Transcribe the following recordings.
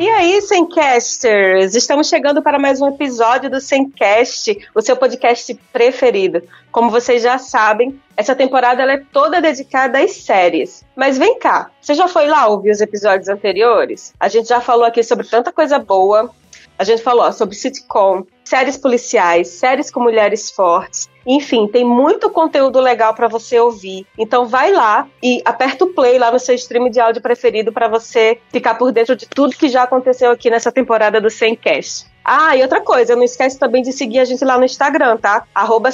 E aí, Semcasters? Estamos chegando para mais um episódio do Semcast, o seu podcast preferido. Como vocês já sabem, essa temporada é toda dedicada às séries. Mas vem cá, você já foi lá ouvir os episódios anteriores? A gente já falou aqui sobre tanta coisa boa. A gente falou ó, sobre sitcom, séries policiais, séries com mulheres fortes. Enfim, tem muito conteúdo legal para você ouvir. Então vai lá e aperta o play lá no seu stream de áudio preferido para você ficar por dentro de tudo que já aconteceu aqui nessa temporada do Semcast. Ah, e outra coisa, não esquece também de seguir a gente lá no Instagram, tá? Arroba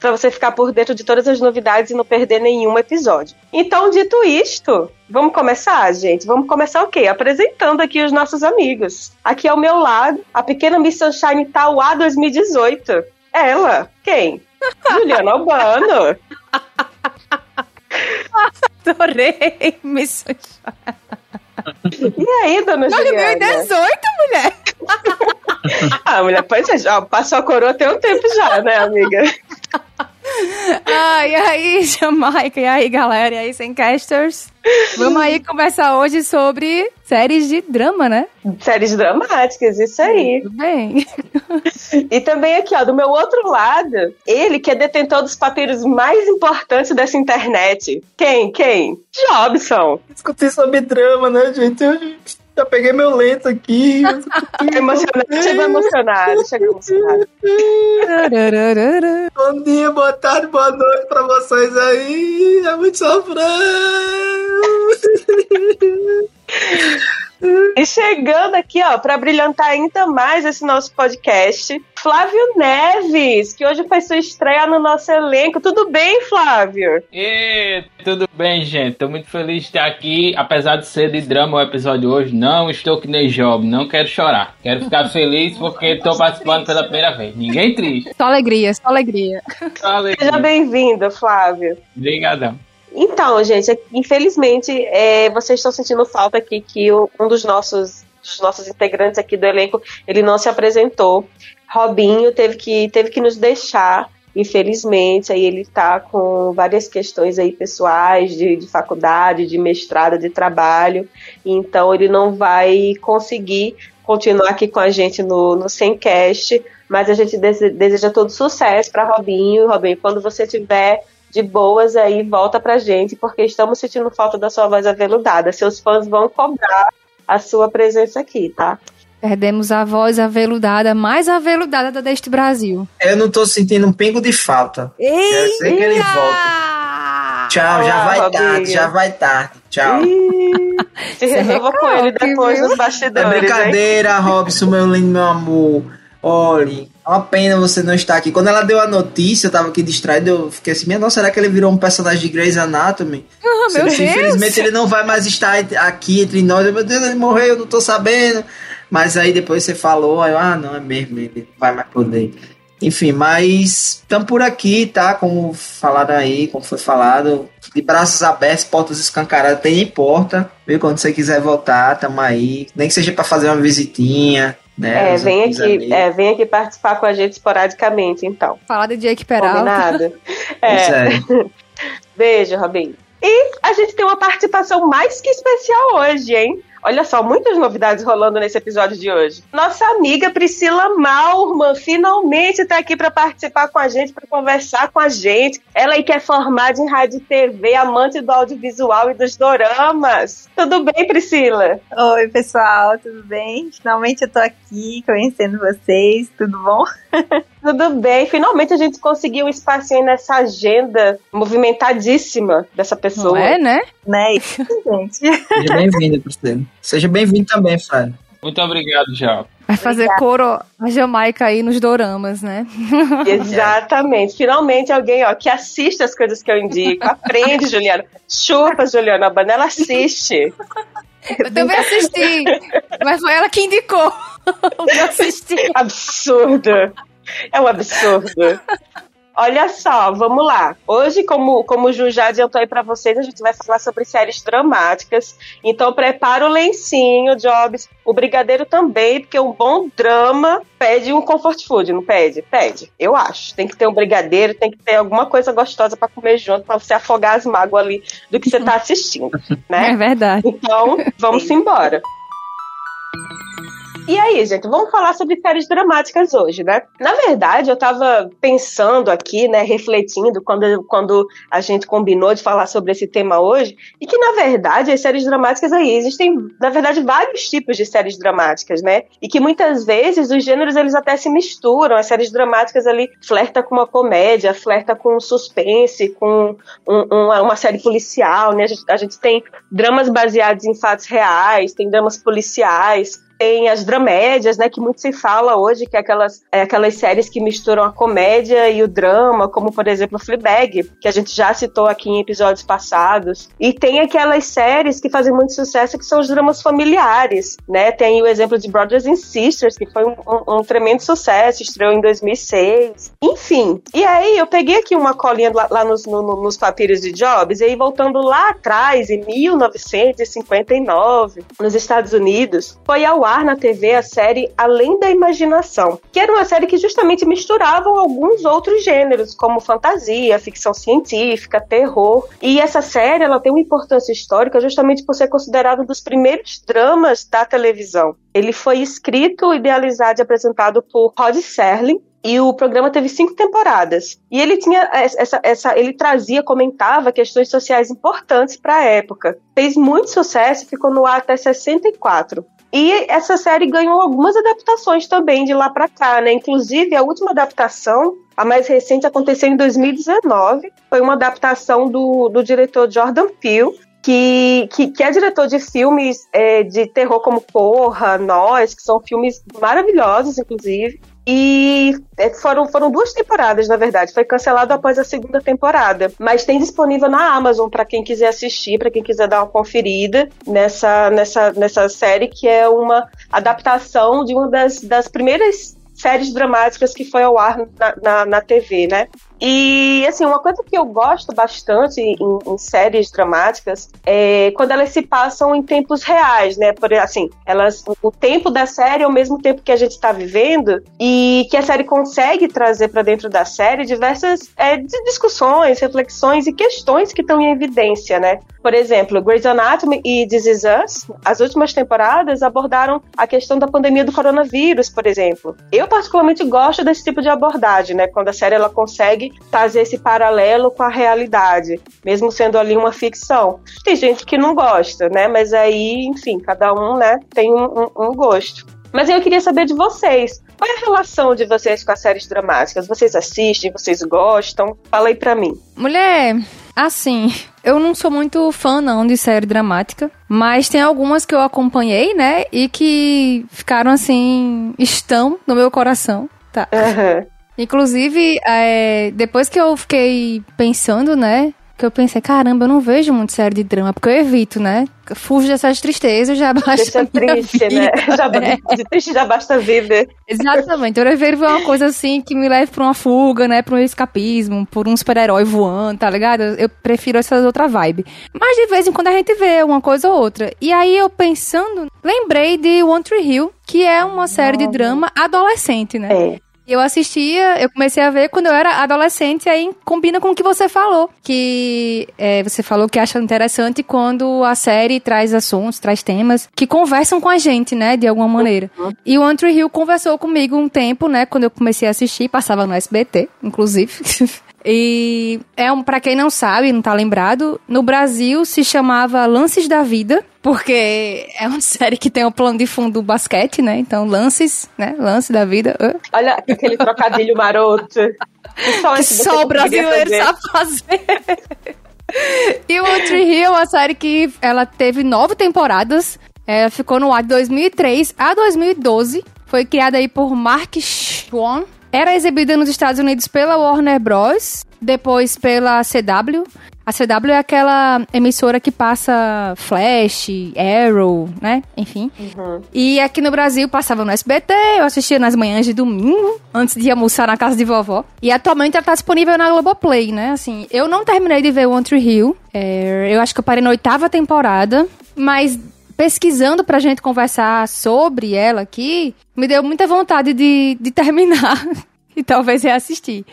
para você ficar por dentro de todas as novidades e não perder nenhum episódio. Então, dito isto, vamos começar, gente? Vamos começar o quê? Apresentando aqui os nossos amigos. Aqui ao meu lado, a pequena Miss Sunshine Tauá 2018. Ela, quem? Juliana Albano. Adorei, Miss Sunshine. E aí, dona Juliana? 2018, mulher! ah, mulher, pois é, passou a coroa tem um tempo já, né, amiga? Ah, e aí, Jamaica, e aí, galera, e aí, Semcasters? Vamos aí conversar hoje sobre séries de drama, né? Séries dramáticas, isso aí. Tudo bem. E também aqui, ó, do meu outro lado, ele que é detentor dos papiros mais importantes dessa internet. Quem? Quem? Jobson. Discutir sobre drama, né, gente? Já peguei meu lento aqui. emocionado, chegou emocionado, chegou emocionado. Bom dia, boa tarde, boa noite pra vocês aí. É muito sofrendo. E chegando aqui, ó, para brilhantar ainda mais esse nosso podcast, Flávio Neves, que hoje faz sua estreia no nosso elenco. Tudo bem, Flávio? E tudo bem, gente. Tô muito feliz de estar aqui, apesar de ser de drama o episódio hoje. Não estou que nem Job, não quero chorar. Quero ficar feliz porque estou participando pela primeira vez. Ninguém triste. Só alegria, só alegria. Só alegria. Seja bem-vindo, Flávio. Obrigadão. Então, gente, infelizmente, é, vocês estão sentindo falta aqui que o- um dos nossos, dos nossos integrantes aqui do elenco, ele não se apresentou. Robinho teve que, teve que nos deixar, infelizmente, aí ele tá com várias questões aí pessoais, de, de faculdade, de mestrado, de trabalho, então ele não vai conseguir continuar aqui com a gente no, no Semcast, mas a gente dese- deseja todo sucesso para Robinho. Robinho, quando você tiver de boas aí, volta pra gente, porque estamos sentindo falta da sua voz aveludada. Seus fãs vão cobrar a sua presença aqui, tá? Perdemos a voz aveludada, mais aveludada da deste Brasil. Eu não tô sentindo um pingo de falta. Quero ser que ele volta. Tchau, já Olá, vai Robinho. tarde, já vai tarde. Tchau. Se é resolva com ele depois viu? dos É bastidores, hein? brincadeira, Robson, meu lindo, meu amor. Olhe, é uma pena você não estar aqui. Quando ela deu a notícia, eu tava aqui distraído, eu fiquei assim, minha nossa, será que ele virou um personagem de Grey's Anatomy? Ah, meu Deus! Infelizmente ele não vai mais estar aqui entre nós. Eu, Meu Deus, ele morreu, eu não tô sabendo. Mas aí depois você falou, eu, ah, não, é mesmo, ele não vai mais poder. Enfim, mas estamos por aqui, tá? Como falaram aí, como foi falado, de braços abertos, portas escancaradas, tem nem porta, viu? Quando você quiser voltar, tamo aí. Nem que seja para fazer uma visitinha, né? É, vem aqui, é, vem aqui participar com a gente esporadicamente, então. Falar de Jake Peralta. Combinado? É. é. Beijo, Robinho. E a gente tem uma participação mais que especial hoje, hein? Olha só, muitas novidades rolando nesse episódio de hoje. Nossa amiga Priscila Malman finalmente está aqui para participar com a gente, para conversar com a gente. Ela aí que é formada em rádio e TV, amante do audiovisual e dos doramas. Tudo bem, Priscila? Oi, pessoal, tudo bem? Finalmente eu tô aqui conhecendo vocês, tudo bom? Tudo bem. Finalmente a gente conseguiu um espacinho aí nessa agenda movimentadíssima dessa pessoa. Não é, né? Né? Isso, gente. Seja bem-vindo, Priscila. Seja bem-vindo também, Flávio. Muito obrigado, Job. Vai fazer coro a Jamaica aí nos doramas, né? Exatamente. Finalmente alguém ó, que assiste as coisas que eu indico. Aprende, Juliana. Chupa, Juliana. A Banela assiste. Eu também assisti, mas foi ela que indicou. Eu assisti. Absurdo. É um absurdo. Olha só, vamos lá. Hoje, como, como o Ju já adiantou aí pra vocês, a gente vai falar sobre séries dramáticas. Então, prepara o lencinho, Jobs. O brigadeiro também, porque um bom drama pede um comfort food, não pede? Pede, eu acho. Tem que ter um brigadeiro, tem que ter alguma coisa gostosa pra comer junto, pra você afogar as mágoas ali do que você tá assistindo, É né? verdade. Então, vamos embora. E aí, gente, vamos falar sobre séries dramáticas hoje, né? Na verdade, eu tava pensando aqui, né, refletindo quando, quando a gente combinou de falar sobre esse tema hoje, e que, na verdade, as séries dramáticas aí existem, na verdade, vários tipos de séries dramáticas, né? E que muitas vezes os gêneros eles até se misturam. As séries dramáticas ali flerta com uma comédia, flerta com suspense, com um, uma, uma série policial, né? A gente, a gente tem dramas baseados em fatos reais, tem dramas policiais, tem as dramédias, né, que muito se fala hoje, que é aquelas, é aquelas séries que misturam a comédia e o drama, como por exemplo Fleabag, que a gente já citou aqui em episódios passados. E tem aquelas séries que fazem muito sucesso, que são os dramas familiares, né? Tem o exemplo de Brothers and Sisters, que foi um, um, tremendo sucesso, estreou em 2006. Enfim, e aí eu peguei aqui uma colinha lá, lá nos, no, nos papiros de Jobs, e aí voltando lá atrás, em 1959, nos Estados Unidos, foi ao ar na TV a série Além da Imaginação, que era uma série que justamente misturava alguns outros gêneros, como fantasia, ficção científica, terror. E essa série ela tem uma importância histórica justamente por ser considerado um dos primeiros dramas da televisão. Ele foi escrito, idealizado e apresentado por Rod Serling, e o programa teve cinco temporadas. E ele tinha essa, essa ele trazia, comentava questões sociais importantes para a época. Fez muito sucesso ficou no ar até 64. E essa série ganhou algumas adaptações também de lá para cá, né? Inclusive, a última adaptação, a mais recente, aconteceu em 2019. Foi uma adaptação do, do diretor Jordan Peele, que, que, que, é diretor de filmes é, de terror como Porra, Nós, que são filmes maravilhosos, inclusive. E é, foram, foram duas temporadas, na verdade. Foi cancelado após a segunda temporada. Mas tem disponível na Amazon para quem quiser assistir, para quem quiser dar uma conferida nessa, nessa, nessa série, que é uma adaptação de uma das, das primeiras séries dramáticas que foi ao ar na, na, na TV, né? E, assim, uma coisa que eu gosto bastante em, em, séries dramáticas é quando elas se passam em tempos reais, né? Por, assim, elas, o tempo da série é o mesmo tempo que a gente está vivendo e que a série consegue trazer para dentro da série diversas é, discussões, reflexões e questões que estão em evidência, né? Por exemplo, Grey's Anatomy e This Is Us, as últimas temporadas abordaram a questão da pandemia do coronavírus, por exemplo. Eu particularmente gosto desse tipo de abordagem, né? Quando a série ela consegue fazer esse paralelo com a realidade, mesmo sendo ali uma ficção. Tem gente que não gosta, né? Mas aí, enfim, cada um, né, tem um, um, um gosto. Mas eu queria saber de vocês. Qual é a relação de vocês com as séries dramáticas? Vocês assistem? Vocês gostam? Fala aí pra mim. Mulher, assim, eu não sou muito fã, não, de série dramática. Mas tem algumas que eu acompanhei, né? E que ficaram, assim, estão no meu coração. Tá. Uhum. Inclusive, é, depois que eu fiquei pensando, né? Que eu pensei, caramba, eu não vejo muito série de drama, porque eu evito, né? Fujo dessas tristezas, já basta Deixa triste, vida, né? Já, é. De triste já basta viver. Exatamente. Eu prefiro ver uma coisa assim que me leve pra uma fuga, né? Pra um escapismo, por um super-herói voando, tá ligado? Eu prefiro essa outra vibe. Mas de vez em quando a gente vê uma coisa ou outra. E aí eu pensando, lembrei de One Tree Hill, que é uma série de drama adolescente, né? É. Eu assistia, eu comecei a ver quando eu era adolescente, aí combina com o que você falou. Que é, você falou que acha interessante quando a série traz assuntos, traz temas que conversam com a gente, né, de alguma maneira. E o Andrew Hill conversou comigo um tempo, né, quando eu comecei a assistir, passava no SBT, inclusive. E é um, para quem não sabe, não tá lembrado, no Brasil se chamava Lances da Vida, porque é uma série que tem o um plano de fundo do basquete, né? Então, lances, né? Lance da vida. Olha aquele trocadilho maroto. Só que só o brasileiro sabe fazer. e o Tree Hill é uma série que ela teve nove temporadas. Ela ficou no ar de 2003 a 2012. Foi criada aí por Mark Schwann era exibida nos Estados Unidos pela Warner Bros., depois pela CW. A CW é aquela emissora que passa Flash, Arrow, né? Enfim. Uhum. E aqui no Brasil passava no SBT, eu assistia nas manhãs de domingo, antes de almoçar na casa de vovó. E atualmente ela tá disponível na Globoplay, né? Assim, eu não terminei de ver One Tree Hill. É, eu acho que eu parei na oitava temporada, mas pesquisando pra gente conversar sobre ela aqui, me deu muita vontade de, de terminar e talvez reassistir.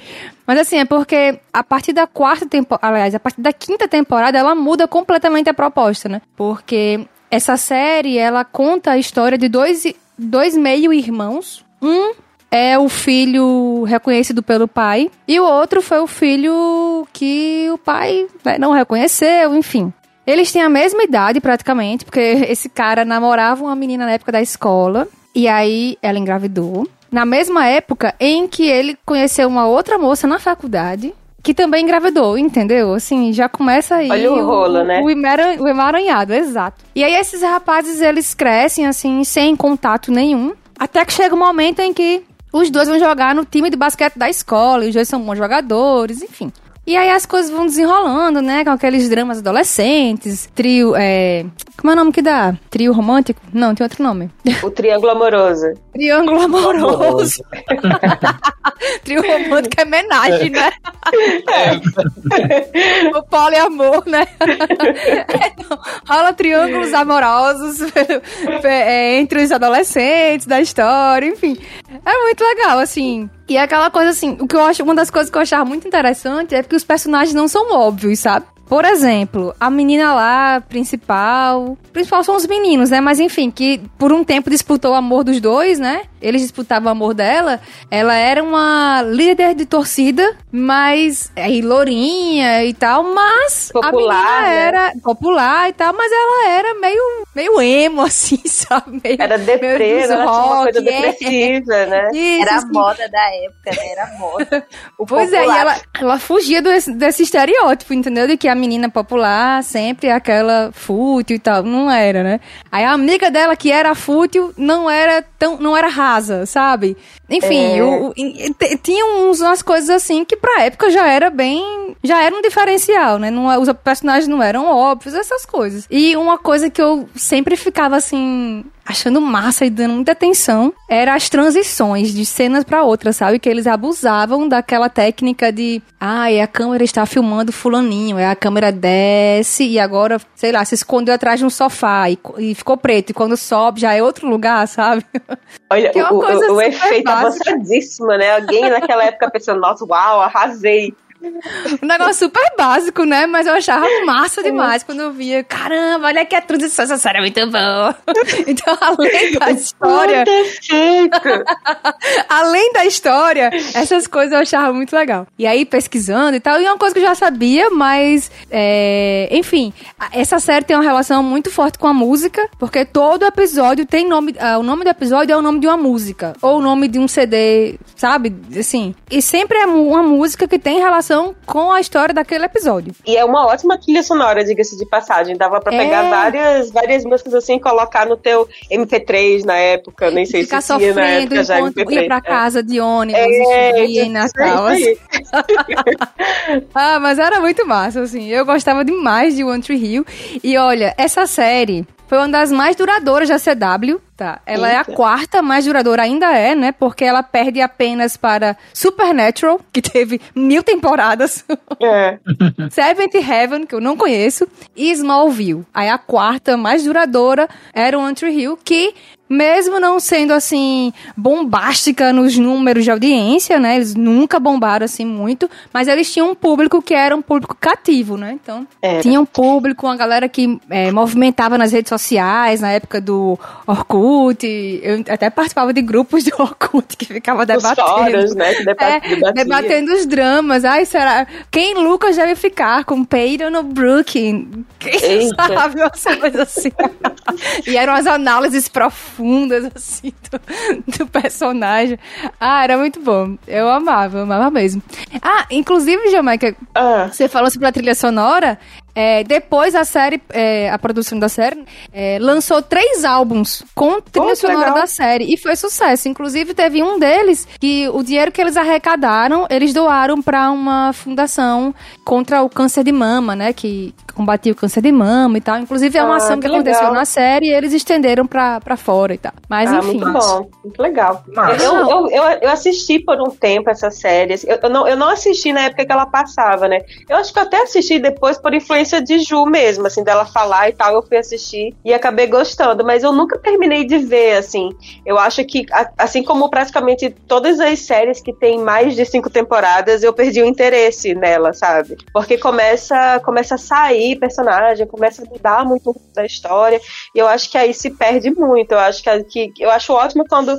Mas assim, é porque a partir da quarta temporada, aliás, a partir da quinta temporada, ela muda completamente a proposta, né? Porque essa série, ela conta a história de dois dois meio-irmãos. Um é o filho reconhecido pelo pai, e o outro foi o filho que o pai né, não reconheceu, enfim. Eles têm a mesma idade praticamente, porque esse cara namorava uma menina na época da escola, e aí ela engravidou. Na mesma época em que ele conheceu uma outra moça na faculdade, que também engravidou, entendeu? Assim, já começa aí Olha o rolo, né? o, emaran- o emaranhado, exato. E aí esses rapazes, eles crescem, assim, sem contato nenhum, até que chega um momento em que os dois vão jogar no time de basquete da escola, e os dois são bons jogadores, enfim. E aí as coisas vão desenrolando, né? Com aqueles dramas adolescentes, trio, é... Como é o nome que dá? Trio romântico? Não, tem outro nome. O triângulo amoroso. Triângulo amoroso. Trio romântico é homenagem, né? o poliamor, né? Então, rola triângulos amorosos é, entre os adolescentes da história, enfim. É muito legal, assim. E é aquela coisa assim, o que eu acho, uma das coisas que eu achava muito interessante é que os personagens não são óbvios, sabe? Por exemplo, a menina lá, principal. Principal são os meninos, né? Mas enfim, que por um tempo disputou o amor dos dois, né? Eles disputavam o amor dela. Ela era uma líder de torcida, mas. Aí, lourinha e tal, mas. a Popular, menina né? era popular e tal, mas ela era meio, meio emo, assim, sabe? Meio, Era deprê, meio né? ela tinha uma coisa rock, é. depressiva, né? Isso, Era a assim. moda da época, né? Era a moda. O Pois é, e popular. ela, ela fugia desse, desse estereótipo, entendeu? De que a menina popular sempre aquela fútil e tal. Não era, né? Aí a amiga dela, que era fútil, não era tão. não era rasa, sabe? Enfim, É. o- o- tinha uns, umas coisas assim que pra época já era bem. já era um diferencial, né? Não, os personagens não eram óbvios, essas coisas. E uma coisa que eu sempre ficava assim. Achando massa e dando muita atenção era as transições de cenas pra outras, sabe? Que eles abusavam daquela técnica de, ai, a câmera está filmando fulaninho, aí a câmera desce e agora, sei lá, se escondeu atrás de um sofá e, e ficou preto. E quando sobe já é outro lugar, sabe? Olha, é o, o- o efeito básica. avançadíssimo, né? Alguém naquela época pensando, nossa, uau, arrasei. Um negócio super básico, né? Mas eu achava massa demais quando eu via. Caramba, olha que a transição, essa série é muito boa. Então, além da história, Perfeito. além da história, essas coisas eu achava muito legal. E aí, pesquisando e tal, e uma coisa que eu já sabia, mas, é, enfim, essa série tem uma relação muito forte com a música, porque todo episódio tem nome, ah, o nome do episódio é o nome de uma música, ou o nome de um CD, sabe? Assim, e sempre é uma música que tem relação com a história daquele episódio. E é uma ótima trilha sonora, diga-se de passagem. Dava pra É. pegar várias, várias músicas assim e colocar no teu MP3 na época. Nem sei Ficar se tinha na sofrendo época já enquanto MP3. ia pra É. casa de ônibus, É, e em Natal. aí. Ah, mas era muito massa, assim. Eu gostava demais de One Tree Hill. E olha, essa série foi uma das mais duradouras da CW, tá? Ela é a Eita. quarta mais duradoura, ainda é, né? Porque ela perde apenas para Supernatural, que teve mil temporadas. É. Seventh Heaven, que eu não conheço, e Smallville. Aí a quarta mais duradoura era One Tree Hill, que mesmo não sendo assim bombástica nos números de audiência, né? Eles nunca bombaram assim muito, mas eles tinham um público que era um público cativo, né? Então, Era. tinha um público, uma galera que é, movimentava nas redes sociais, na época do Orkut. Eu até participava de grupos do Orkut que ficava Os debatendo. fóruns, né? Que deba- É, debatendo os dramas. Ai, será? Quem Lucas deve ficar com Peyton ou Brooke? Quem Eita. sabe? Umas coisas assim. e eram as análises profundas, assim, do, do personagem. Ah, era muito bom. Eu amava, eu amava mesmo. Ah, inclusive, Jamaica, Ah, você falou sobre a trilha sonora. É, depois a série, é, a produção da série, é, lançou três álbuns com trilha que sonora legal. da série e foi sucesso. Inclusive teve um deles que o dinheiro que eles arrecadaram eles doaram para uma fundação contra o câncer de mama, né? Que combatia o câncer de mama e tal. Inclusive é uma Ah, ação que, que aconteceu legal. na série e eles estenderam pra, pra fora e tal. Mas ah, enfim. muito bom, muito legal. Massa. Eu, eu, eu, eu assisti por um tempo essa série. Eu, eu não, eu não assisti na época que ela passava, né? Eu acho que eu até assisti depois por influência influência de Ju mesmo, assim, dela falar e tal, eu fui assistir e acabei gostando, mas eu nunca terminei de ver, assim. Eu acho que, assim como praticamente todas as séries que tem mais de cinco temporadas, eu perdi o interesse nela, sabe? Porque começa, começa a sair personagem, começa a mudar muito da história, e eu acho que aí se perde muito. Eu acho que, que eu acho ótimo quando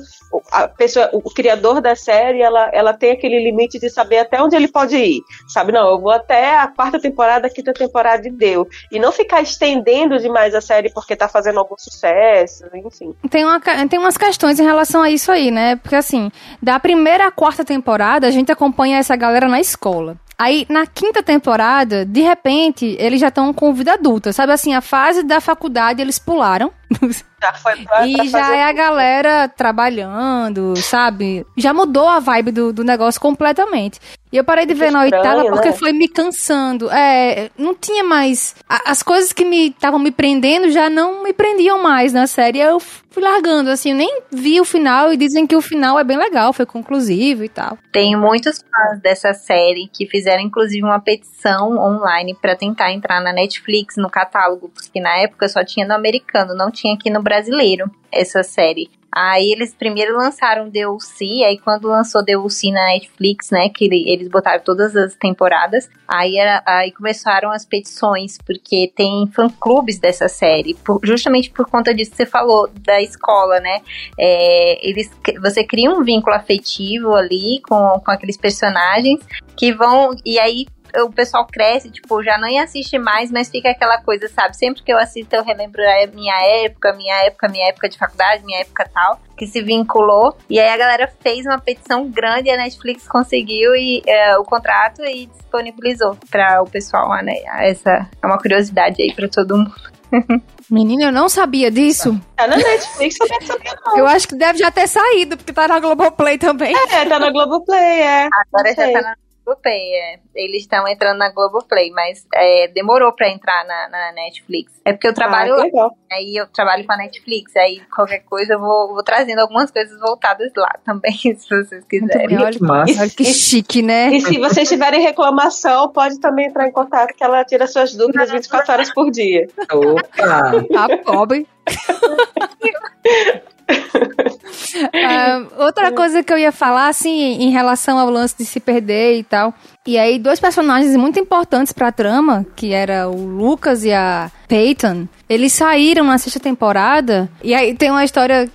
a pessoa, o criador da série, ela, ela tem aquele limite de saber até onde ele pode ir. Sabe, não, eu vou até a quarta temporada, a quinta temporada e deu. E não ficar estendendo demais a série porque tá fazendo algum sucesso, enfim. Tem, uma, tem umas questões em relação a isso aí, né? Porque assim, da primeira à quarta temporada, a gente acompanha essa galera na escola. Aí, na quinta temporada, de repente, eles já estão com vida adulta. Sabe assim, a fase da faculdade eles pularam. Já foi pra, e pra já é a galera trabalhando, sabe? Já mudou a vibe do, do negócio completamente. E eu parei de ver na oitava porque né? foi me cansando. É, não tinha mais. as coisas que me estavam me prendendo já não me prendiam mais na série. Eu fui largando, assim, eu nem vi o final e dizem que o final é bem legal, foi conclusivo e tal. Tem muitos fãs dessa série que fizeram, inclusive, uma petição online para tentar entrar na Netflix, no catálogo, porque na época só tinha no americano, não tinha aqui no brasileiro essa série. Aí eles primeiro lançaram DLC, aí quando lançou DLC na Netflix, né, que eles botaram todas as temporadas, aí, era, aí começaram as petições, porque tem fã-clubes dessa série, por, justamente por conta disso que você falou, da escola, né, é, eles, você cria um vínculo afetivo ali com, com aqueles personagens que vão, e aí o pessoal cresce, tipo, já nem assiste mais, mas fica aquela coisa, sabe? Sempre que eu assisto, eu relembro a minha época, minha época, minha época de faculdade, minha época tal, que se vinculou. E aí a galera fez uma petição grande e a Netflix conseguiu e, é, o contrato e disponibilizou para o pessoal, né? Essa é uma curiosidade aí para todo mundo. Menina, eu não sabia disso. Tá na Netflix, eu não sabia não. Eu acho que deve já ter saído, porque tá na Globoplay também. É, tá na Globoplay, é. Agora já tá na Globoplay, é. Eles estão entrando na Globoplay, mas é, demorou pra entrar na, na, Netflix. É porque eu trabalho ah, aí eu trabalho com a Netflix, aí qualquer coisa eu vou, vou trazendo algumas coisas voltadas lá também, se vocês quiserem. Olha, que, massa. que chique, né? E se vocês tiverem reclamação, pode também entrar em contato, que ela tira suas dúvidas 24 horas por dia. Opa! Tá pobre. uh, outra coisa que eu ia falar, assim, em relação ao lance de se perder e tal. E aí, dois personagens muito importantes pra trama, que era o Lucas e a Peyton, eles saíram na sexta temporada. E aí tem uma história,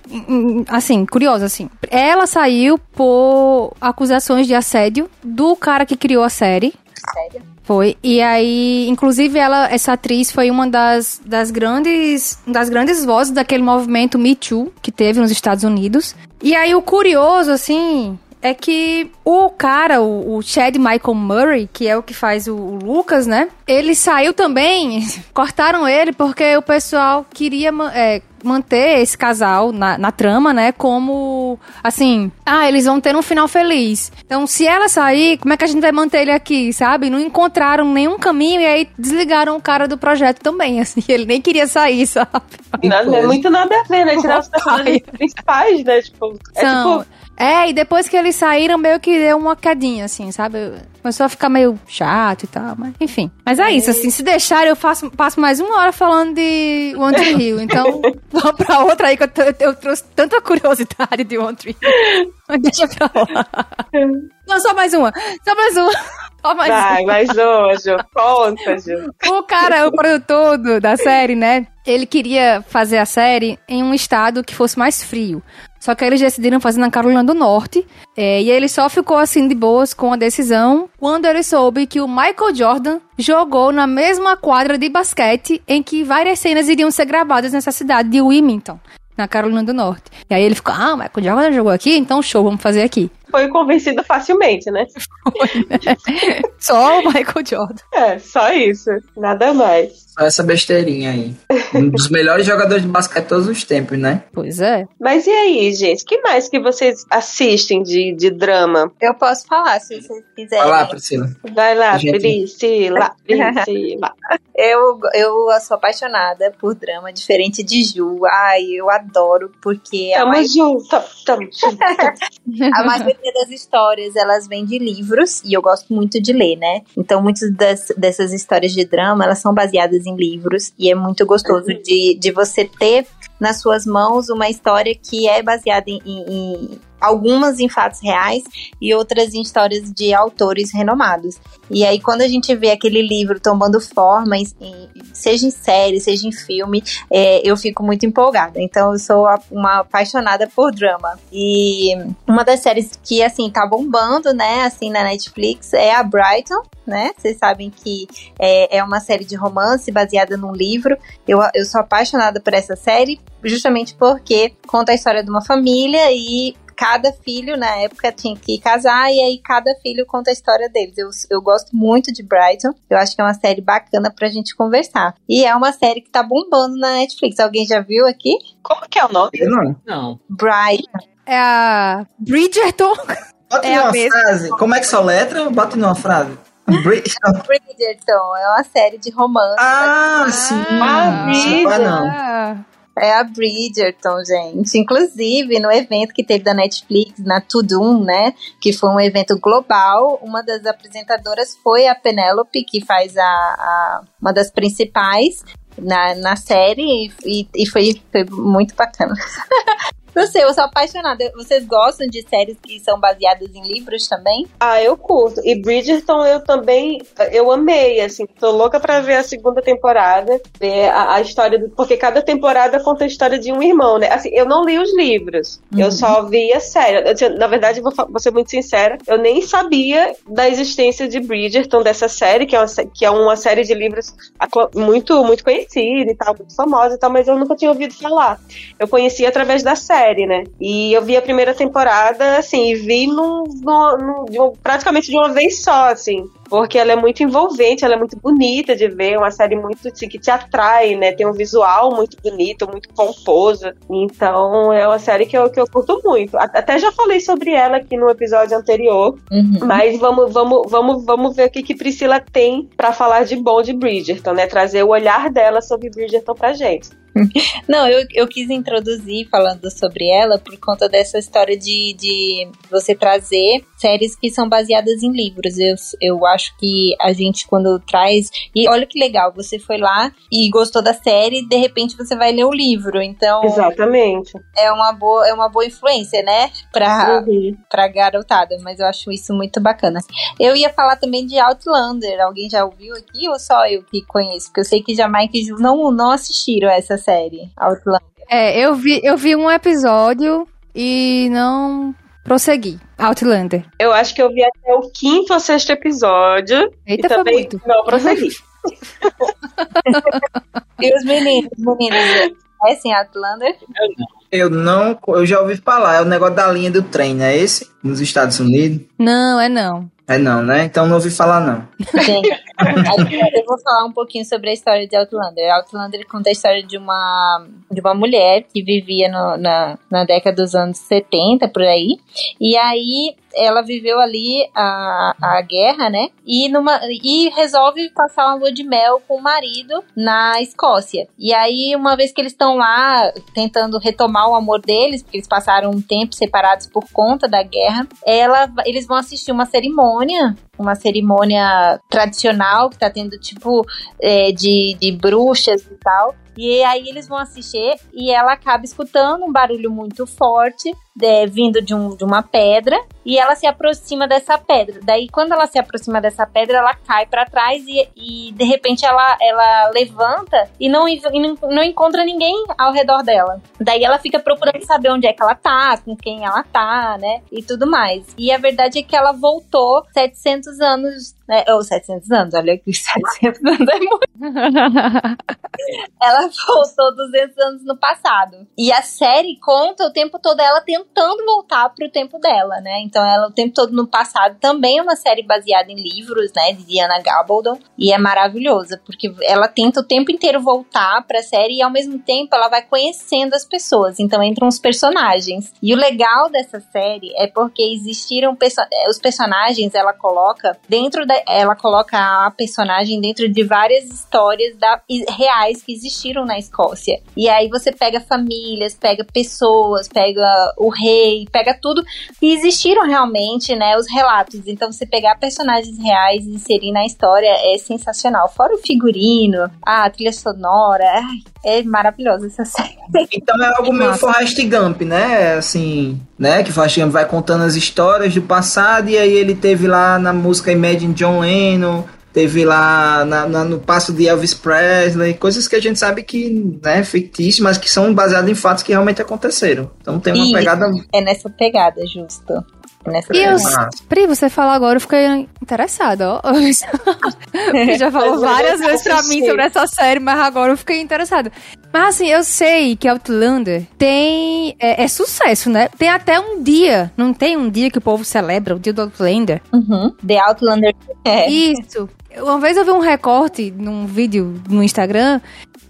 assim, curiosa, assim. Ela saiu por acusações de assédio do cara que criou a série. Sério? Foi. E aí, inclusive, ela, essa atriz foi uma das, das grandes das grandes vozes daquele movimento Me Too que teve nos Estados Unidos. E aí, o curioso, assim, é que o cara, o, o, Chad Michael Murray, que é o que faz o, o, Lucas, né? Ele saiu também, cortaram ele porque o pessoal queria é, manter esse casal na, na trama, né? Como, assim, ah, eles vão ter um final feliz. Então, se ela sair, como é que a gente vai manter ele aqui, sabe? Não encontraram nenhum caminho e aí desligaram o cara do projeto também, assim. Ele nem queria sair, sabe? Nada, é muito nada a ver, né? Tirar os personagens principais, né? Tipo, é São, tipo é, e depois que eles saíram, meio que deu uma quedinha, assim, sabe? Começou a ficar meio chato e tal, mas enfim. Mas é, isso, assim, se deixar, eu faço, passo mais uma hora falando de One Tree Hill. Então, vamos pra outra aí, que eu, eu trouxe tanta curiosidade de One Tree Hill. Mas deixa pra lá. Não, só mais uma. Só mais uma. Só mais Vai, uma. mais uma, Ju. Conta, Ju. O cara, o produtor do, da série, né? Ele queria fazer a série em um estado que fosse mais frio. Só que eles decidiram fazer na Carolina do Norte. É, e ele só ficou assim de boas com a decisão quando ele soube que o Michael Jordan jogou na mesma quadra de basquete em que várias cenas iriam ser gravadas nessa cidade de Wilmington na Carolina do Norte. E aí ele ficou, ah, Michael Jordan jogou aqui, então show, vamos fazer aqui. Foi convencido facilmente, né? Foi, né? só o Michael Jordan. É, só isso, nada mais. Só essa besteirinha aí. Um dos melhores jogadores de basquete de todos os tempos, né? Pois é. Mas e aí, gente? que mais que vocês assistem de, de drama? Eu posso falar, se vocês quiserem. Vai lá, Priscila. Vai lá, Gente. Priscila, Priscila. Eu, eu sou apaixonada por drama, diferente de Ju. Ai, eu adoro, porque a, Tamo mai- junto, tamo junto. a maioria das histórias, elas vêm de livros, e eu gosto muito de ler, né? Então, muitas das- dessas histórias de drama, elas são baseadas em livros, e é muito gostoso de, de você ter nas suas mãos uma história que é baseada em- em- algumas em fatos reais e outras em histórias de autores renomados. E aí, quando a gente vê aquele livro tomando forma, em- em- seja em série, seja em filme, é, eu fico muito empolgada. Então, eu sou uma apaixonada por drama. E uma das séries que, assim, tá bombando, né, assim, na Netflix é a Brighton, né? Vocês sabem que é, é uma série de romance baseada num livro. Eu, eu sou apaixonada por essa série, justamente porque conta a história de uma família e cada filho na época tinha que casar e aí cada filho conta a história deles. Eu, eu gosto muito de Brighton. Eu acho que é uma série bacana pra gente conversar. E é uma série que tá bombando na Netflix. Alguém já viu aqui? Como que é o nome? Eu não. Não. Brighton. É a Bridgerton. Bota É numa frase. Como é que soletra? Bota numa frase. Bri- Bridgerton é uma série de romance. Ah, sim. Ah, Ah, não. É a Bridgerton, gente. Inclusive, no evento que teve da Netflix, na Tudum, né? Que foi um evento global, uma das apresentadoras foi a Penélope, que faz a, a- uma das principais na, na série, e, e foi, foi muito bacana. Não sei, eu sou apaixonada. Vocês gostam de séries que são baseadas em livros também? Ah, eu curto. E Bridgerton eu também, eu amei, assim, tô louca pra ver a segunda temporada, ver a, a história do, porque cada temporada conta a história de um irmão, né? Assim, eu não li os livros, eu só vi a série. Na verdade, vou, vou ser muito sincera, eu nem sabia da existência de Bridgerton, dessa série, que é uma, que é uma série de livros muito, muito conhecida e tal, muito famosa e tal, mas eu nunca tinha ouvido falar. Eu conheci através da série, né? E eu vi a primeira temporada, assim, e vi num, num- num- um- praticamente de uma vez só, assim. Porque ela é muito envolvente, ela é muito bonita de ver, uma série muito assim, que te atrai, né? Tem um visual muito bonito, muito pomposo. Então é uma série que eu, que eu curto muito. Até já falei sobre ela aqui no episódio anterior, Uhum. mas vamos, vamos, vamos, vamos ver o que, que Priscila tem pra falar de bom de Bridgerton, né? Trazer o olhar dela sobre Bridgerton pra gente. Não, eu, eu quis introduzir falando sobre ela por conta dessa história de, de você trazer séries que são baseadas em livros. Eu, eu acho que a gente, quando traz. E olha que legal, você foi lá e gostou da série, e de repente você vai ler o livro. Então Exatamente. é uma boa, é uma boa influência, né? Pra, Uhum. pra garotada, mas eu acho isso muito bacana. Eu ia falar também de Outlander. Alguém já ouviu aqui ou só eu que conheço? Porque eu sei que Jamaica e Ju não, não assistiram essa série, Outlander. é, eu vi, eu vi um episódio e não prossegui. Outlander. Eu acho que eu vi até o quinto ou sexto episódio. Eita, e foi também muito. não prossegui. E os meninos, meninos, conhecem Outlander? Eu não. Eu já ouvi falar. É o negócio da linha do trem, não é esse? Nos Estados Unidos? Não, é não. É não, né? Então não ouvi falar, não. Gente, eu vou falar um pouquinho sobre a história de Outlander. Outlander conta a história de uma, de uma mulher que vivia no- na, na década dos anos 70, por aí. E aí ela viveu ali a, a guerra, né? E, numa, e resolve passar uma lua de mel com o marido na Escócia. E aí, uma vez que eles estão lá tentando retomar o amor deles, porque eles passaram um tempo separados por conta da guerra, ela, eles vão assistir uma cerimônia uma cerimônia tradicional que tá tendo tipo é, de, de bruxas e tal. E aí eles vão assistir e ela acaba escutando um barulho muito forte é, vindo de, um, de uma pedra e ela se aproxima dessa pedra. Daí quando ela se aproxima dessa pedra, ela cai para trás e, e de repente ela, ela levanta e não, e não, encontra ninguém ao redor dela. Daí ela fica procurando saber onde é que ela tá, com quem ela tá, né? E tudo mais. E a verdade é que ela voltou 700 anos, né? Ou 700 anos, olha que 700 anos é muito. Ela voltou 200 anos no passado. E a série conta o tempo todo ela tentando tentando voltar pro tempo dela, né? Então ela o tempo todo no passado também é uma série baseada em livros, né, de Diana Gabaldon, e é maravilhosa, porque ela tenta o tempo inteiro voltar pra série e ao mesmo tempo ela vai conhecendo as pessoas, então entram os personagens. E o legal dessa série é porque existiram perso os personagens, ela coloca dentro da ela coloca a personagem dentro de várias histórias da, reais que existiram na Escócia. E aí você pega famílias, pega pessoas, pega o rei, pega tudo e existiram realmente, né, os relatos. Então você pegar personagens reais e inserir na história é sensacional. Fora o figurino, a trilha sonora, é maravilhosa essa série. Então é algo meio Forrest Gump, né? Assim, né? Que Forrest Gump vai contando as histórias do passado e aí ele teve lá na música Imagine John Lennon, teve lá na, na, no passo de Elvis Presley, coisas que a gente sabe que né, fictícias, mas que são baseadas em fatos que realmente aconteceram. Então tem uma pegada. É nessa pegada, justo. Nessa e eu, Pri, você falou agora, eu fiquei interessada, ó. já falou várias vezes pra mim sobre essa série, mas agora eu fiquei interessada. Mas assim, eu sei que Outlander tem. É, é, sucesso, né? Tem até um dia. Não tem um dia que o povo celebra, o dia do Outlander? Uhum. The Outlander. É. Isso. Uma vez eu vi um recorte num vídeo no Instagram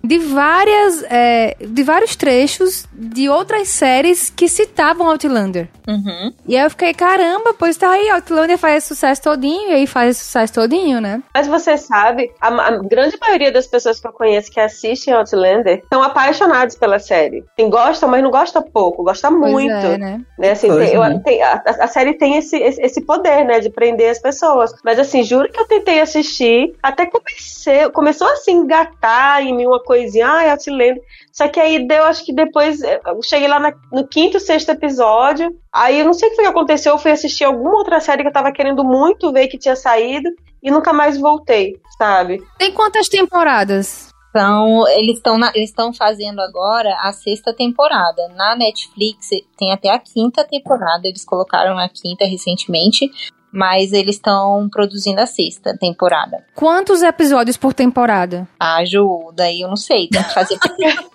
de várias é, de vários trechos de outras séries que citavam Outlander. Uhum. E aí eu fiquei, caramba, pois tá aí, Outlander faz sucesso todinho, e aí faz sucesso todinho, né? Mas você sabe, a, a grande maioria das pessoas que eu conheço que assistem Outlander são apaixonados pela série. Tem, gostam, mas não gosta pouco, gosta pois muito. É, né? né? Assim, tem, eu, é. tem, a, a, série tem esse, esse, esse, poder, né, de prender as pessoas. Mas assim, juro que eu tentei assistir, até comecei, começou assim, engatar em mim uma coisa coisinha, ah, eu te lembro. Só que aí deu, acho que depois, eu cheguei lá na, no quinto, sexto episódio, aí eu não sei o que aconteceu, eu fui assistir alguma outra série que eu tava querendo muito ver que tinha saído, e nunca mais voltei, sabe? Tem quantas temporadas? Então, eles estão eles estão fazendo agora a sexta temporada. Na Netflix tem até a quinta temporada, eles colocaram a quinta recentemente, mas eles estão produzindo a sexta temporada. Quantos episódios por temporada? Ah, Ju, daí eu não sei, tem que fazer.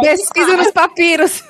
Pesquisa nos papiros.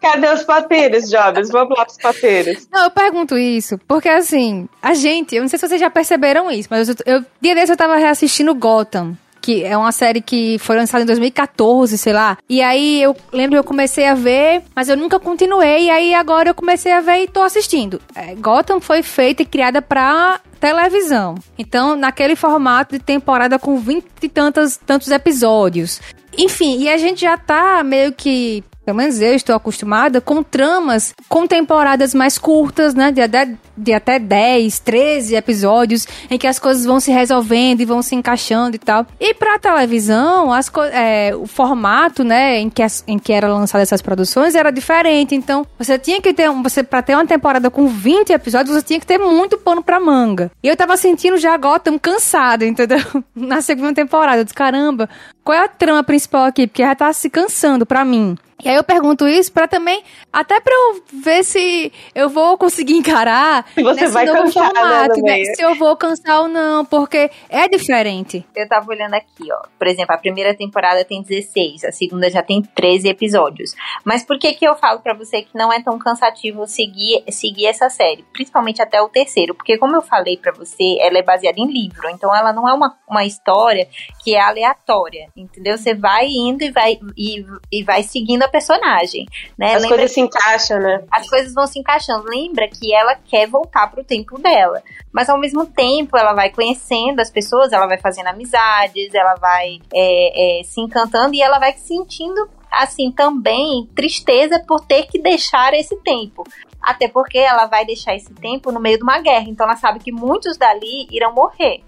Cadê os papiros, Jobs? Vamos lá pros papiros. Não, eu pergunto isso, porque assim, a gente, eu não sei se vocês já perceberam isso, mas eu, eu dia desse eu tava reassistindo Gotham que é uma série que foi lançada em 2014, sei lá. E aí eu lembro que eu comecei a ver, mas eu nunca continuei. E aí agora eu comecei a ver e tô assistindo. É, Gotham foi feita e criada pra televisão. Então, naquele formato de temporada com vinte e tantos, tantos episódios. Enfim, e a gente já tá meio que pelo menos eu estou acostumada com tramas com temporadas mais curtas, né? De, de, de, até 10, 13 episódios, em que as coisas vão se resolvendo e vão se encaixando e tal. E pra televisão, as é, o formato, né, em que, as, em que era lançada essas produções era diferente. Então, você tinha que ter, você para ter uma temporada com 20 episódios, você tinha que ter muito pano pra manga. E eu tava sentindo já Gotham cansado, entendeu? Na segunda temporada. Eu disse, caramba, qual é a trama principal aqui? Porque já tá se cansando pra mim. E aí eu pergunto isso para também, até para eu ver se eu vou conseguir encarar se você vai novo cansar, né, formato, né, né? Se eu vou cansar ou não, porque é diferente. Eu tava olhando aqui, ó. Por exemplo, a primeira temporada tem 16, a segunda já tem 13 episódios. Mas por que que eu falo para você que não é tão cansativo seguir, seguir essa série? Principalmente até o terceiro, porque como eu falei para você, ela é baseada em livro, então ela não é uma, uma história que é aleatória, entendeu? Você vai indo e vai, e, e vai seguindo a personagem, né? As Lembra coisas se encaixam, né? As coisas vão se encaixando. Lembra que ela quer voltar pro tempo dela, mas ao mesmo tempo ela vai conhecendo as pessoas, ela vai fazendo amizades, ela vai é, é, se encantando e ela vai sentindo assim também tristeza por ter que deixar esse tempo. Até porque ela vai deixar esse tempo no meio de uma guerra, então ela sabe que muitos dali irão morrer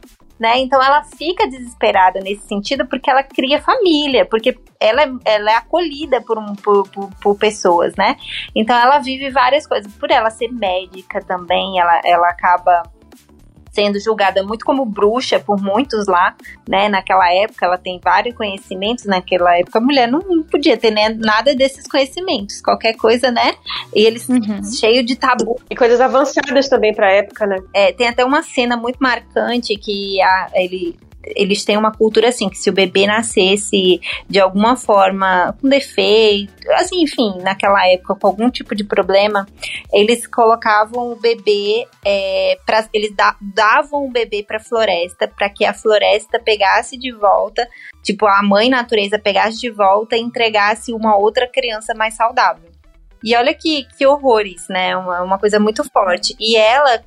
né? Então ela fica desesperada nesse sentido porque ela cria família, porque ela é, ela é acolhida por, um, por, por, por, pessoas, né? Então ela vive várias coisas. Por ela ser médica também, ela, ela acaba sendo julgada muito como bruxa por muitos lá, né? Naquela época, ela tem vários conhecimentos. Naquela época, a mulher não, podia ter né, nada desses conhecimentos, qualquer coisa, né? E eles uhum. cheio de tabu. E coisas avançadas também pra época, né? É, tem até uma cena muito marcante que a, ele eles têm uma cultura assim, que se o bebê nascesse de alguma forma com defeito, assim, enfim, naquela época com algum tipo de problema, eles colocavam o bebê, é, eles da, davam o bebê para a floresta, para que a floresta pegasse de volta, tipo, a mãe natureza pegasse de volta e entregasse uma outra criança mais saudável. E olha que, que horrores, né? Uma, uma coisa muito forte. E ela,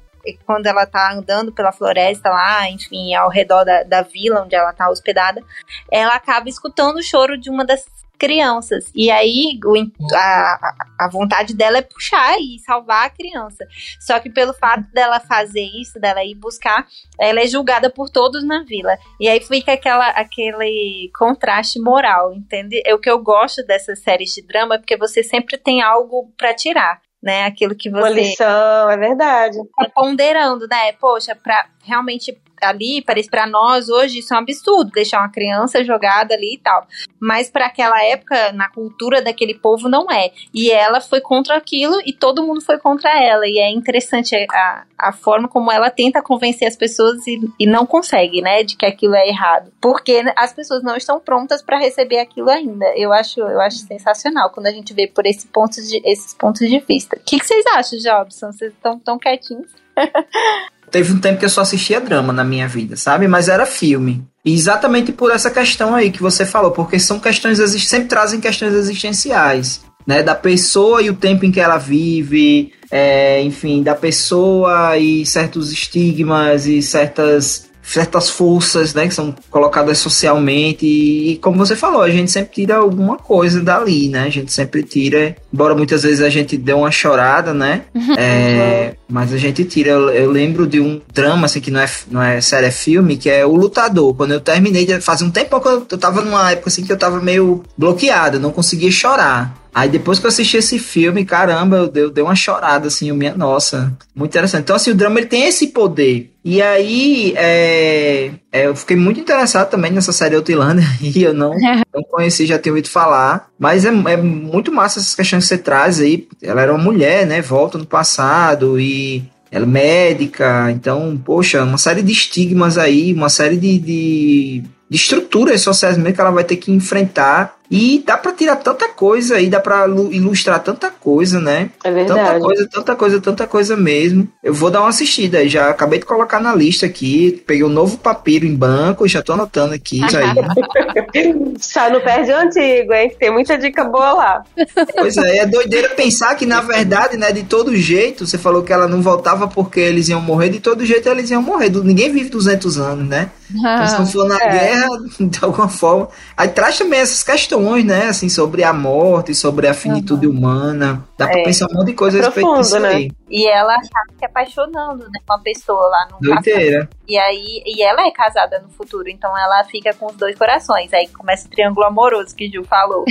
quando ela tá andando pela floresta lá, enfim, ao redor da, da vila onde ela tá hospedada, ela acaba escutando o choro de uma das crianças. E aí o, a, a vontade dela é puxar e salvar a criança. Só que pelo fato dela fazer isso, dela ir buscar, ela é julgada por todos na vila. E aí fica aquela, aquele contraste moral, entende? É o que eu gosto dessas séries de drama, porque você sempre tem algo para tirar né? Aquilo que você. Uma lição, é verdade. Tá ponderando, né? Poxa, pra realmente ali, parece para nós hoje isso é um absurdo, deixar uma criança jogada ali e tal. Mas para aquela época, na cultura daquele povo, não é. E ela foi contra aquilo e todo mundo foi contra ela. E é interessante a, a forma como ela tenta convencer as pessoas e, e não consegue, né, de que aquilo é errado. Porque as pessoas não estão prontas para receber aquilo ainda. Eu acho, eu acho sensacional quando a gente vê por esse ponto de, esses pontos de vista. O que, que vocês acham, Jobson? Vocês estão tão quietinhos? Teve um tempo que eu só assistia drama na minha vida, sabe? Mas era filme. E exatamente por essa questão aí que você falou, porque são questões sempre trazem questões existenciais, né? Da pessoa e o tempo em que ela vive, é, enfim, da pessoa e certos estigmas e certas certas forças, né, que são colocadas socialmente. E, como você falou, a gente sempre tira alguma coisa dali, né, a gente sempre tira, embora muitas vezes a gente dê uma chorada, né, é, mas a gente tira, eu, eu, lembro de um drama, assim, que não é, não é série, é filme, que é O Lutador, quando eu terminei, de, faz um tempo que eu, eu tava numa época, assim, que eu tava meio bloqueado, não conseguia chorar, Aí depois que eu assisti esse filme, caramba, eu dei, eu dei uma chorada, assim, minha nossa, muito interessante. Então, assim, o drama ele tem esse poder. E aí, é, é, eu fiquei muito interessado também nessa série Outlander, e eu não, não conheci, já tinha ouvido falar. Mas é, é muito massa essas questões que você traz aí. Ela era uma mulher, né? Volta no passado e ela é médica, então, poxa, uma série de estigmas aí, uma série de, de, de estruturas sociais mesmo que ela vai ter que enfrentar e dá para tirar tanta coisa aí, dá para ilustrar tanta coisa, né? É verdade. Tanta coisa, tanta coisa, tanta coisa mesmo. Eu vou dar uma assistida, já acabei de colocar na lista aqui, peguei um novo papiro em banco, já tô anotando aqui isso aí. Só não perde o antigo, hein? Tem muita dica boa lá. Pois é, é doideira pensar que na verdade, né, de todo jeito, você falou que ela não voltava porque eles iam morrer, de todo jeito eles iam morrer. Ninguém vive 200 anos, né? Então, se não for na é. guerra, de alguma forma. Aí traz também essas questões questões, né, assim, sobre a morte, sobre a finitude uhum. humana. Dá é. pra pensar um monte de coisa a respeito disso né? aí. E ela acaba se apaixonando, né, uma pessoa lá no Doideira. E aí, e ela é casada no futuro, então ela fica com os dois corações. Aí começa o triângulo amoroso que Gil falou.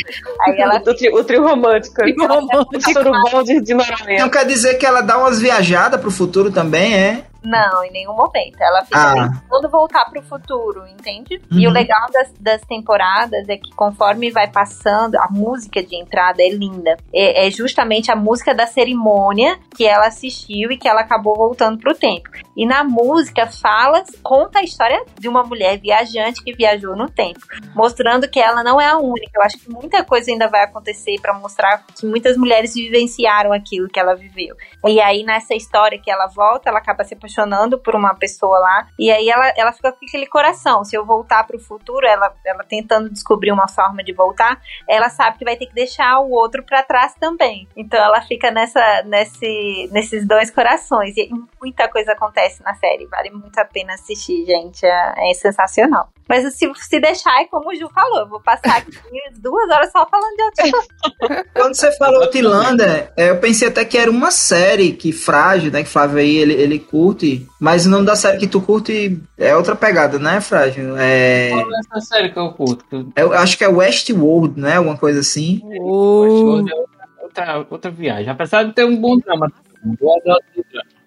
Aí ela o, trio, o trio romântico. O trio romântico. de, de Não quer dizer que ela dá umas viajadas pro futuro também, é? Não, em nenhum momento. Ela fica ah. tentando voltar pro futuro, entende? Uhum. E o uhum. legal das, das temporadas é que conforme vai passando, a música de entrada é linda. É, é, justamente a música da cerimônia que ela assistiu e que ela acabou voltando pro tempo. E na música fala, conta a história de uma mulher viajante que viajou no tempo, mostrando que ela não é a única. Eu acho que muita coisa ainda vai acontecer para mostrar que muitas mulheres vivenciaram aquilo que ela viveu. E aí nessa história que ela volta, ela acaba se apaixonando por uma pessoa lá. E aí ela, ela fica com aquele coração. Se eu voltar pro futuro, ela, ela tentando descobrir uma forma de voltar, ela sabe que vai ter que deixar o outro para trás também. Então ela fica nessa, nesse, nesses dois corações. E muita coisa acontece na série. Vale muito a pena assistir, gente. É, é sensacional. Mas se, se deixar, é como o Ju falou, eu vou passar aqui duas horas só falando de Outlander. Quando você falou Outlander, é, eu pensei até que era uma série que Frágil, né, que Flávio aí, ele, ele curte, mas o nome da série que tu curte é outra pegada, né, Frágil? É... Qual é essa série que eu curto? Eu acho que é Westworld, né, alguma coisa assim. Uh. Westworld é outra, outra viagem, apesar de ter um bom drama.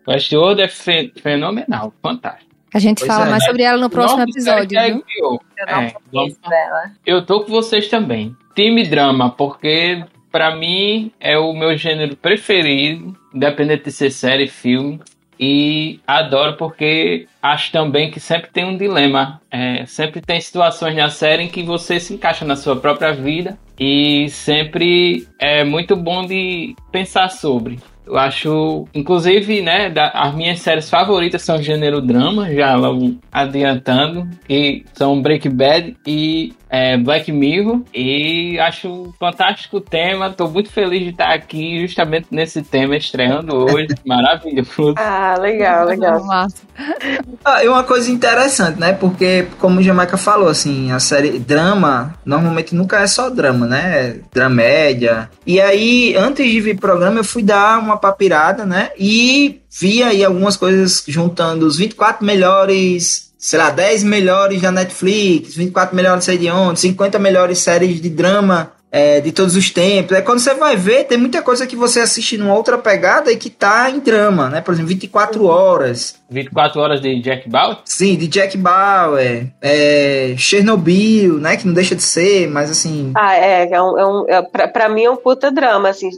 Westworld é fenomenal, fantástico. A gente pois fala é, mais sobre ela no próximo episódio. viu? Eu, é, vamos, eu tô com vocês também. Time drama, porque para mim é o meu gênero preferido, independente de ser série, filme. e adoro porque acho também que sempre tem um dilema. É, sempre tem situações na série em que você se encaixa na sua própria vida e sempre é muito bom de pensar sobre. Eu acho, inclusive, né, da, as minhas séries favoritas são gênero drama, já logo adiantando, que são Breaking Bad e é, Black Mirror. E acho um fantástico tema. Tô muito feliz de estar aqui justamente nesse tema, estreando hoje. Maravilhoso. Ah, legal, legal. Ah, e uma coisa interessante, né? Porque, como o Jamaica falou, assim, a série drama normalmente nunca é só drama, né? É dramédia. E aí, antes de vir pro programa, eu fui dar uma papirada, né? E vi aí algumas coisas juntando os 24 melhores, sei lá, 10 melhores da Netflix, 24 melhores sei de onde, 50 melhores séries de drama é, de todos os tempos. É quando você vai ver, tem muita coisa que você assiste numa outra pegada e que tá em drama, né? Por exemplo, 24 horas. 24 horas de Jack Bauer? Sim, de Jack Bauer. É, Chernobyl, né? Que não deixa de ser, mas assim. Ah, é. é, um, é, um, é pra, pra mim é um puta drama, assim.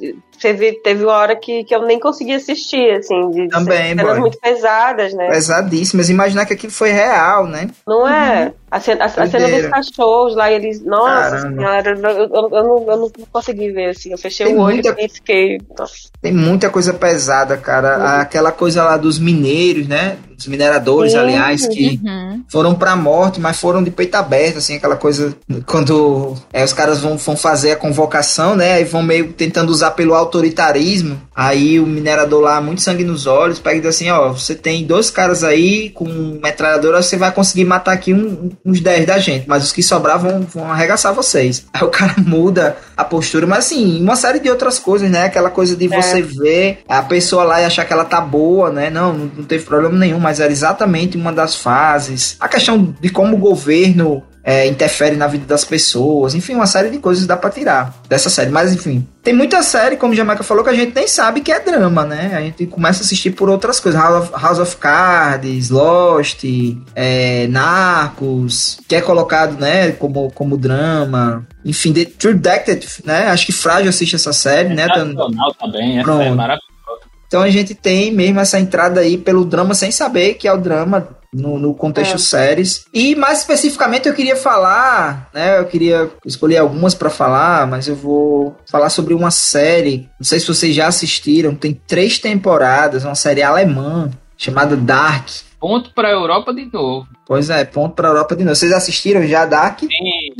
Teve, teve uma hora que, que eu nem consegui assistir, assim, de, de Também, cenas boy. muito pesadas, né? Pesadíssimas. Imaginar que aquilo foi real, né? Não é? A cena, a, a cena dos cachorros lá, eles. Nossa Caramba. senhora, eu, eu, eu não, eu não consegui ver, assim. Eu fechei Tem o olho muita- e fiquei. Nossa. Tem muita coisa pesada, cara. Aquela coisa lá dos mineiros, né? Dos mineradores, Sim. aliás, que Uhum. foram pra morte, mas foram de peito aberto, assim, aquela coisa quando é, os caras vão, vão fazer a convocação, né? E vão meio tentando usar pelo autoritarismo. Aí o minerador lá, muito sangue nos olhos, pega e diz assim: ó, você tem dois caras aí com metralhadora, você vai conseguir matar aqui um- uns 10 da gente, mas os que sobrar vão, vão arregaçar vocês. Aí o cara muda a postura, mas assim, uma série de outras coisas, né? Aquela coisa de É. você ver a pessoa lá e achar que ela tá boa, né? Não, não, não teve problema nenhum, mas era exatamente uma das fases. A questão de como o governo é, interfere na vida das pessoas, enfim, uma série de coisas dá pra tirar dessa série. Mas enfim, tem muita série, como o Jamaica falou, que a gente nem sabe que é drama, né? A gente começa a assistir por outras coisas. House of, House of Cards, Lost, é, Narcos, que é colocado, né, como, como drama. Enfim, The True Detective, né? Acho que Frágil assiste essa série, né? Tá- Nacional também, essa Pronto. é maravilhosa. então a gente tem mesmo essa entrada aí pelo drama sem saber que é o drama no, no contexto É. séries. E mais especificamente eu queria falar, né? Eu queria escolher algumas pra falar, mas eu vou falar sobre uma série. Não sei se vocês já assistiram, tem três temporadas, uma série alemã chamada Dark. Ponto pra Europa de novo. Pois é, ponto pra Europa de novo. Vocês assistiram já Dark? Sim,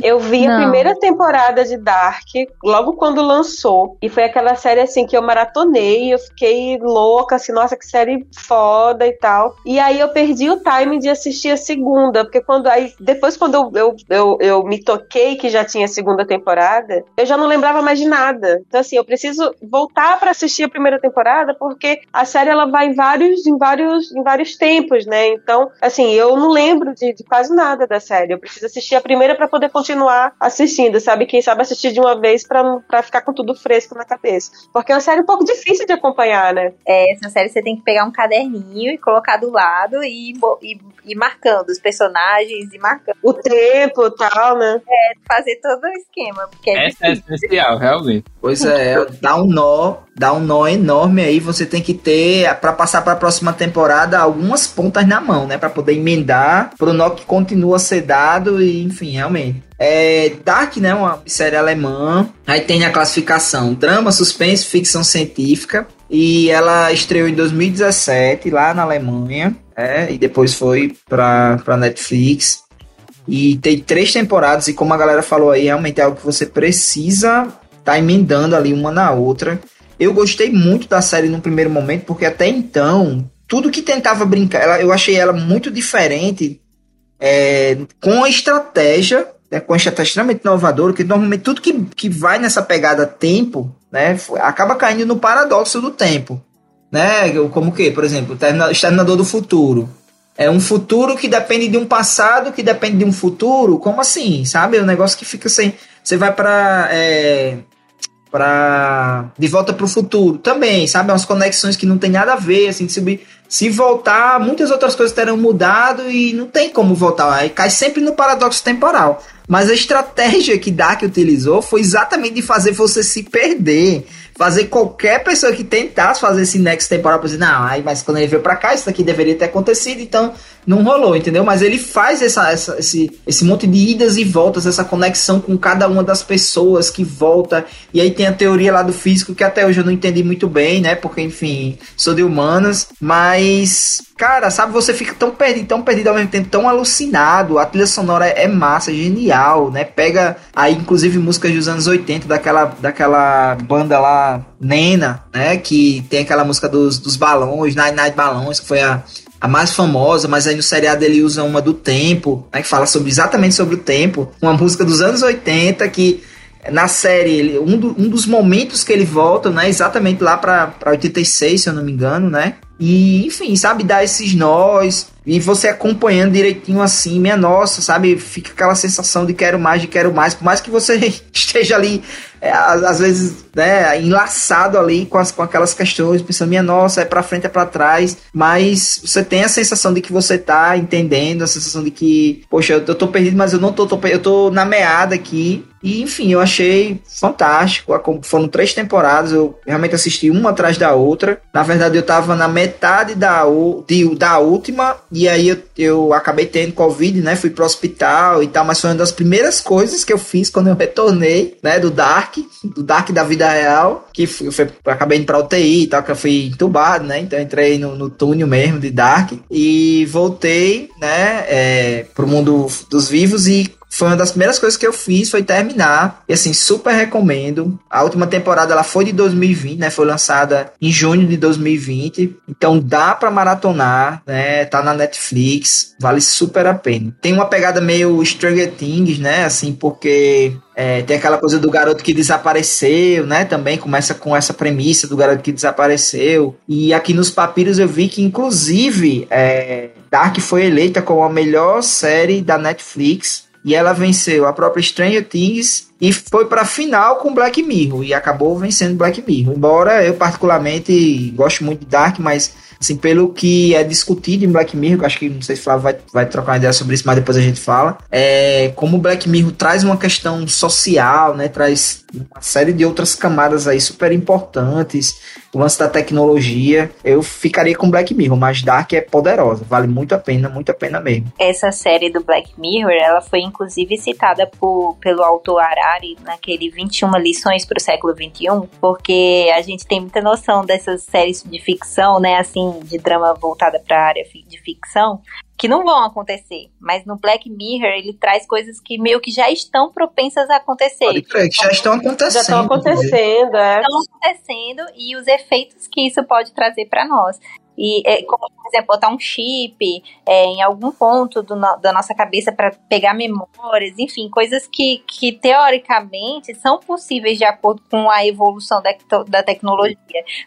Eu vi a Não. primeira temporada de Dark logo quando lançou. E foi aquela série assim que eu maratonei. Eu fiquei louca, assim, nossa, que série foda e tal. E aí eu perdi o time de assistir a segunda. Porque quando aí, depois, quando eu, eu, eu, eu me toquei que já tinha a segunda temporada, eu já não lembrava mais de nada. Então, assim, eu preciso voltar pra assistir a primeira temporada, porque a série ela vai em vários, em vários, em vários tempos, né? Então, assim, eu não lembro de, de quase nada da série. Eu preciso assistir a primeira pra poder continuar assistindo, sabe? Quem sabe assistir de uma vez pra não- pra ficar com tudo fresco na cabeça. Porque é uma série um pouco difícil de acompanhar, né? É, essa série você tem que pegar um caderninho e colocar do lado e, bo- e, e marcando os personagens e marcando, O tempo e tal, né? fazer todo o esquema. Porque é essa é difícil. essencial, realmente. Pois é, dá um nó, dá um nó enorme aí. Você tem que ter, pra passar pra próxima temporada, algumas pontas na mão, né? Pra poder emendar pro nó que continua a ser dado e, enfim, realmente. É, Dark, né? Uma série alemã. Aí tem a classificação drama, suspense, ficção científica. E ela estreou em 2017 lá na Alemanha. É, e depois foi pra Netflix. E tem três temporadas, e como a galera falou aí, realmente é algo que você precisa tá emendando ali uma na outra. Eu gostei muito da série no primeiro momento, porque até então, tudo que tentava brincar, ela- eu achei ela muito diferente é, com a estratégia, né, com a estratégia extremamente inovadora, que normalmente tudo que, que vai nessa pegada tempo, né, acaba caindo no paradoxo do tempo. Né, como o quê? Por exemplo, o Termina- Exterminador do Futuro. É um futuro que depende de um passado que depende de um futuro? Como assim? Sabe? É um negócio que fica sem. Você vai pra. É, pra. De volta pro futuro também, sabe? Umas conexões que não tem nada a ver, assim, de subir. Se voltar, muitas outras coisas terão mudado e não tem como voltar. Aí cai sempre no paradoxo temporal. Mas a estratégia que Dark utilizou foi exatamente de fazer você se perder. fazer qualquer pessoa que tentasse fazer esse next temporal dizer, não, aí, mas quando ele veio pra cá, isso daqui deveria ter acontecido, então não rolou, entendeu? Mas ele faz essa, essa, esse, esse monte de idas e voltas, essa conexão com cada uma das pessoas que volta. E aí tem a teoria lá do físico que até hoje eu não entendi muito bem, né? Porque, enfim, sou de humanas. Mas, cara, sabe, você fica tão perdido, tão perdido ao mesmo tempo, tão alucinado. A trilha sonora é, massa, é genial, né? Pega aí, inclusive, músicas dos anos 80, daquela, daquela banda lá, Nena, né? Que tem aquela música dos, dos balões, Night Night Balões, que foi a a mais famosa, mas aí no seriado ele usa uma do tempo, né, que fala sobre exatamente sobre o tempo, uma música dos anos 80 que na série, ele, um, do, um dos momentos que ele volta, né, exatamente lá para 86, se eu não me engano, né? E, enfim, sabe, dar esses nós e você acompanhando direitinho assim, minha nossa, sabe? Fica aquela sensação de quero mais, de quero mais, por mais que você esteja ali é, às vezes, né, enlaçado ali com, as, com aquelas questões, pensando, minha nossa, é pra frente, é pra trás, mas você tem a sensação de que você tá entendendo, a sensação de que, poxa, eu, eu tô perdido, mas eu não tô, tô, eu tô na meada aqui, e enfim, eu achei fantástico. Foram três temporadas, eu realmente assisti uma atrás da outra. Na verdade, eu tava na metade da, de, da última, e aí eu, eu acabei tendo Covid, né? Fui pro hospital e tal, mas foi uma das primeiras coisas que eu fiz quando eu retornei, né? Do Dark Do Dark da vida real, que foi, foi acabei indo pra UTI e tal, que eu fui entubado, né? Então entrei no, no túnel mesmo de Dark e voltei, né, é, pro mundo dos vivos e foi uma das primeiras coisas que eu fiz foi terminar. E assim, super recomendo. A última temporada ela foi de 2020, né? Foi lançada em junho de 2020. Então dá para maratonar, né? Tá na Netflix, vale super a pena. Tem uma pegada meio Stranger Things, né? Assim, porque é, tem aquela coisa do garoto que desapareceu, né? Também começa com essa premissa do garoto que desapareceu. E aqui nos papiros eu vi que, inclusive, é, Dark foi eleita como a melhor série da Netflix e ela venceu a própria Stranger Things e foi para final com Black Mirror e acabou vencendo Black Mirror. Embora eu particularmente gosto muito de Dark, mas assim, pelo que é discutido em Black Mirror, acho que não sei se Flávio vai, vai trocar uma ideia sobre isso, mas depois a gente fala, é como Black Mirror traz uma questão social, né, traz uma série de outras camadas aí super importantes, o lance da tecnologia, eu ficaria com Black Mirror, mas Dark é poderosa, vale muito a pena, muito a pena mesmo. Essa série do Black Mirror, ela foi inclusive citada por, pelo autor Harari naquele 21 lições para o século 21, porque a gente tem muita noção dessas séries de ficção, né, assim, de drama voltada para a área de ficção, que não vão acontecer. Mas no Black Mirror ele traz coisas que meio que já estão propensas a acontecer. Pode crer, que já estão acontecendo. Já estão acontecendo, é. Estão acontecendo e os efeitos que isso pode trazer para nós. E, é, como, por exemplo, botar um chip é, em algum ponto do no, da nossa cabeça para pegar memórias, enfim, coisas que, que teoricamente são possíveis de acordo com a evolução da, da tecnologia.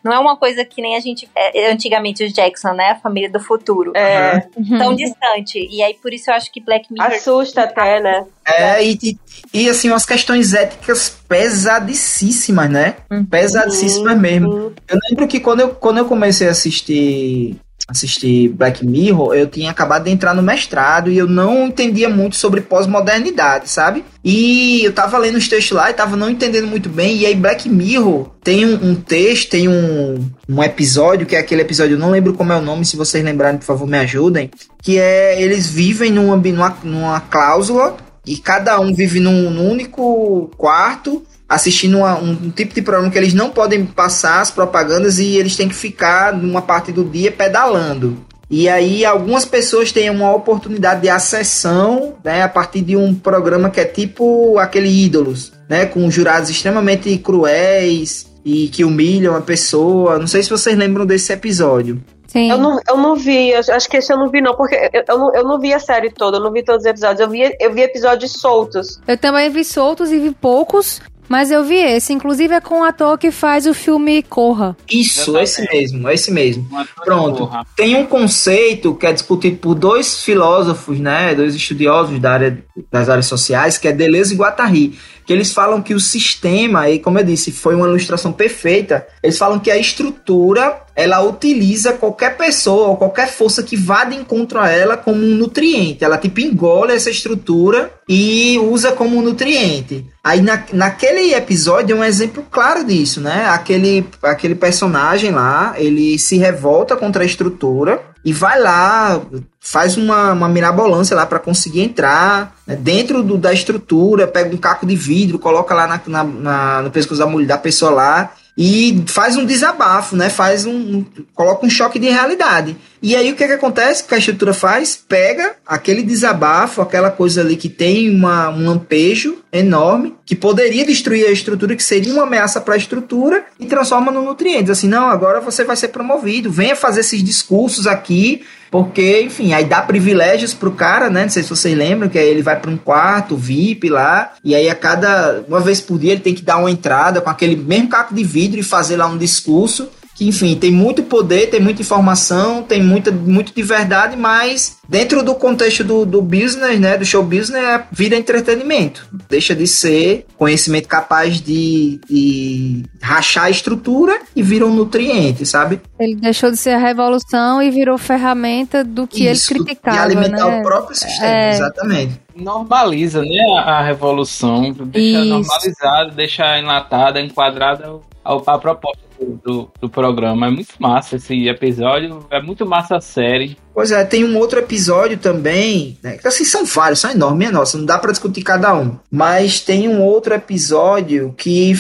Não é uma coisa que nem a gente. É, antigamente, os Jackson, né? A família do futuro. É. Uhum. Tão distante. E aí, por isso, eu acho que Black Mirror. Assusta até, né? É, e, e, e, assim, umas questões éticas pesadíssimas, né? Uhum. Pesadíssimas mesmo. Uhum. Eu lembro que quando eu, quando eu comecei a assistir assistir Black Mirror, eu tinha acabado de entrar no mestrado e eu não entendia muito sobre pós-modernidade, sabe? E eu tava lendo os textos lá e tava não entendendo muito bem. E aí, Black Mirror tem um, um texto, tem um, um episódio, que é aquele episódio, eu não lembro como é o nome, se vocês lembrarem, por favor, me ajudem. Que é eles vivem numa, numa, numa cláusula e cada um vive num, num único quarto assistindo uma, um, um, tipo de programa que eles não podem passar as propagandas e eles têm que ficar numa parte do dia pedalando. E aí algumas pessoas têm uma oportunidade de acessão, né, a partir de um programa que é tipo aquele Ídolos, né, com jurados extremamente cruéis e que humilham a pessoa. Não sei se vocês lembram desse episódio. Sim. Eu não, eu não vi, acho que esse eu não vi, não, porque eu, eu, não, eu não vi a série toda, eu não vi todos os episódios, eu vi, eu vi episódios soltos. Eu também vi soltos e vi poucos, mas eu vi esse, inclusive é com o ator que faz o filme Corra. Isso, esse mesmo, esse mesmo. Pronto. Tem um conceito que é discutido por dois filósofos, né, dois estudiosos da área das áreas sociais, que é Deleuze e Guattari, que eles falam que o sistema, e como eu disse, foi uma ilustração perfeita, eles falam que a estrutura, ela utiliza qualquer pessoa ou qualquer força que vá de encontro a ela como um nutriente. Ela tipo engole essa estrutura e usa como um nutriente. Aí na, naquele episódio é um exemplo claro disso, né? Aquele, aquele personagem lá, ele se revolta contra a estrutura e vai lá, faz uma, uma mirabolância lá para conseguir entrar né, dentro do, da estrutura, pega um caco de vidro, coloca lá na, na, na, no pescoço da mulher, da pessoa lá e faz um desabafo, né? Faz um, um, coloca um choque de realidade. E aí o que, é que acontece? O que a estrutura faz? Pega aquele desabafo, aquela coisa ali que tem uma, um lampejo enorme, que poderia destruir a estrutura, que seria uma ameaça para a estrutura, e transforma no nutriente. Assim, não, agora você vai ser promovido, venha fazer esses discursos aqui, porque, enfim, aí dá privilégios pro cara, né? Não sei se vocês lembram, que aí ele vai para um quarto VIP lá, e aí a cada uma vez por dia ele tem que dar uma entrada com aquele mesmo caco de vidro e fazer lá um discurso que, enfim, tem muito poder, tem muita informação, tem muita, muito de verdade, mas dentro do contexto do, do business, né, do show business, é, vira entretenimento. Deixa de ser conhecimento capaz de, de rachar a estrutura e vira um nutriente, sabe? Ele deixou de ser a revolução e virou ferramenta do que Isso, ele criticava, E alimentar né? o próprio sistema, é... exatamente normaliza, né, a, revolução, deixa Isso. normalizado, deixa enlatada, enquadrada a proposta do, do, programa. É muito massa esse episódio, é muito massa a série. Pois é, tem um outro episódio também, né? Assim, são vários, são enormes, é nossa, não dá para discutir cada um. Mas tem um outro episódio que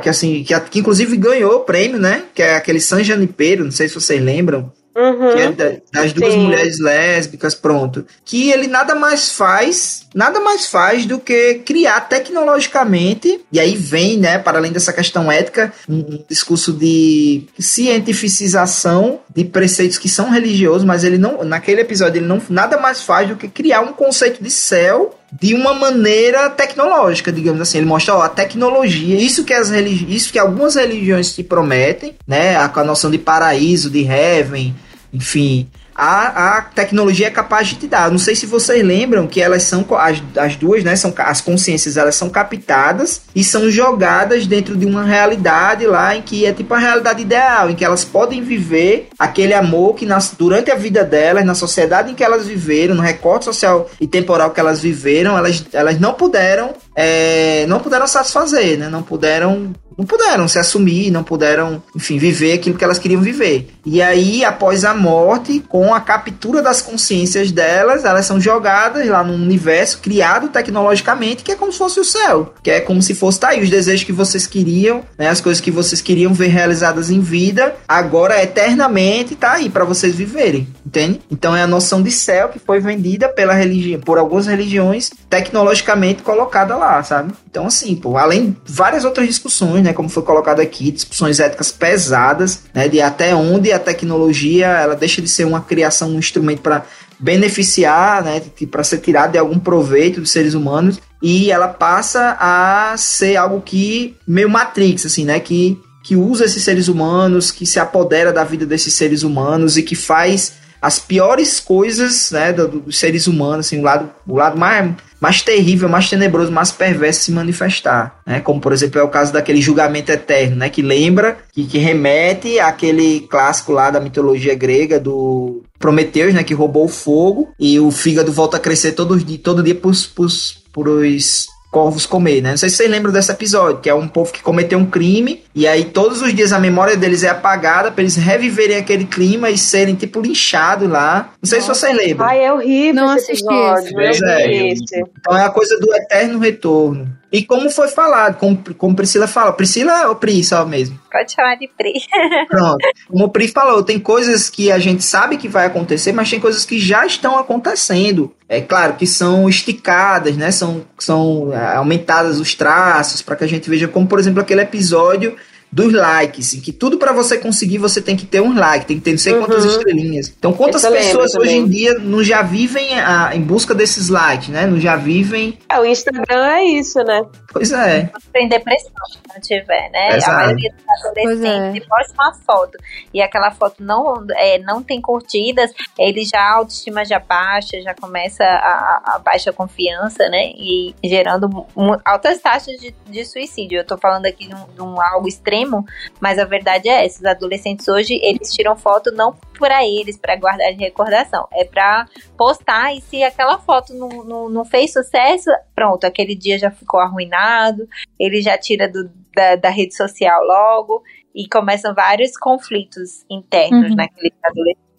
que assim, que, que inclusive ganhou o prêmio, né? Que é aquele San Janipero, não sei se vocês lembram. Uhum, que é da, das duas sim. mulheres lésbicas, pronto. Que ele nada mais faz, nada mais faz do que criar tecnologicamente, e aí vem, né, para além dessa questão ética, um, discurso de cientificização de preceitos que são religiosos, mas ele não, naquele episódio, ele não nada mais faz do que criar um conceito de céu de uma maneira tecnológica, digamos assim. Ele mostra ó, a tecnologia, isso que as religi isso que algumas religiões te prometem, né? A, a noção de paraíso, de heaven, enfim, a, a tecnologia é capaz de te dar. Não sei se vocês lembram que elas são as, as duas, né? São as consciências, elas são captadas e são jogadas dentro de uma realidade lá em que é tipo a realidade ideal, em que elas podem viver aquele amor que nas, durante a vida delas, na sociedade em que elas viveram, no recorte social e temporal que elas viveram, elas, elas não puderam é, não puderam satisfazer, né? Não puderam não puderam se assumir, não puderam, enfim, viver aquilo que elas queriam viver. E aí, após a morte, com a captura das consciências delas, elas são jogadas lá num universo criado tecnologicamente, que é como se fosse o céu, que é como se fosse, tá aí, os desejos que vocês queriam, né, as coisas que vocês queriam ver realizadas em vida, agora eternamente tá aí para vocês viverem, entende? Então é a noção de céu que foi vendida pela religião, por algumas religiões, tecnologicamente colocada lá, sabe? Então assim, pô, além várias outras discussões, né, né, como foi colocado aqui, discussões éticas pesadas, né, de até onde a tecnologia ela deixa de ser uma criação, um instrumento para beneficiar, né, para ser tirado de algum proveito dos seres humanos e ela passa a ser algo que meio Matrix, assim, né, que que usa esses seres humanos, que se apodera da vida desses seres humanos e que faz as piores coisas, né, dos seres humanos, assim, o lado, o lado mais mais terrível, mais tenebroso, mais perverso se manifestar, né? Como por exemplo é o caso daquele julgamento eterno, né? Que lembra, que, que remete àquele clássico lá da mitologia grega do Prometeus, né? Que roubou o fogo e o fígado volta a crescer todo, todo dia pros, pros corvos comer, né? Não sei se vocês lembram desse episódio, que é um povo que cometeu um crime e aí todos os dias a memória deles é apagada para eles reviverem aquele clima e serem tipo linchados lá. Não sei Nossa. se vocês lembram. Ai, é horrível Não assisti esse. É. Então é a coisa do eterno retorno. E como foi falado, como, como Priscila fala, Priscila ou Pri só mesmo? Pode chamar de Pri. Pronto. Como o Pri falou, tem coisas que a gente sabe que vai acontecer, mas tem coisas que já estão acontecendo. É claro que são esticadas, né? São, são é, aumentadas os traços para que a gente veja, como por exemplo aquele episódio dos likes, em que tudo para você conseguir você tem que ter um like, tem que ter não sei uhum. quantas estrelinhas. Então, quantas pessoas hoje em dia não já vivem a, em busca desses likes, né? Não já vivem. É, o Instagram é isso, né? Pois é. Tem depressão se não tiver, né? Exato. A maioria dos adolescentes é. posta uma foto e aquela foto não, é, não tem curtidas, ele já a autoestima já baixa, já começa a, a baixa confiança, né? E gerando altas taxas de, de suicídio. Eu tô falando aqui de um, de um algo extremo extremo, mas a verdade é essa: os adolescentes hoje eles tiram foto não para eles, para guardar de recordação, é para postar. E se aquela foto não, não, não fez sucesso, pronto, aquele dia já ficou arruinado, ele já tira do, da, da rede social logo, e começam vários conflitos internos Uhum. naquele adolescente.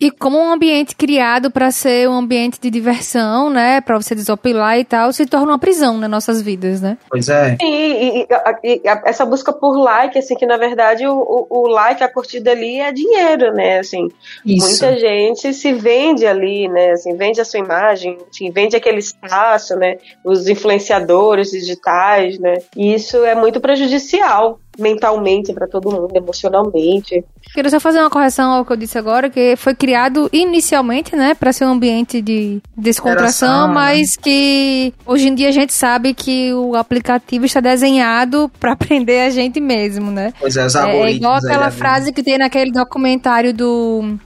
E como um ambiente criado para ser um ambiente de diversão, né, para você desopilar e tal, se torna uma prisão nas nossas vidas, né? Pois é. E, e- e- a- e a- essa busca por like, assim, que na verdade o, o, o like, a curtida ali é dinheiro, né? Assim, Isso. muita gente se vende ali, né? Assim, vende a sua imagem, assim, vende aquele espaço, né? Os influenciadores digitais, né? E isso é muito prejudicial mentalmente para todo mundo, emocionalmente. Queria só fazer uma correção ao que eu disse agora, que foi criado inicialmente, né, para ser um ambiente de descontração, né? mas que hoje em dia a gente sabe que o aplicativo está desenhado para prender a gente mesmo, né? Pois é, os É, é igual aquela frase que tem naquele documentário do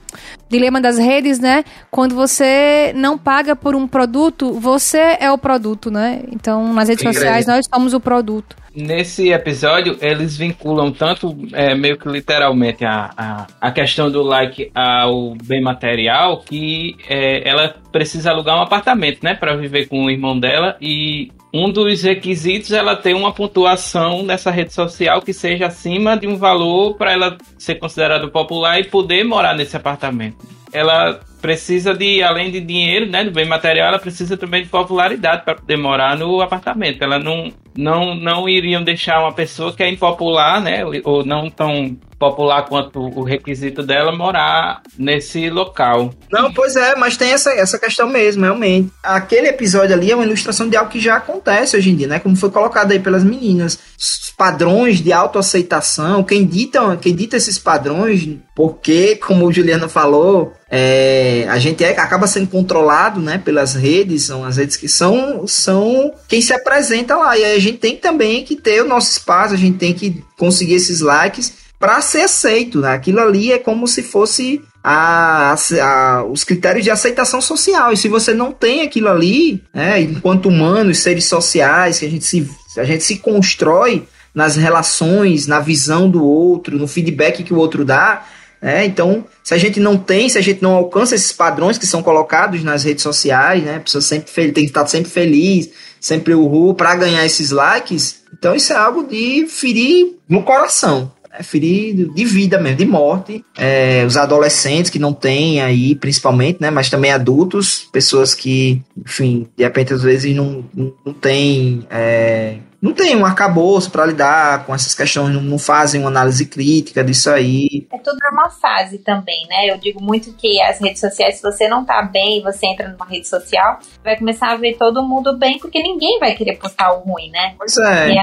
Dilema das Redes, né? Quando você não paga por um produto, você é o produto, né? Então, nas redes sociais, nós somos o produto. Nesse episódio, eles vinculam tanto, é, meio que literalmente, a, a, a questão do like ao bem material, que é, ela precisa alugar um apartamento, né, para viver com o irmão dela, e um dos requisitos é ela ter uma pontuação nessa rede social que seja acima de um valor para ela ser considerada popular e poder morar nesse apartamento. Ela precisa de, além de dinheiro, né, do bem material, ela precisa também de popularidade para poder morar no apartamento. Ela não, não, não iriam deixar uma pessoa que é impopular, né, ou não tão popular quanto o requisito dela morar nesse local. Não, pois é, mas tem essa, essa questão mesmo, realmente. Aquele episódio ali é uma ilustração de algo que já acontece hoje em dia, né? Como foi colocado aí pelas meninas. Os padrões de autoaceitação, quem dita, quem dita esses padrões, porque, como o Juliano falou, é, a gente é- acaba sendo controlado, né, pelas redes, são as redes que são, são quem se apresenta lá. E aí a gente tem também que ter o nosso espaço, a gente tem que conseguir esses likes para ser aceito. Né? Aquilo ali é como se fosse a, a- os critérios de aceitação social. E se você não tem aquilo ali, né, enquanto humanos, seres sociais, que a gente se, a gente se constrói nas relações, na visão do outro, no feedback que o outro dá. Né? então, se a gente não tem, se a gente não alcança esses padrões que são colocados nas redes sociais, né? A pessoa sempre fel- tem que estar sempre feliz, sempre uhul, para ganhar esses likes. Então, isso é algo de ferir no coração é ferir de vida mesmo, de morte. É, os adolescentes que não têm aí, principalmente, né? Mas também adultos, pessoas que, enfim, de repente às vezes não, não, não têm. é, não tem um arcabouço para lidar com essas questões, não, não fazem uma análise crítica disso aí. É tudo uma fase também, né? Eu digo muito que as redes sociais, se você não tá bem e você entra numa rede social, vai começar a ver todo mundo bem, porque ninguém vai querer postar o ruim, né? Pois é. E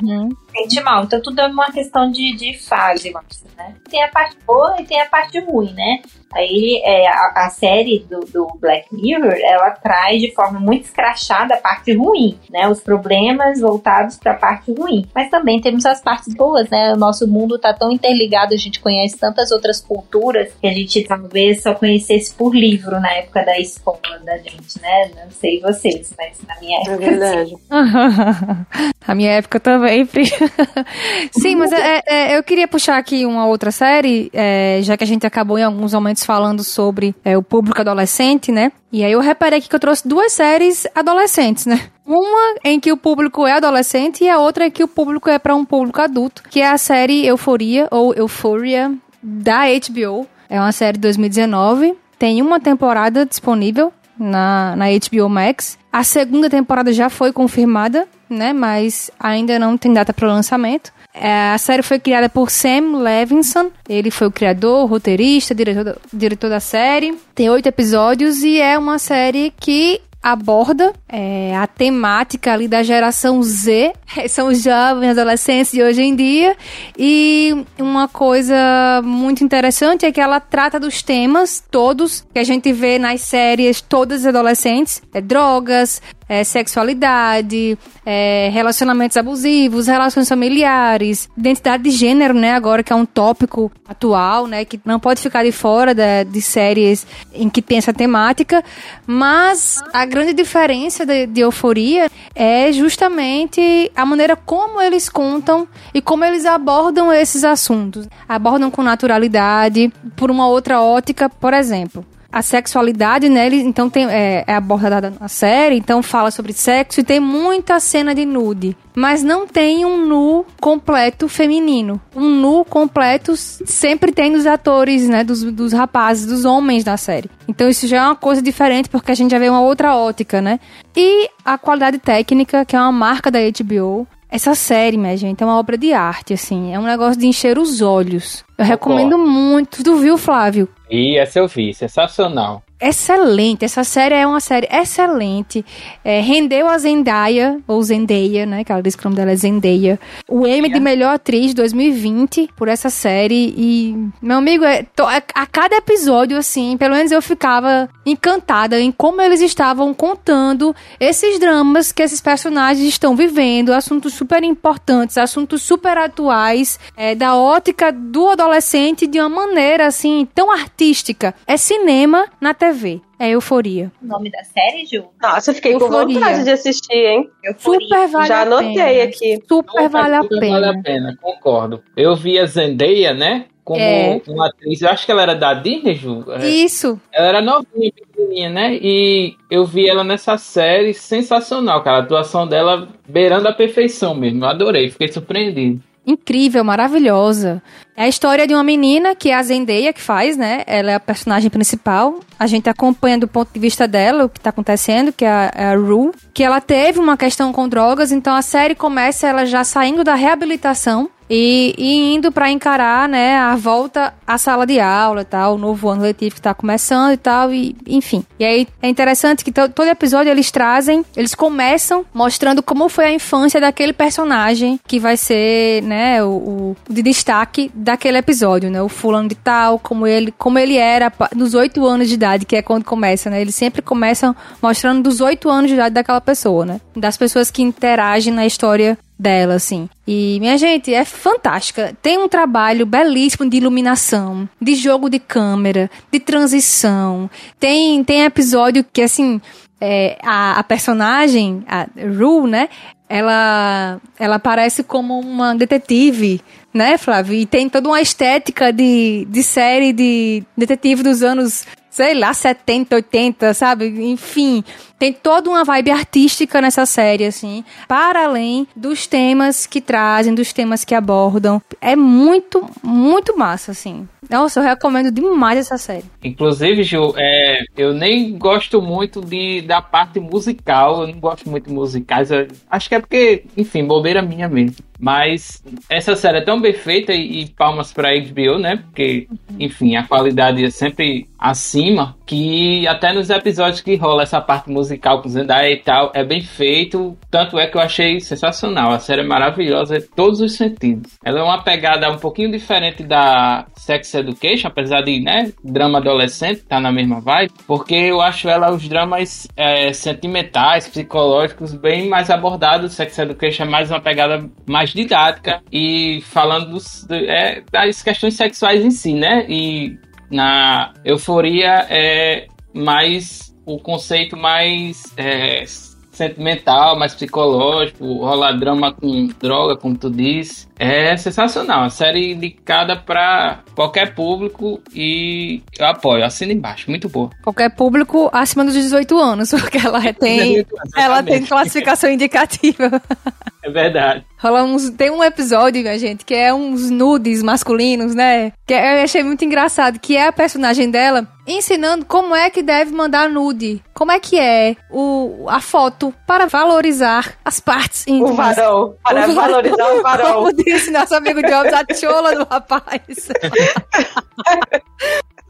sente mal. Então tudo é uma questão de, de fase, dizer, né? Tem a parte boa e tem a parte ruim, né? Aí é, a, a série do, do Black Mirror, ela traz de forma muito escrachada a parte ruim, né? Os problemas voltados para a parte ruim. Mas também temos as partes boas, né? O nosso mundo tá tão interligado, a gente conhece tantas outras culturas que a gente talvez só conhecesse por livro na época da escola da gente, né? Não sei vocês, mas na minha É época. verdade. A minha época também, Pri. Sim, mas é- é- eu queria puxar aqui uma outra série, é, já que a gente acabou em alguns momentos falando sobre é, o público adolescente, né? E aí eu reparei aqui que eu trouxe duas séries adolescentes, né? Uma em que o público é adolescente e a outra em que o público é para um público adulto, que é a série Euforia ou Euphoria da HBO. É uma série de 2019, tem uma temporada disponível na, na HBO Max. A segunda temporada já foi confirmada, né? Mas ainda não tem data para o lançamento. É, a série foi criada por Sam Levinson. Ele foi o criador, roteirista, diretor diretor da série. Tem oito episódios e é uma série que aborda é, a temática ali da geração Z, são os jovens adolescentes de hoje em dia, e uma coisa muito interessante é que ela trata dos temas todos que a gente vê nas séries todas adolescentes, é, drogas, é, sexualidade, é, relacionamentos abusivos, relações familiares, identidade de gênero, né? Agora que é um tópico atual, né? Que não pode ficar de fora de séries em que tem essa temática. Mas a grande diferença de, de Euforia é justamente a maneira como eles contam e como eles abordam esses assuntos. Abordam com naturalidade, por uma outra ótica, por exemplo. A sexualidade, né? Ele, então tem, é, é abordada na série, então fala sobre sexo e tem muita cena de nude. Mas não tem um nu completo feminino. Um nu completo sempre tem dos atores, né? Dos, dos rapazes, dos homens da série. Então isso já é uma coisa diferente porque a gente já vê uma outra ótica, né? E a qualidade técnica, que é uma marca da HBO. Essa série, minha gente, é uma obra de arte, assim. É um negócio de encher os olhos. Eu recomendo muito. Tu viu, Flávio? E essa eu vi, sensacional excelente. Essa série é uma série excelente. É, rendeu a Zendaya, ou Zendaya, né? Que ela diz que o nome dela é Zendaya. O Emmy de melhor atriz 2020 por essa série. E, meu amigo, é, to, a, a, cada episódio, assim, pelo menos eu ficava encantada em como eles estavam contando esses dramas que esses personagens estão vivendo, assuntos super importantes, assuntos super atuais, é, da ótica do adolescente de uma maneira, assim, tão artística. É cinema na TV ver. É Euforia. O nome da série, Ju? Nossa, eu fiquei Euforia. com vontade de assistir, hein? Euforia. Super vale Já anotei aqui. Super, vale, a pena. vale a pena, concordo. Eu vi a Zendaya, né? Como é. uma atriz, eu acho que ela era da Disney, Ju. É. Isso. Ela era novinha, pequenininha, né? E eu vi ela nessa série sensacional, cara. A atuação dela beirando a perfeição mesmo. Eu adorei, fiquei surpreendido incrível, maravilhosa. É a história de uma menina que é a Zendaya que faz, né? Ela é a personagem principal. A gente acompanha do ponto de vista dela o que tá acontecendo, que é a, é a Rue, que ela teve uma questão com drogas, então a série começa ela já saindo da reabilitação e, e indo para encarar, né, a volta à sala de aula, tal, o novo ano letivo que está começando e tal, e enfim. E aí é interessante que todo episódio eles trazem, eles começam mostrando como foi a infância daquele personagem que vai ser, né, o, o de destaque daquele episódio, né, o fulano de tal, como ele, como ele era nos oito anos de idade, que é quando começa, né, eles sempre começam mostrando dos oito anos de idade daquela pessoa, né, das pessoas que interagem na história dela, assim. E, minha gente, é fantástica. Tem um trabalho belíssimo de iluminação, de jogo de câmera, de transição. Tem, tem episódio que, assim, é, a, a personagem, a Rue, né? Ela, ela parece como uma detetive, né, Flávio? E tem toda uma estética de, de série de detetive dos anos sei lá, 70, 80, sabe? Enfim, tem toda uma vibe artística nessa série, assim, para além dos temas que trazem, dos temas que abordam. É muito, muito massa, assim. Nossa, eu recomendo demais essa série. Inclusive, Ju, é, eu nem gosto muito de, da parte musical, eu não gosto muito de musicais. acho que é porque, enfim, bobeira minha mesmo. Mas essa série é tão bem feita e, e palmas para HBO, né? Porque, enfim, a qualidade é sempre acima, que até nos episódios que rola essa parte musical com Zendaya e tal, é bem feito. Tanto é que eu achei sensacional. A série é maravilhosa em todos os sentidos. Ela é uma pegada um pouquinho diferente da Sex Education, apesar de, né, drama adolescente, tá na mesma vibe, porque eu acho ela os dramas é, sentimentais, psicológicos, bem mais abordados. Sex Education é mais uma pegada mais didática e falando dos, é, das questões sexuais em si, né? E na euforia é mais o conceito mais é, sentimental, mais psicológico, rola drama com droga, como tu disse. É sensacional, a série indicada para qualquer público e eu apoio, assina embaixo, muito boa. Qualquer público acima dos 18 anos, porque ela tem, ela tem classificação indicativa. É verdade. Rola uns, tem um episódio, minha gente, que é uns nudes masculinos, né? Que eu achei muito engraçado, que é a personagem dela ensinando como é que deve mandar nude. Como é que é o, a foto para valorizar as partes íntimas. O varão. Para o valorizar o varão. Disse nosso amigo Jobs, a chola do rapaz.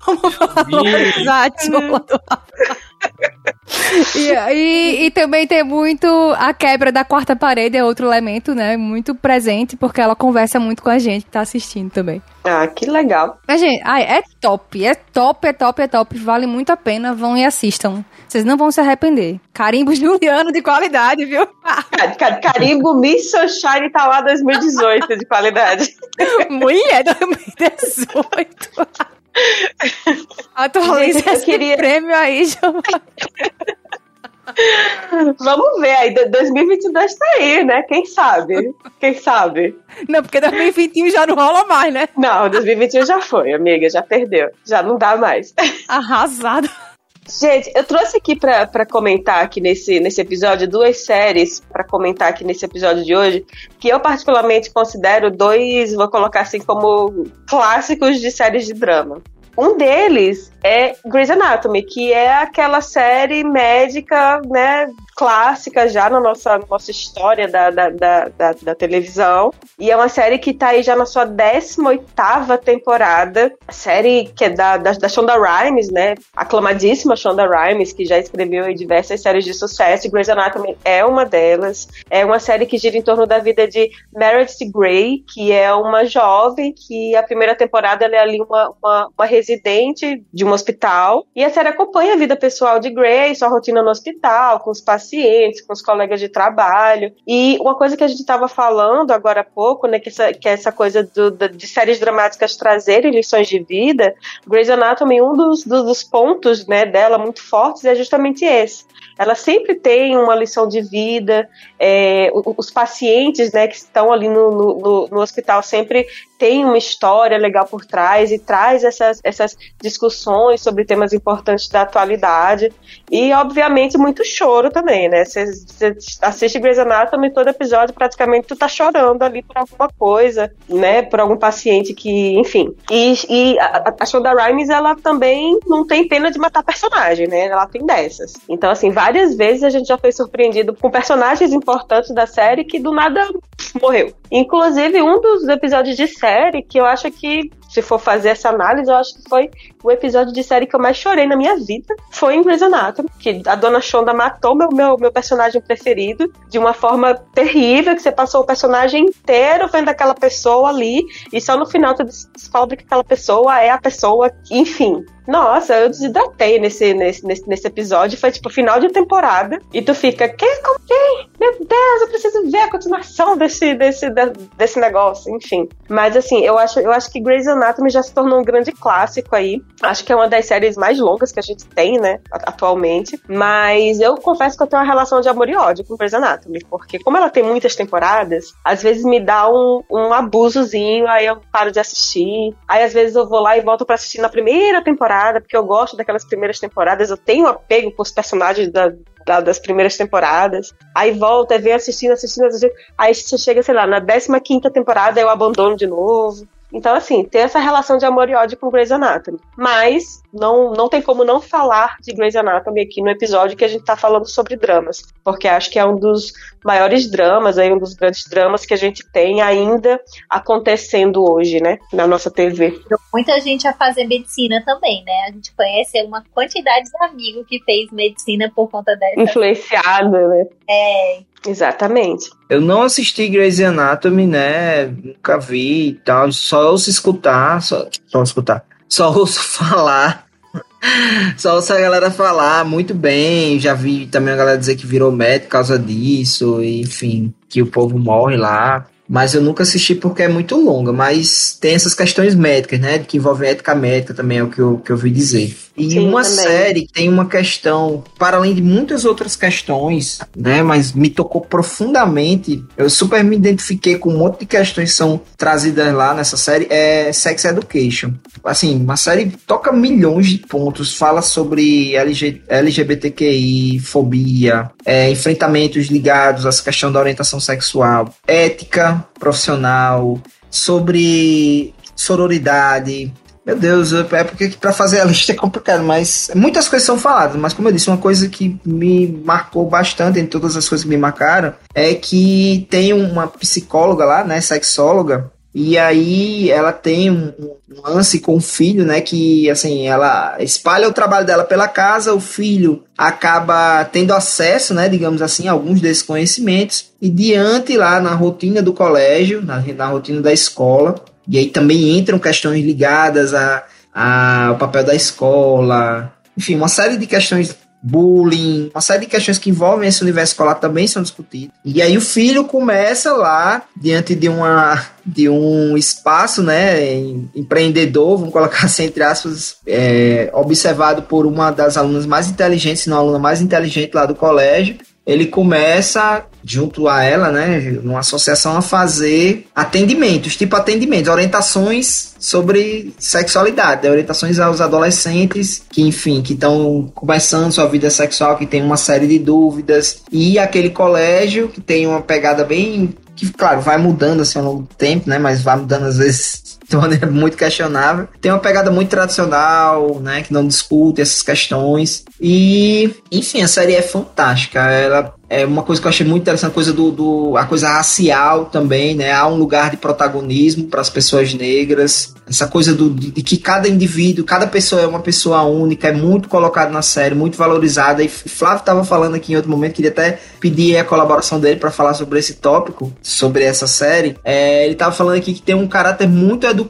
Como valorizar a chola do rapaz. E, e, e, também tem muito a quebra da quarta parede, é outro elemento, né? Muito presente, porque ela conversa muito com a gente que tá assistindo também. Ah, que legal. Mas, gente, ai, é top, é top, é top, é top. Vale muito a pena, vão e assistam. Vocês não vão se arrepender. Carimbo Juliano de qualidade, viu? Carimbo Miss Sunshine tá lá 2018 de qualidade. Mulher, 2018. Atualiza esse queria... prêmio aí, Giovana. Vamos ver aí, 2022 tá aí, né? Quem sabe? Quem sabe? Não, porque 2021 já não rola mais, né? Não, 2021 já foi, amiga, já perdeu. Já não dá mais. Arrasado. Gente, eu trouxe aqui para comentar aqui nesse, nesse episódio duas séries para comentar aqui nesse episódio de hoje que eu particularmente considero dois, vou colocar assim como clássicos de séries de drama. Um deles é Grey's Anatomy, que é aquela série médica, né, clássica já na nossa, nossa história da, da, da, da, da televisão. E é uma série que está aí já na sua 18 temporada. A série que é da, da, da Shonda Rhimes, né? Aclamadíssima Shonda Rhimes, que já escreveu diversas séries de sucesso. E Grey's Anatomy é uma delas. É uma série que gira em torno da vida de Meredith Grey, que é uma jovem que a primeira temporada é ali uma, uma, uma residente de um hospital. E a série acompanha a vida pessoal de Grey, sua rotina no hospital, com os pacientes, com os colegas de trabalho. E uma coisa que a gente estava falando agora há pouco, né, que essa, que essa coisa do, de séries dramáticas trazerem lições de vida, Grey's Anatomy, um dos, dos, dos pontos né, dela muito fortes é justamente esse ela sempre tem uma lição de vida. É, os pacientes né, que estão ali no, no, no, hospital sempre têm uma história legal por trás e traz essas, essas discussões sobre temas importantes da atualidade. E, obviamente, muito choro também, né? Você assiste Grey's Anatomy todo episódio, praticamente tu tá chorando ali por alguma coisa, né? Por algum paciente que, enfim. E, e a, a Shonda Rhimes, ela também não tem pena de matar personagem, né? Ela tem dessas. Então, assim, várias vezes a gente já foi surpreendido com personagens importantes da série que do nada morreu. Inclusive, um dos episódios de série que eu acho que se for fazer essa análise, eu acho que foi o episódio de série que eu mais chorei na minha vida. Foi em Grey's Anatomy, que a dona Shonda matou meu, meu, meu personagem preferido de uma forma terrível, que você passou o personagem inteiro vendo aquela pessoa ali, e só no final você descobre que aquela pessoa é a pessoa, enfim. Nossa, eu desidratei nesse, nesse, nesse, nesse episódio. Foi tipo final de temporada. E tu fica, quem? Como quem? Meu Deus, eu preciso ver a continuação desse, desse, desse negócio. Enfim. Mas assim, eu acho, eu acho que Grey's Anatomy já se tornou um grande clássico aí. Acho que é uma das séries mais longas que a gente tem, né? Atualmente. Mas eu confesso que eu tenho uma relação de amor e ódio com Grey's Anatomy. Porque como ela tem muitas temporadas, às vezes me dá um, um abusozinho, aí eu paro de assistir. Aí às vezes eu vou lá e volto para assistir na primeira temporada porque eu gosto daquelas primeiras temporadas, eu tenho apego com os personagens da, da, das primeiras temporadas. Aí volta, vem assistindo, assistindo, assistindo. Aí você chega, sei lá, na 15 quinta temporada eu abandono de novo. Então, assim, tem essa relação de amor e ódio com Grey's Anatomy. Mas não, não tem como não falar de Grey's Anatomy aqui no episódio que a gente tá falando sobre dramas. Porque acho que é um dos maiores dramas, aí, um dos grandes dramas que a gente tem ainda acontecendo hoje, né? Na nossa TV. Muita gente a fazer medicina também, né? A gente conhece uma quantidade de amigos que fez medicina por conta dessa. Influenciada, né? É. Exatamente. Eu não assisti Grey's Anatomy, né? Nunca vi e tal. Só ouço escutar, só, só escutar. Só ouço falar. Só ouço a galera falar muito bem. Já vi também a galera dizer que virou médico por causa disso. Enfim, que o povo morre lá mas eu nunca assisti porque é muito longa, mas tem essas questões médicas, né, que envolvem ética médica também, é o que eu, que eu ouvi dizer. E Sim, uma também. série tem uma questão, para além de muitas outras questões, né, mas me tocou profundamente, eu super me identifiquei com um monte de questões que são trazidas lá nessa série, é Sex Education. Assim, uma série toca milhões de pontos, fala sobre LG, LGBTQI, fobia, é, enfrentamentos ligados à questão da orientação sexual, ética, profissional, sobre sororidade. Meu Deus, é porque para fazer a lista é complicado, mas muitas coisas são faladas, mas como eu disse, uma coisa que me marcou bastante em todas as coisas que me marcaram é que tem uma psicóloga lá, né, sexóloga, e aí ela tem um, um lance com o filho, né? Que assim, ela espalha o trabalho dela pela casa, o filho acaba tendo acesso, né, digamos assim, a alguns desses conhecimentos, e diante lá na rotina do colégio, na, na rotina da escola, e aí também entram questões ligadas a, a, ao papel da escola, enfim, uma série de questões bullying, uma série de questões que envolvem esse universo escolar também são discutidas. E aí o filho começa lá, diante de uma de um espaço, né, empreendedor, vamos colocar assim entre aspas, é, observado por uma das alunas mais inteligentes, não a aluna mais inteligente lá do colégio, ele começa, junto a ela, né, numa associação, a fazer atendimentos, tipo atendimentos, orientações sobre sexualidade, né, orientações aos adolescentes que, enfim, que estão começando sua vida sexual, que tem uma série de dúvidas, e aquele colégio que tem uma pegada bem que, claro, vai mudando assim ao longo do tempo, né? Mas vai mudando às vezes de maneira muito questionável. Tem uma pegada muito tradicional, né? Que não discute essas questões. E, enfim, a série é fantástica. Ela é uma coisa que eu achei muito interessante, a coisa do, do a coisa racial também, né? Há um lugar de protagonismo para as pessoas negras. Essa coisa do, de, de, que cada indivíduo, cada pessoa é uma pessoa única, é muito colocado na série, muito valorizada. E Flávio estava falando aqui em outro momento, queria até pedir a colaboração dele para falar sobre esse tópico, sobre essa série. É, ele estava falando aqui que tem um caráter muito educativo.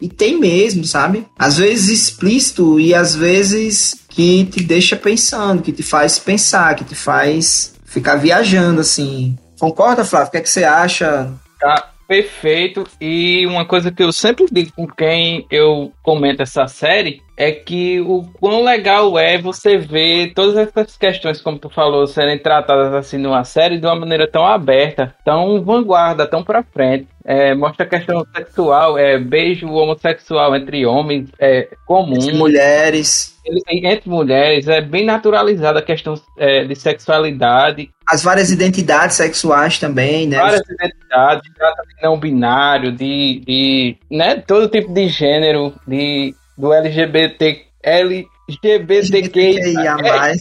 E tem mesmo, sabe? Às vezes explícito e às vezes que te deixa pensando, que te faz pensar, que te faz ficar viajando, assim. Concorda, Flávio? O que, é que você acha? Tá perfeito. E uma coisa que eu sempre digo com quem eu comento essa série é que o quão legal é você ver todas essas questões, como tu falou, serem tratadas assim numa série de uma maneira tão aberta, tão vanguarda, tão pra frente. É, mostra a questão sexual, é, beijo homossexual entre homens é comum. Entre mulheres. Entre mulheres, é bem naturalizada a questão é, de sexualidade. As várias identidades sexuais também, né? Várias identidades, trata de não binário, de, de né, todo tipo de gênero, de do LGBT, LGBTQIA+. É,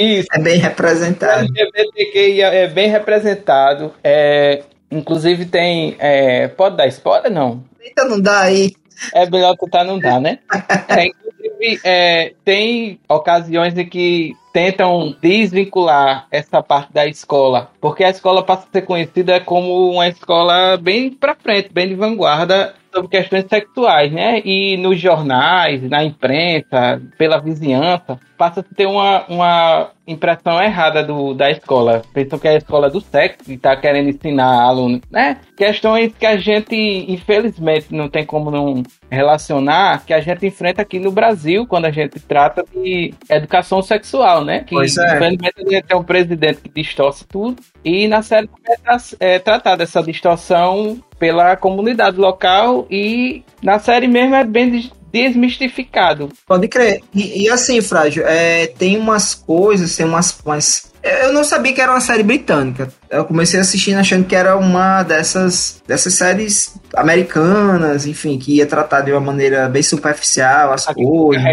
isso. É bem representado. LGBTQIA é bem representado. É, inclusive tem... É, pode dar spoiler, não? Eita, não dá aí. É melhor tentar não dar, né? é, inclusive, é, tem ocasiões em que tentam desvincular essa parte da escola, porque a escola passa a ser conhecida como uma escola bem para frente, bem de vanguarda sobre questões sexuais, né? E nos jornais, na imprensa, pela vizinhança, passa a ter uma, uma impressão errada do, da escola. Pensam que é a escola do sexo e está querendo ensinar alunos, né? Questões que a gente, infelizmente, não tem como não relacionar, que a gente enfrenta aqui no Brasil quando a gente trata de educação sexual, né? Que, pois é. infelizmente, a gente tem um presidente que distorce tudo. E na série é, é tratada essa distorção pela comunidade local e na série mesmo é bem desmistificado. Pode crer. E, e assim, Frágil, é, tem umas coisas, tem umas, umas eu não sabia que era uma série britânica. Eu comecei assistindo achando que era uma dessas, dessas séries americanas, enfim, que ia tratar de uma maneira bem superficial as Aqui coisas.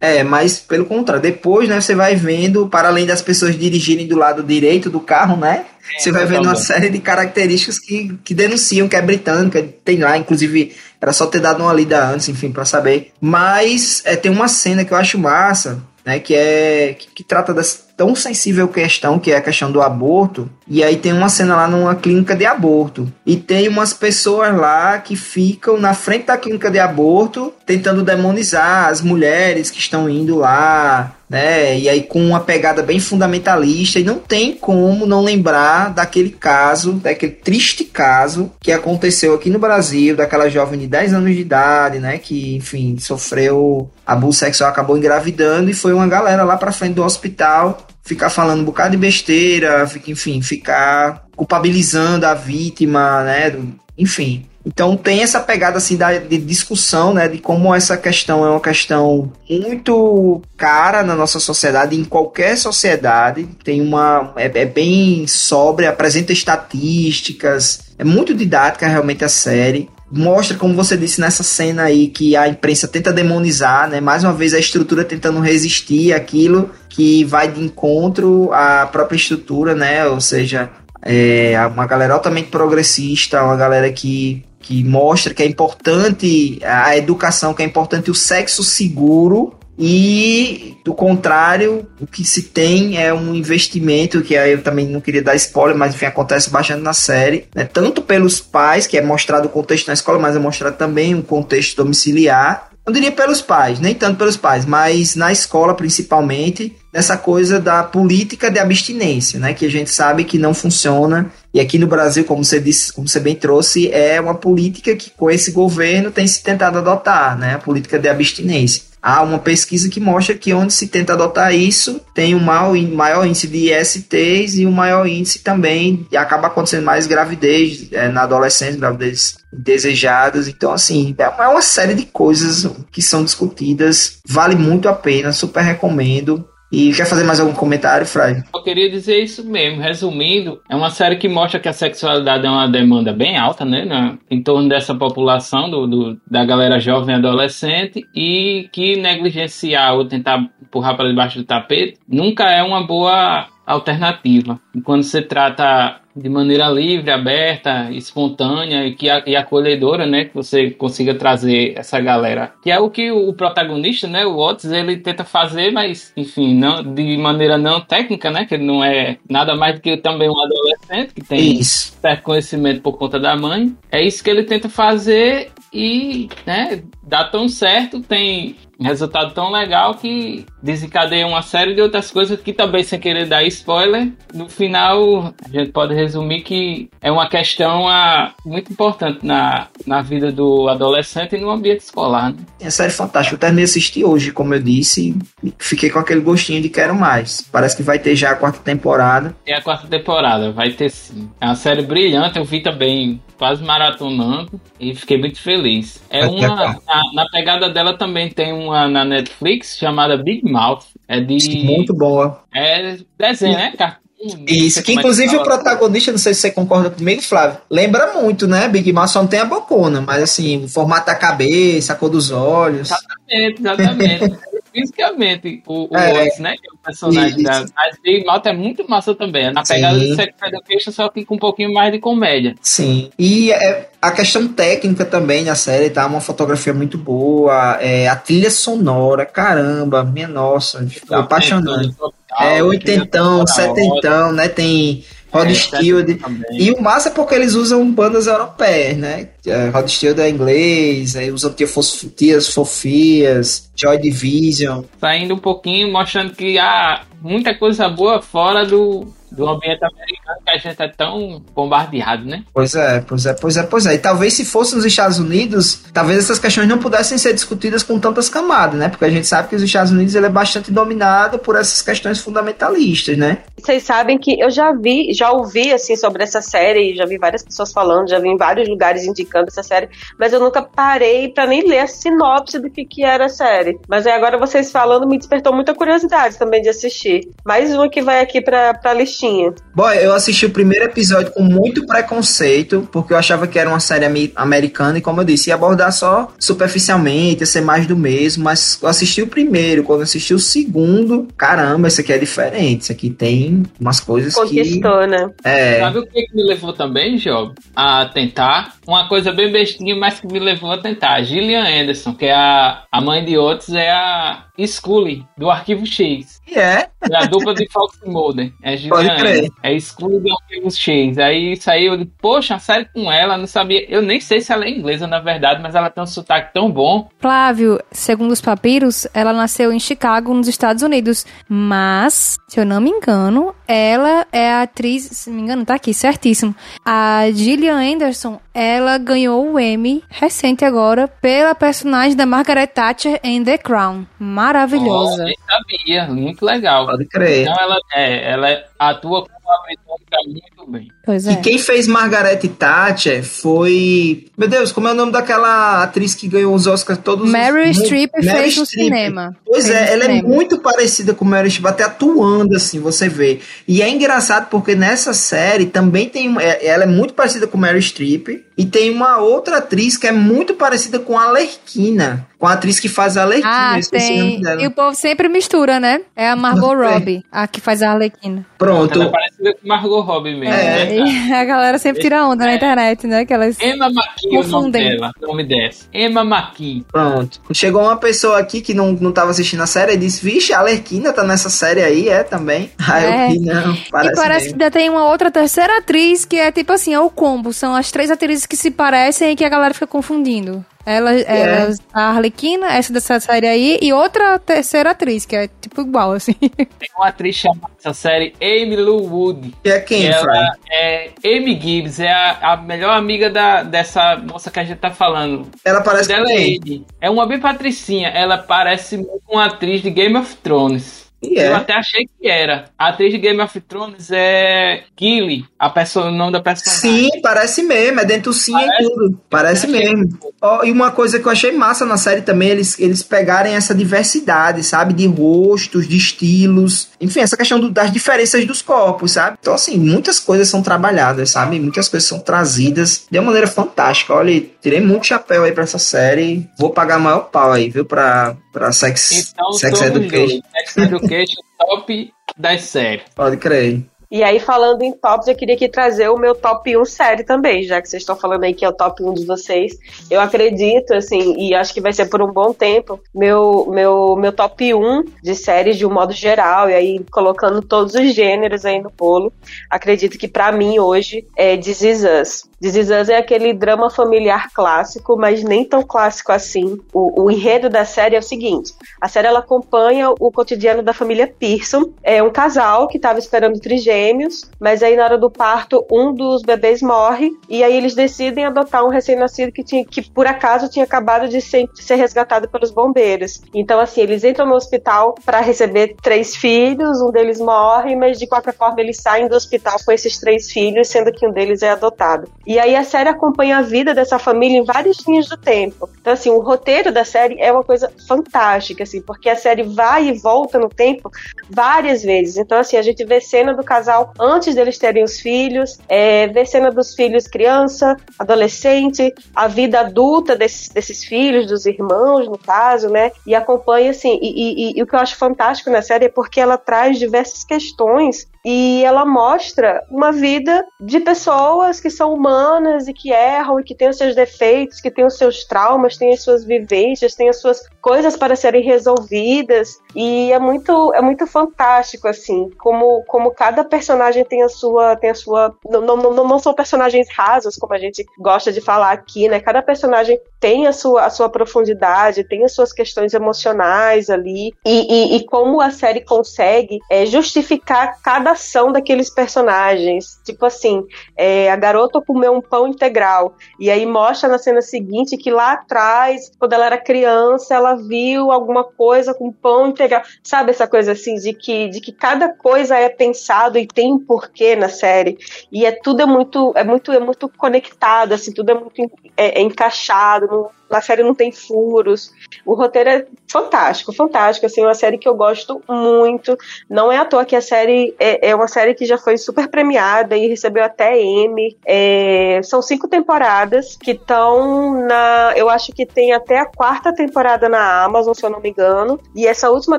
É, mas pelo contrário, depois, né, você vai vendo, para além das pessoas dirigirem do lado direito do carro, né? É, você vai vendo uma série de características que, que denunciam que é britânica. Tem lá, inclusive, era só ter dado uma lida antes, enfim, para saber. Mas é, tem uma cena que eu acho massa, né, que é que, que trata dessa tão sensível questão que é a questão do aborto. E aí tem uma cena lá numa clínica de aborto e tem umas pessoas lá que ficam na frente da clínica de aborto tentando demonizar as mulheres que estão indo lá, né? E aí com uma pegada bem fundamentalista e não tem como não lembrar daquele caso, daquele triste caso que aconteceu aqui no Brasil, daquela jovem de 10 anos de idade, né, que, enfim, sofreu abuso sexual, acabou engravidando e foi uma galera lá para frente do hospital ficar falando um bocado de besteira, enfim, ficar culpabilizando a vítima, né, enfim. Então tem essa pegada assim da, de discussão, né, de como essa questão é uma questão muito cara na nossa sociedade, em qualquer sociedade. Tem uma é, é bem sóbria, apresenta estatísticas, é muito didática realmente a série mostra, como você disse nessa cena aí, que a imprensa tenta demonizar, né? Mais uma vez a estrutura tentando resistir àquilo que vai de encontro à própria estrutura, né? Ou seja, é uma galera altamente progressista, uma galera que que mostra que é importante a educação, que é importante o sexo seguro e, do contrário, o que se tem é um investimento, que aí eu também não queria dar spoiler, mas enfim, acontece bastante na série, né? tanto pelos pais, que é mostrado o contexto na escola, mas é mostrado também um contexto domiciliar. Não diria pelos pais, nem tanto pelos pais, mas na escola principalmente, nessa coisa da política de abstinência, né? Que a gente sabe que não funciona. E aqui no Brasil, como você disse, como você bem trouxe, é uma política que com esse governo tem se tentado adotar, né? A política de abstinência. Há uma pesquisa que mostra que onde se tenta adotar isso tem um maior índice de ISTs e um maior índice também, e acaba acontecendo mais gravidez é, na adolescência, gravidez desejadas. Então, assim, é uma série de coisas que são discutidas. Vale muito a pena, super recomendo. E quer fazer mais algum comentário, Fred? Eu queria dizer isso mesmo. Resumindo, é uma série que mostra que a sexualidade é uma demanda bem alta, né? Em torno dessa população, do, do, da galera jovem e adolescente, e que negligenciar ou tentar empurrar para debaixo do tapete nunca é uma boa alternativa. E quando se trata de maneira livre, aberta, espontânea e, que, e acolhedora, né? Que você consiga trazer essa galera. Que é o que o protagonista, né? O Otis, ele tenta fazer, mas, enfim, não, de maneira não técnica, né? Que ele não é nada mais do que também um adolescente que tem isso. certo conhecimento por conta da mãe. É isso que ele tenta fazer e, né? Dá tão certo, tem resultado tão legal que desencadeia uma série de outras coisas que também, sem querer dar spoiler, no final a gente pode resumir que é uma questão a, ah, muito importante na, na vida do adolescente e no ambiente escolar. Né? É série fantástica. Eu terminei de assistir hoje, como eu disse, fiquei com aquele gostinho de quero mais. Parece que vai ter já a quarta temporada. É a quarta temporada, vai ter sim. É uma série brilhante, eu vi também quase maratonando e fiquei muito feliz. É uma na, na, pegada dela também tem uma na Netflix chamada Big Mouth. É de muito boa. É desenho, né, cara? Isso, que inclusive o protagonista, não sei se você concorda comigo, Flávio, lembra muito, né? Big Mouth só não tem a bocona, mas assim, o formato da cabeça, a cor dos olhos. Exatamente, exatamente. fisicamente o, o é, Otis, né? É o personagem isso. da. Mas Big Mouth é muito massa também. É na pegada Sim. do Sex Education, só que com um pouquinho mais de comédia. Sim. E é, a questão técnica também na série, tá? Uma fotografia muito boa. É, a trilha sonora, caramba, minha nossa, ficou apaixonante. É, oitentão, setentão, né? Tem Rod é, Stewart. E o massa é porque eles usam bandas europeias, né? É, Rod Stewart é inglês, aí usam Tias Fofias, Joy Division. Saindo um pouquinho, mostrando que há muita coisa boa fora do, do ambiente americano que a gente é tão bombardeado, né? Pois é, pois é, pois é, pois é. E talvez se fosse nos Estados Unidos, talvez essas questões não pudessem ser discutidas com tantas camadas, né? Porque a gente sabe que os Estados Unidos ele é bastante dominado por essas questões fundamentalistas, né? Vocês sabem que eu já vi, já ouvi assim sobre essa série, já vi várias pessoas falando, já vi em vários lugares indicando essa série, mas eu nunca parei para nem ler a sinopse do que, que era a série. Mas aí agora vocês falando me despertou muita curiosidade também de assistir. Mais uma que vai aqui pra, pra listinha tinha. Boy, eu assisti o primeiro episódio com muito preconceito, porque eu achava que era uma série americana e, como eu disse, ia abordar só superficialmente, ia ser mais do mesmo, mas eu assisti o primeiro, quando eu assisti o segundo, caramba, esse aqui é diferente, esse aqui tem umas coisas Conquistou, que... né? É. Sabe o que me levou também, Job? A tentar? Uma coisa bem bestinha, mas que me levou a tentar. A Gillian Anderson, que é a, a mãe de outros, é a Scully, do Arquivo X. E é? É a dupla de Fox Mulder. É Juliana. É do Arquivo X. Aí saiu, eu poxa, a série com ela, não sabia. Eu nem sei se ela é inglesa, na verdade, mas ela tem um sotaque tão bom. Flávio, segundo os papiros, ela nasceu em Chicago, nos Estados Unidos. Mas, se eu não me engano, ela é a atriz, se não me engano, tá aqui, certíssimo. A Gillian Anderson, ela ganhou o Emmy recente agora pela personagem da Margaret Thatcher em The Crown. Maravilhosa. Oh, nem sabia, muito legal. Pode crer. Então ela, é, ela atua como uma britânica muito bem. Pois é. E quem fez Margaret Thatcher foi. Meu Deus, como é o nome daquela atriz que ganhou os Oscars todos Meryl os... Streep fez no cinema. Pois fez é, ela é cinema. é muito parecida com Meryl Streep, até atuando assim, você vê. E é engraçado porque nessa série também tem. É, ela é muito parecida com Meryl Streep. E tem uma outra atriz que é muito parecida com a Lerquina. Com a atriz que faz a Arlequina. Ah, tem. E o povo sempre mistura, né? É a Margot Robbie, a que faz a Arlequina. Pronto. Ela é parecida com Margot Robbie mesmo. É, né? E a galera sempre tira onda é. na internet, né? Que elas Emma McKee confundem. o nome dela, o nome dessa. Emma McKee. Pronto. Chegou uma pessoa aqui que não, não tava assistindo a série e disse, vixe, a Arlequina tá nessa série aí, é, também. Aí é. eu vi, não, parece E parece mesmo. que ainda tem uma outra terceira atriz que é tipo assim, é o combo. São as três atrizes que se parecem e que a galera fica confundindo. Ela, ela, a Arlequina, essa dessa série aí, e outra terceira atriz, que é tipo igual, assim. Tem uma atriz chamada essa série, Amy Lou Wood. Que é quem, que ela é Amy Gibbs, é a, a melhor amiga da, dessa moça que a gente tá falando. Ela parece com é. É uma bem patricinha. Ela parece muito uma atriz de Game of Thrones. E Eu é. até achei que era. A atriz de Game of Thrones é Gilly, a pessoa, o nome da personagem. Sim, parece mesmo, é dentucinha e Parece? tudo. Parece mesmo. Ó, e uma coisa que eu achei massa na série também, eles, eles pegarem essa diversidade, sabe? De rostos, de estilos. Enfim, essa questão do- das diferenças dos corpos, sabe? Então, assim, muitas coisas são trabalhadas, sabe? Muitas coisas são trazidas de uma maneira fantástica. Olha, tirei muito chapéu aí pra essa série. Vou pagar maior pau aí, viu? Pra, pra Sex, Então, sex Education. Sex Education top das séries. Pode crer. E aí, falando em tops, eu queria aqui trazer o meu top 1 série também, já que vocês estão falando aí que é o top 1 de vocês. Eu acredito, assim, e acho que vai ser por um bom tempo, meu, meu, meu top 1 de séries de um modo geral, e aí colocando todos os gêneros aí no bolo. Acredito que pra mim hoje é This Is Us. This é aquele drama familiar clássico, mas nem tão clássico assim. O, o enredo da série é o seguinte: a série ela acompanha o cotidiano da família Pearson. É um casal que estava esperando trigêmeos, mas aí na hora do parto um dos bebês morre e aí eles decidem adotar um recém-nascido que tinha que por acaso tinha acabado de ser, de ser resgatado pelos bombeiros. Então assim eles entram no hospital para receber três filhos, um deles morre, mas de qualquer forma eles saem do hospital com esses três filhos, sendo que um deles é adotado. E aí a série acompanha a vida dessa família em várias linhas do tempo. Então, assim, o roteiro da série é uma coisa fantástica, assim, porque a série vai e volta no tempo várias vezes. Então, assim, a gente vê cena do casal antes deles terem os filhos, é, vê cena dos filhos criança, adolescente, a vida adulta desses, desses filhos, dos irmãos, no caso, né? E acompanha, assim, e, e- e- e o que eu acho fantástico na série é porque ela traz diversas questões e ela mostra uma vida de pessoas que são humanas e que erram e que têm os seus defeitos, que têm os seus traumas, têm as suas vivências, têm as suas coisas para serem resolvidas. E é muito é muito fantástico assim como como cada personagem tem a sua tem a sua não, não, não, não são personagens rasos como a gente gosta de falar aqui né? Cada personagem tem a sua a sua profundidade tem as suas questões emocionais ali. E, e, e como a série consegue é, justificar cada ação daqueles personagens. Tipo assim é, a garota comeu um pão integral. E aí mostra na cena seguinte que lá atrás quando ela era criança ela viu alguma coisa com pão integral sabe essa coisa assim de que de que cada coisa é pensado e tem um porquê na série. E é tudo é muito é muito é muito conectado assim tudo é muito é, é encaixado não, a série não tem furos. O roteiro é fantástico fantástico assim é uma série que eu gosto muito. Não é à toa que a série é, é uma série que já foi super premiada e recebeu até Emmy. É, são cinco temporadas que estão na eu acho que tem até a quarta temporada na Amazon se eu não me engano. E essa última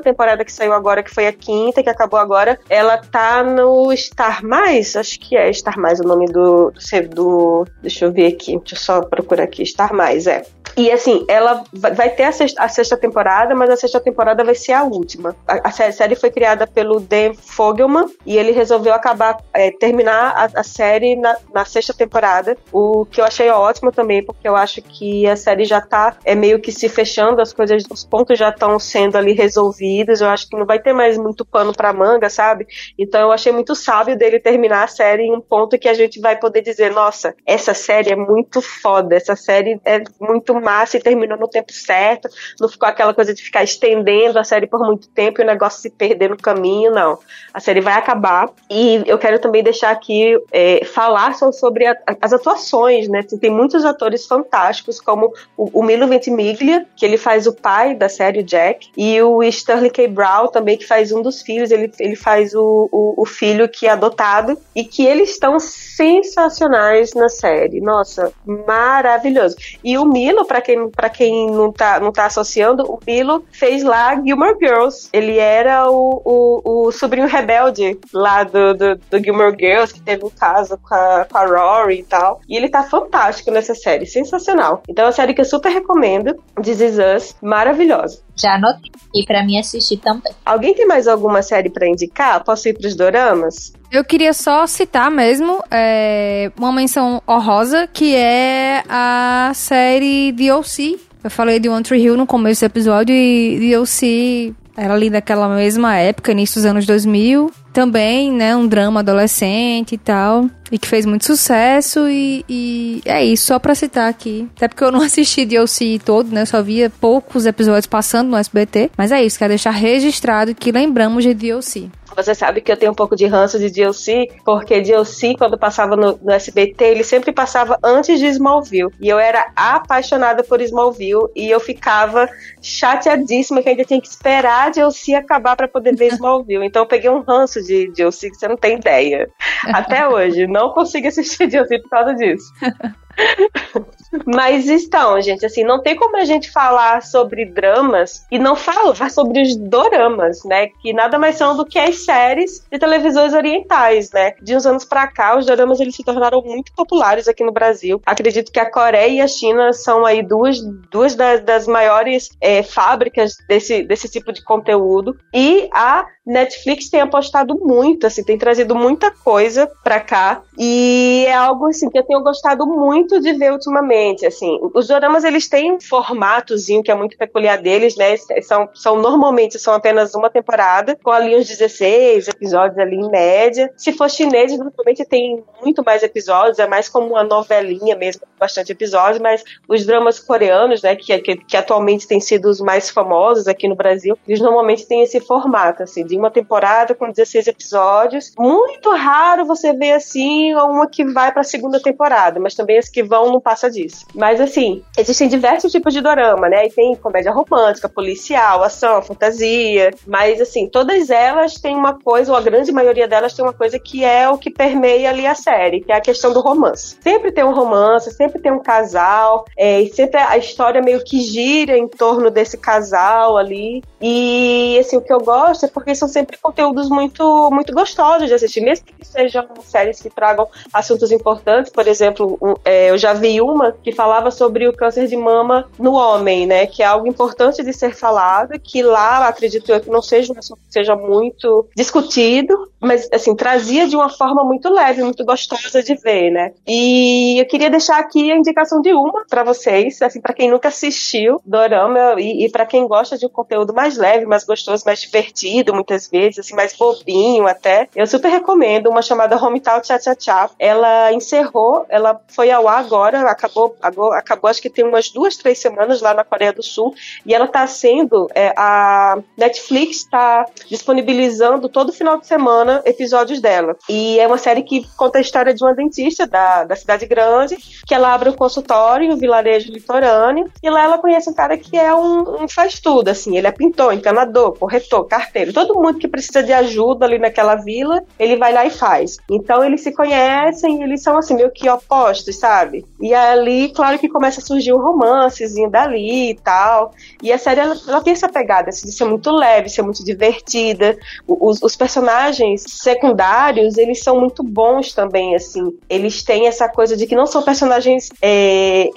temporada que saiu agora que foi a quinta que acabou agora ela tá no Star Mais? Acho que é Star Mais o nome do do, do deixa eu ver aqui deixa eu só procurar aqui Star Mais é e assim, ela vai ter a sexta, a sexta temporada, mas a sexta temporada vai ser a última. A, a sé- série foi criada pelo Dan Fogelman e ele resolveu acabar, é, terminar a, a série na, na sexta temporada. O que eu achei ótimo também, porque eu acho que a série já tá é, meio que se fechando, as coisas, os pontos já estão sendo ali resolvidos. Eu acho que não vai ter mais muito pano pra manga, sabe? Então eu achei muito sábio dele terminar a série em um ponto que a gente vai poder dizer, nossa, essa série é muito foda, essa série é muito massa e terminou no tempo certo, não ficou aquela coisa de ficar estendendo a série por muito tempo e o negócio se perder no caminho, não. A série vai acabar e eu quero também deixar aqui é, falar só sobre a- as atuações, né? Tem muitos atores fantásticos, como o, o Milo Ventimiglia, que ele faz o pai da série, Jack, e o Sterling K. Brown também, que faz um dos filhos, ele, ele faz o, o, o filho que é adotado, e que eles estão sensacionais na série. Nossa, maravilhoso. E o Milo, pra quem, pra quem não, tá, não tá associando, o Milo fez lá Gilmore Girls. Ele era o, o, o sobrinho rebelde lá do, do, do Gilmore Girls, que teve um caso com a, com a Rory e tal. E ele tá fantástico nessa série, sensacional. Então é uma série que eu super recomendo, This Is Us, maravilhosa. Já anotei. E pra mim assistir também. Alguém tem mais alguma série pra indicar? Posso ir pros doramas? Eu queria só citar mesmo é, uma menção honrosa, que é a série DLC. Eu falei de One Tree Hill no começo do episódio e DLC era ali daquela mesma época, início dos anos 2000. Também, né, um drama adolescente e tal. E que fez muito sucesso e, e é isso, só pra citar aqui. Até porque eu não assisti DLC todo, né, só via poucos episódios passando no SBT. Mas é isso, quero deixar registrado que lembramos de DLC. Você sabe que eu tenho um pouco de ranço de DLC, porque DLC, quando passava no, no, SBT, ele sempre passava antes de Smallville. E eu era apaixonada por Smallville e eu ficava chateadíssima que ainda tinha que esperar DLC acabar para poder ver Smallville. Então eu peguei um ranço de DLC que você não tem ideia. Até hoje, não consigo assistir DLC por causa disso. Mas então, gente, assim, não tem como a gente falar sobre dramas e não falar sobre os doramas, né? Que nada mais são do que as séries de televisões orientais, né? De uns anos para cá, os doramas eles se tornaram muito populares aqui no Brasil. Acredito que a Coreia e a China são aí duas, duas das, das maiores é, fábricas desse, desse tipo de conteúdo. E a Netflix tem apostado muito, assim, tem trazido muita coisa para cá. E é algo assim que eu tenho gostado muito de ver ultimamente, assim. Os doramas eles têm um formatozinho que é muito peculiar deles, né? São, são normalmente são apenas uma temporada, com ali uns 16 episódios ali em média. Se for chinês, normalmente tem muito mais episódios, é mais como uma novelinha mesmo, bastante episódios, mas os dramas coreanos, né, que, que, que atualmente têm sido os mais famosos aqui no Brasil, eles normalmente têm esse formato, assim, de uma temporada com 16 episódios. Muito raro você ver assim uma que vai para a segunda temporada, mas também as que vão não passa disso. Mas assim, existem diversos tipos de dorama, né? E tem comédia romântica, policial, ação, fantasia, mas assim, todas elas têm uma coisa, ou a grande maioria delas tem uma coisa que é o que permeia ali a série, que é a questão do romance. Sempre tem um romance, sempre tem um casal, é, e sempre a história meio que gira em torno desse casal ali. E assim, o que eu gosto é porque são sempre conteúdos muito, muito gostosos de assistir, mesmo que sejam séries que tragam assuntos importantes. Por exemplo, um, é, eu já vi uma que falava sobre o câncer de mama no homem, né? Que é algo importante de ser falado, que lá, acredito eu, que não seja um assunto que seja muito discutido, mas assim, trazia de uma forma muito leve, muito gostosa de ver, né? E eu queria deixar aqui a indicação de uma para vocês, assim, para quem nunca assistiu Dorama e, e para quem gosta de um conteúdo mais leve, mais gostoso, mais divertido, muitas vezes, assim, mais bobinho até. Eu super recomendo uma chamada Hometown Cha Cha Cha. Ela encerrou, ela foi ao ar agora, acabou, agora, acabou acho que tem umas duas, três semanas lá na Coreia do Sul, e ela tá sendo, é, a Netflix está disponibilizando todo final de semana episódios dela. E é uma série que conta a história de uma dentista da, da cidade grande, que ela abre um consultório em um vilarejo litorâneo, e lá ela conhece um cara que é um, um faz tudo, assim, ele é pintor, encanador, corretor, carteiro, todo mundo que precisa de ajuda ali naquela vila, ele vai lá e faz. Então eles se conhecem, eles são assim, meio que opostos, sabe? E ali, claro que começa a surgir um romancezinho dali e tal. E a série, ela, ela tem essa pegada, assim, de ser muito leve, ser muito divertida. Os, os personagens secundários, eles são muito bons também, assim. Eles têm essa coisa de que não são personagens. É,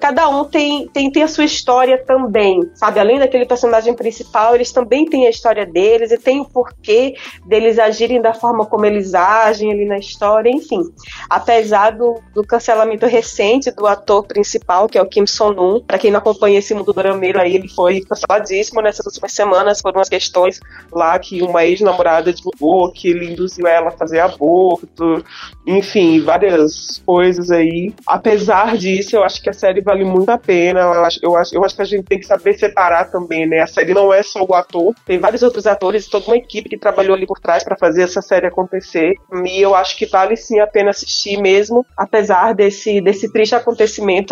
cada um tem, tem, tem a sua história também, sabe? Além daquele personagem principal, eles também têm a história deles e tem o porquê deles agirem da forma como eles agem ali na história, enfim. Apesar do, do cancelamento recente do ator principal, que é o Kim Son-un, para quem não acompanha esse mundo drameiro aí, ele foi canceladíssimo nessas últimas semanas por umas questões lá que uma ex-namorada divulgou que ele induziu ela a fazer aborto, enfim, várias coisas aí. Apesar disso, eu acho que a série vale muito a pena. Eu acho, eu acho, eu acho que a gente tem que saber separar também, né? A série não é só o ator, tem vários outros atores, toda uma equipe que trabalhou ali por trás para fazer essa série acontecer. E eu acho que vale sim a pena assistir mesmo, apesar desse, desse triste acontecimento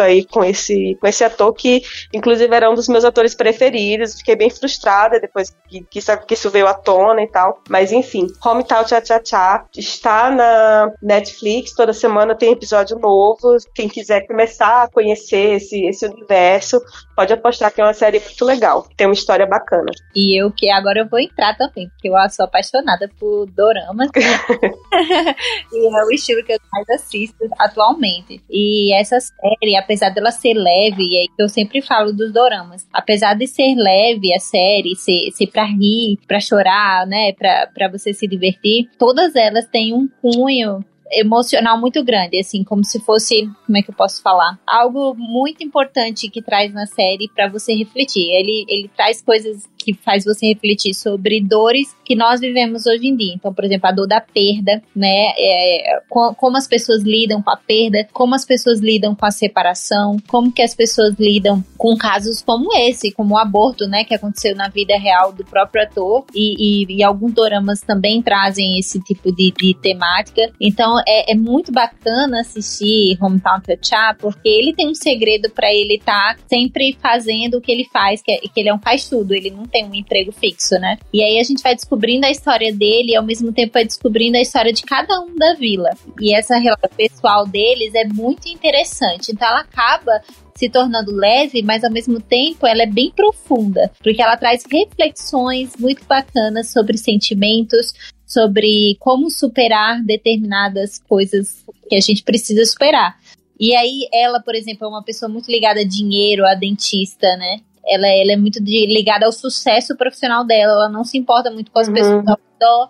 aí com esse, com esse ator que, inclusive, era um dos meus atores preferidos. Fiquei bem frustrada depois que, que, isso, que isso veio à tona e tal. Mas enfim, Hometown Cha Cha Cha está na Netflix, toda semana tem episódio novo. Quem quiser começar a conhecer esse, esse universo, pode apostar que é uma série muito legal, tem uma história bacana. E eu que agora eu vou entrar também, porque eu sou apaixonada por doramas. e é o estilo que eu mais assisto atualmente. E essa série, apesar dela ser leve, e aí eu sempre falo dos doramas, apesar de ser leve a série, ser, ser pra rir, pra chorar, né, pra, pra você se divertir, todas elas têm um cunho emocional muito grande, assim, como se fosse, como é que eu posso falar? Algo muito importante que traz na série para você refletir. Ele, ele traz coisas que faz você refletir sobre dores que nós vivemos hoje em dia. Então, por exemplo, a dor da perda, né? É, como as pessoas lidam com a perda, como as pessoas lidam com a separação, como que as pessoas lidam com casos como esse, como o aborto, né? Que aconteceu na vida real do próprio ator. E, e, e alguns doramas também trazem esse tipo de, de temática. Então, é, é, muito bacana assistir Hometown Cha porque ele tem um segredo para ele estar tá sempre fazendo o que ele faz, que, é, que ele é um faz tudo, ele não tem um emprego fixo, né? E aí a gente vai descobrindo a história dele e ao mesmo tempo vai descobrindo a história de cada um da vila. E essa relação pessoal deles é muito interessante. Então ela acaba se tornando leve, mas ao mesmo tempo ela é bem profunda, porque ela traz reflexões muito bacanas sobre sentimentos, sobre como superar determinadas coisas que a gente precisa superar. E aí ela, por exemplo, é uma pessoa muito ligada a dinheiro, a dentista, né? Ela, ela é muito de, ligada ao sucesso profissional dela, ela não se importa muito com as uhum. pessoas ao redor.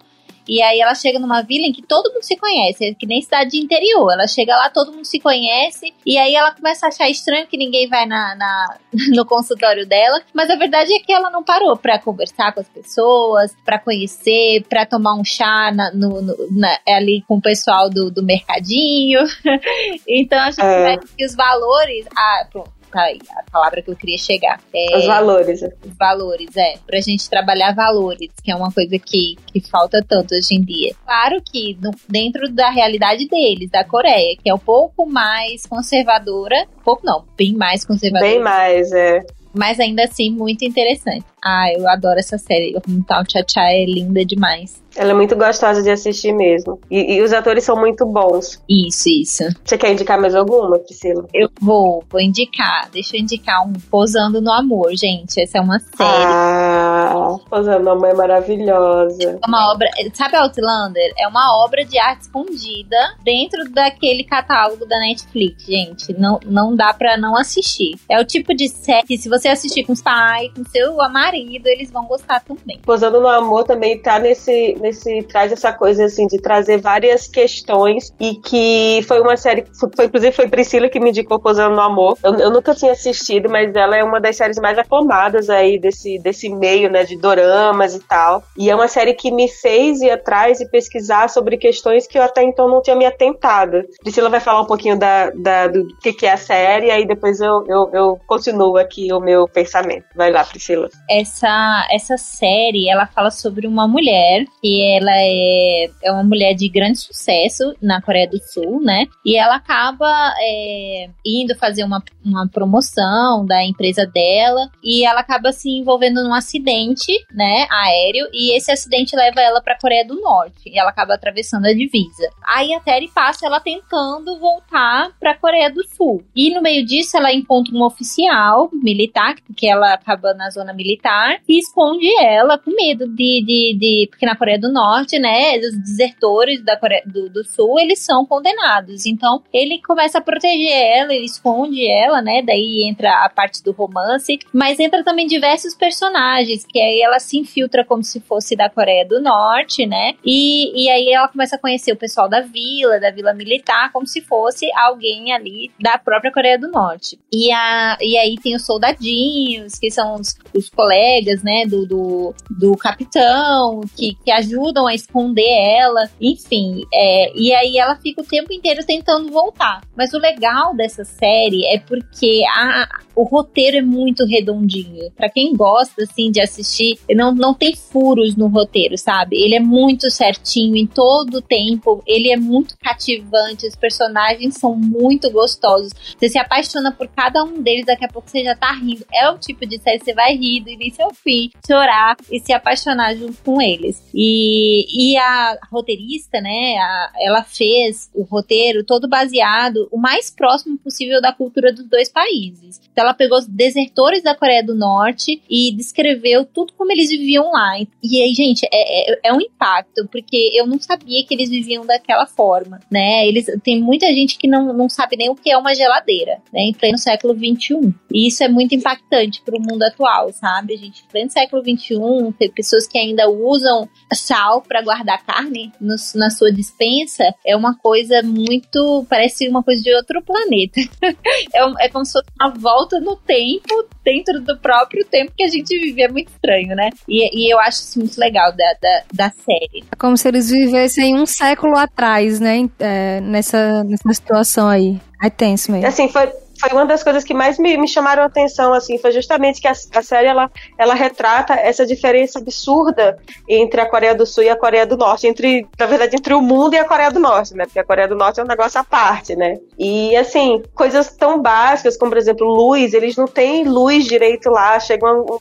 E aí ela chega numa vila em que todo mundo se conhece, é que nem cidade de interior. Ela chega lá, todo mundo se conhece, e aí ela começa a achar estranho que ninguém vai na, na no consultório dela. Mas a verdade é que ela não parou para conversar com as pessoas, para conhecer, para tomar um chá na, no, na, ali com o pessoal do, do mercadinho. então a gente é. que os valores. Ah, pronto tá aí, a palavra que eu queria chegar. É, os valores. Os valores, é. Pra gente trabalhar valores, que é uma coisa que, que falta tanto hoje em dia. Claro que no, dentro da realidade deles, da Coreia, que é um pouco mais conservadora, pouco não, bem mais conservadora. Bem mais, é mas ainda assim muito interessante. Ah, eu adoro essa série. O Hometown Cha Cha é linda demais. Ela é muito gostosa de assistir mesmo. E, e, os atores são muito bons. Isso, isso. Você quer indicar mais alguma, Priscila? Eu vou, vou indicar. Deixa eu indicar um Posando no Amor, gente. Essa é uma série. Ah, Posando no Amor é maravilhosa. É uma obra. Sabe Outlander? É uma obra de arte escondida dentro daquele catálogo da Netflix, gente. Não, não dá pra não assistir. É o tipo de série que se você assistir com os pais, com seu marido, eles vão gostar também. Posando no Amor também tá nesse nesse traz essa coisa assim de trazer várias questões e que foi uma série foi inclusive foi Priscila que me indicou Posando no Amor. Eu, eu, nunca tinha assistido, mas ela é uma das séries mais aclamadas aí desse desse meio, né, de doramas e tal. E é uma série que me fez ir atrás e pesquisar sobre questões que eu até então não tinha me atentado. Priscila vai falar um pouquinho da, da do que, que é a série, aí depois eu, eu, eu continuo aqui o meu pensamento. Vai lá, Priscila. Essa, essa série, ela fala sobre uma mulher que ela é, é uma mulher de grande sucesso na Coreia do Sul, né? E ela acaba é, indo fazer uma, uma promoção da empresa dela e ela acaba se envolvendo num acidente, né, aéreo, e esse acidente leva ela para a Coreia do Norte e ela acaba atravessando a divisa. Aí a série passa ela tentando voltar para a Coreia do Sul. E no meio disso ela encontra um oficial militar, que ela acaba na zona militar, e esconde ela com medo de, de, de porque na Coreia do Norte, né, os desertores da Coreia do, do, Sul, eles são condenados. Então, ele começa a proteger ela, ele esconde ela, né, daí entra a parte do romance, mas entra também diversos personagens, que aí ela se infiltra como se fosse da Coreia do Norte, né, e, e aí ela começa a conhecer o pessoal da vila, da vila militar, como se fosse alguém ali da própria Coreia do Norte. E, a, e aí tem os soldadinhos, que são os, os colegas, né, do, do, do capitão, que, que ajudam a esconder ela, enfim. É, e aí ela fica o tempo inteiro tentando voltar. Mas o legal dessa série é porque a, o roteiro é muito redondinho. Para quem gosta, assim, de assistir, não, não tem furos no roteiro, sabe? Ele é muito certinho em todo o tempo, ele é muito cativante, os personagens são muito gostosos. Você se apaixona por cada um deles, daqui a pouco você já tá rindo. É o tipo de série que você vai rir do início ao fim, chorar e se apaixonar junto com eles. E e, a roteirista, né, a, ela fez o roteiro todo baseado o mais próximo possível da cultura dos dois países. Então ela pegou os desertores da Coreia do Norte e descreveu tudo como eles viviam lá. E aí, gente, é, é, é, um impacto, porque eu não sabia que eles viviam daquela forma, né? Eles, tem muita gente que não, não sabe nem o que é uma geladeira, né? Em pleno século XXI. E isso é muito impactante para o mundo atual, sabe? A gente, em pleno século XXI, tem pessoas que ainda usam sal para guardar carne no, na sua dispensa, é uma coisa muito. parece uma coisa de outro planeta. é, é como se fosse uma volta no tempo, dentro do próprio tempo que a gente vive. É muito estranho, né? E, e eu acho isso muito legal da, da, da, série. É como se eles vivessem um século atrás, né? É, nessa, nessa situação aí. É tenso mesmo. Assim, foi, foi uma das coisas que mais me, me chamaram a atenção, assim, foi justamente que a, a, série, ela, ela retrata essa diferença absurda entre a Coreia do Sul e a Coreia do Norte, entre, na verdade, entre o mundo e a Coreia do Norte, né, porque a Coreia do Norte é um negócio à parte, né, e, assim, coisas tão básicas, como, por exemplo, luz, eles não têm luz direito lá, chega uma,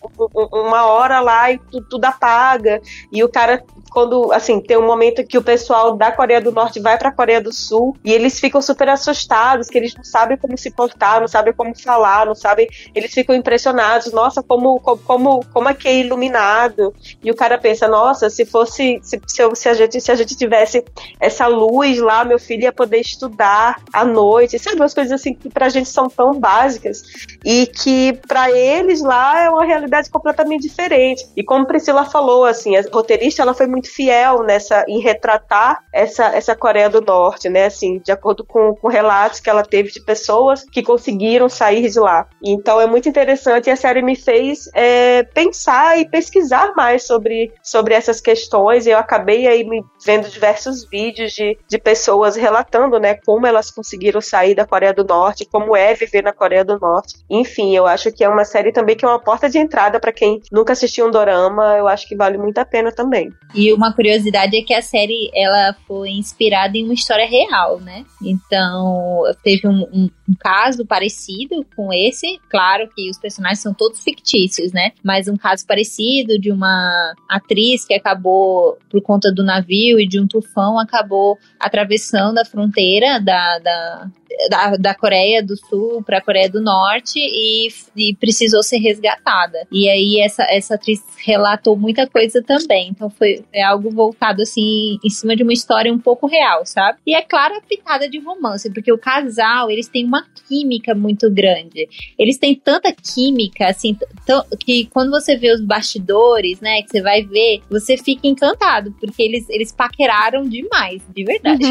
uma hora lá e tudo, tudo apaga, e o cara quando, assim, tem um momento que o pessoal da Coreia do Norte vai para a Coreia do Sul e eles ficam super assustados, que eles não sabem como se portar, não sabem como falar, não sabem, eles ficam impressionados, nossa, como como como aqui é iluminado. E o cara pensa, nossa, se fosse se, se, eu, se a gente se a gente tivesse essa luz lá, meu filho ia poder estudar à noite. Sabe umas coisas assim que pra gente são tão básicas e que para eles lá é uma realidade completamente diferente. E como Priscila falou, assim, a roteirista ela foi muito muito fiel nessa em retratar essa, essa Coreia do Norte, né? Assim, de acordo com, com relatos que ela teve de pessoas que conseguiram sair de lá. Então é muito interessante e a série me fez é, pensar e pesquisar mais sobre, sobre essas questões. Eu acabei aí me vendo diversos vídeos de, de pessoas relatando, né, como elas conseguiram sair da Coreia do Norte, como é viver na Coreia do Norte. Enfim, eu acho que é uma série também que é uma porta de entrada para quem nunca assistiu um dorama. Eu acho que vale muito a pena também. E uma curiosidade é que a série ela foi inspirada em uma história real, né? Então teve um, um, um, caso parecido com esse. Claro que os personagens são todos fictícios, né? Mas um caso parecido de uma atriz que acabou por conta do navio e de um tufão acabou atravessando a fronteira da, da da, da Coreia do Sul para a Coreia do Norte e, e, precisou ser resgatada. E aí essa, essa atriz relatou muita coisa também. Então foi algo voltado assim em cima de uma história um pouco real, sabe? E é claro a pitada de romance, porque o casal, eles têm uma química muito grande. Eles têm tanta química assim, que quando você vê os bastidores, né, que você vai ver, você fica encantado, porque eles eles paqueraram demais, de verdade.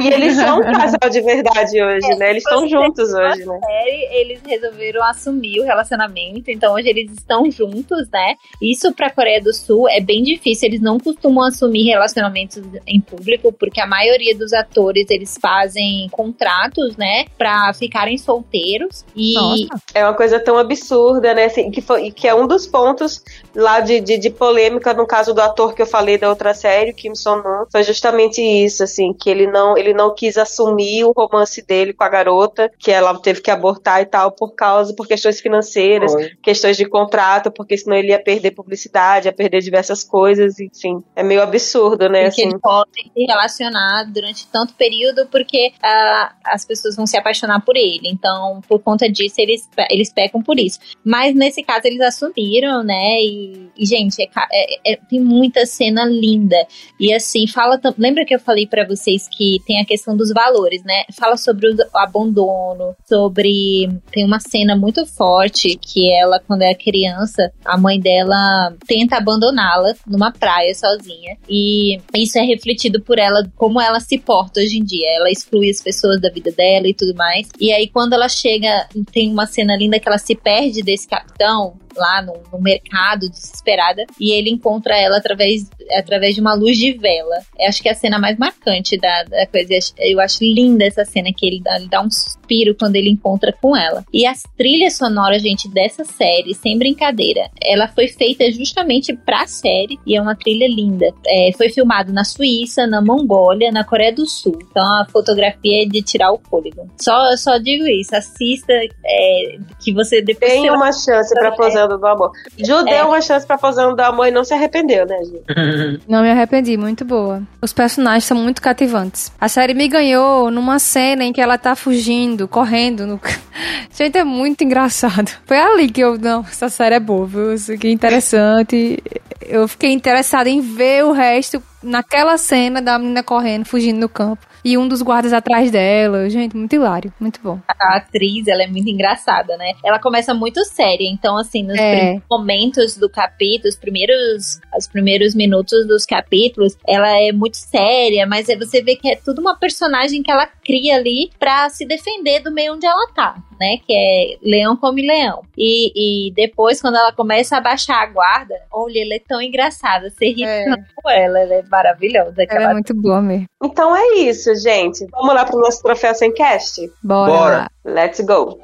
e eles são um casal de verdade hoje hoje, né? Eles estão juntos hoje, né? Série, eles resolveram assumir o relacionamento, então hoje eles estão juntos, né? Isso pra Coreia do Sul é bem difícil, eles não costumam assumir relacionamentos em público, porque a maioria dos atores, eles fazem contratos, né, pra ficarem solteiros e... Nossa. É uma coisa tão absurda, né, assim, que, foi, que é um dos pontos lá de, de, de polêmica no caso do ator que eu falei da outra série, Kim Son-nam, foi justamente isso, assim, que ele não, ele não quis assumir o romance dele dele com a garota, que ela teve que abortar e tal por causa, por questões financeiras, Oi. questões de contrato, porque senão ele ia perder publicidade, ia perder diversas coisas, enfim. É meio absurdo, né? Porque assim. ele pode se relacionar durante tanto período porque uh, as pessoas vão se apaixonar por ele. Então, por conta disso, eles, eles pecam por isso. Mas nesse caso, eles assumiram, né? E, e gente, é, é, é, tem muita cena linda. E assim, fala. Lembra que eu falei para vocês que tem a questão dos valores, né? Fala sobre o abandono, sobre. Tem uma cena muito forte que ela, quando é criança, a mãe dela tenta abandoná-la numa praia sozinha. E isso é refletido por ela, como ela se porta hoje em dia. Ela exclui as pessoas da vida dela e tudo mais. E aí, quando ela chega, tem uma cena linda que ela se perde desse capitão lá no, no, mercado, desesperada, e ele encontra ela através, através de uma luz de vela. Eu acho que é a cena mais marcante da, da coisa. Eu acho linda essa cena que ele dá, ele dá um suspiro quando ele encontra com ela. E as trilhas sonoras, gente, dessa série, sem brincadeira, ela foi feita justamente pra série e é uma trilha linda. Linda. É, foi filmado na Suíça, na Mongólia, na Coreia do Sul. Então a fotografia é de tirar o fôlego. Só, só digo isso, assista é, que você depois. Tem uma chance pra Posando do Amor. Ju É. deu uma chance pra Posando do Amor e não se arrependeu, né, Ju? Não me arrependi, muito boa. Os personagens são muito cativantes. A série me ganhou numa cena em que ela tá fugindo, correndo. No... Gente, é muito engraçado. Foi ali que eu. Não, essa série é boa, viu? Isso aqui é interessante. Eu fiquei interessada em ver o resto naquela cena da menina correndo, fugindo no campo. E um dos guardas atrás dela. Gente, muito hilário, muito bom. a atriz, ela é muito engraçada, né? Ela começa muito séria, então assim, nos É. primeiros momentos do capítulo, os primeiros, os primeiros minutos dos capítulos, ela é muito séria, mas aí você vê que é tudo uma personagem que ela cria ali pra se defender do meio onde ela tá, né? Que é leão come leão. E, e depois, quando ela começa a baixar a guarda, olha, ela é tão engraçada, você ri É. tanto com ela, ela é maravilhosa. Ela é muito boa mesmo. Então é isso, gente. Vamos lá pro nosso troféu sem cast? Bora. Bora. Let's go.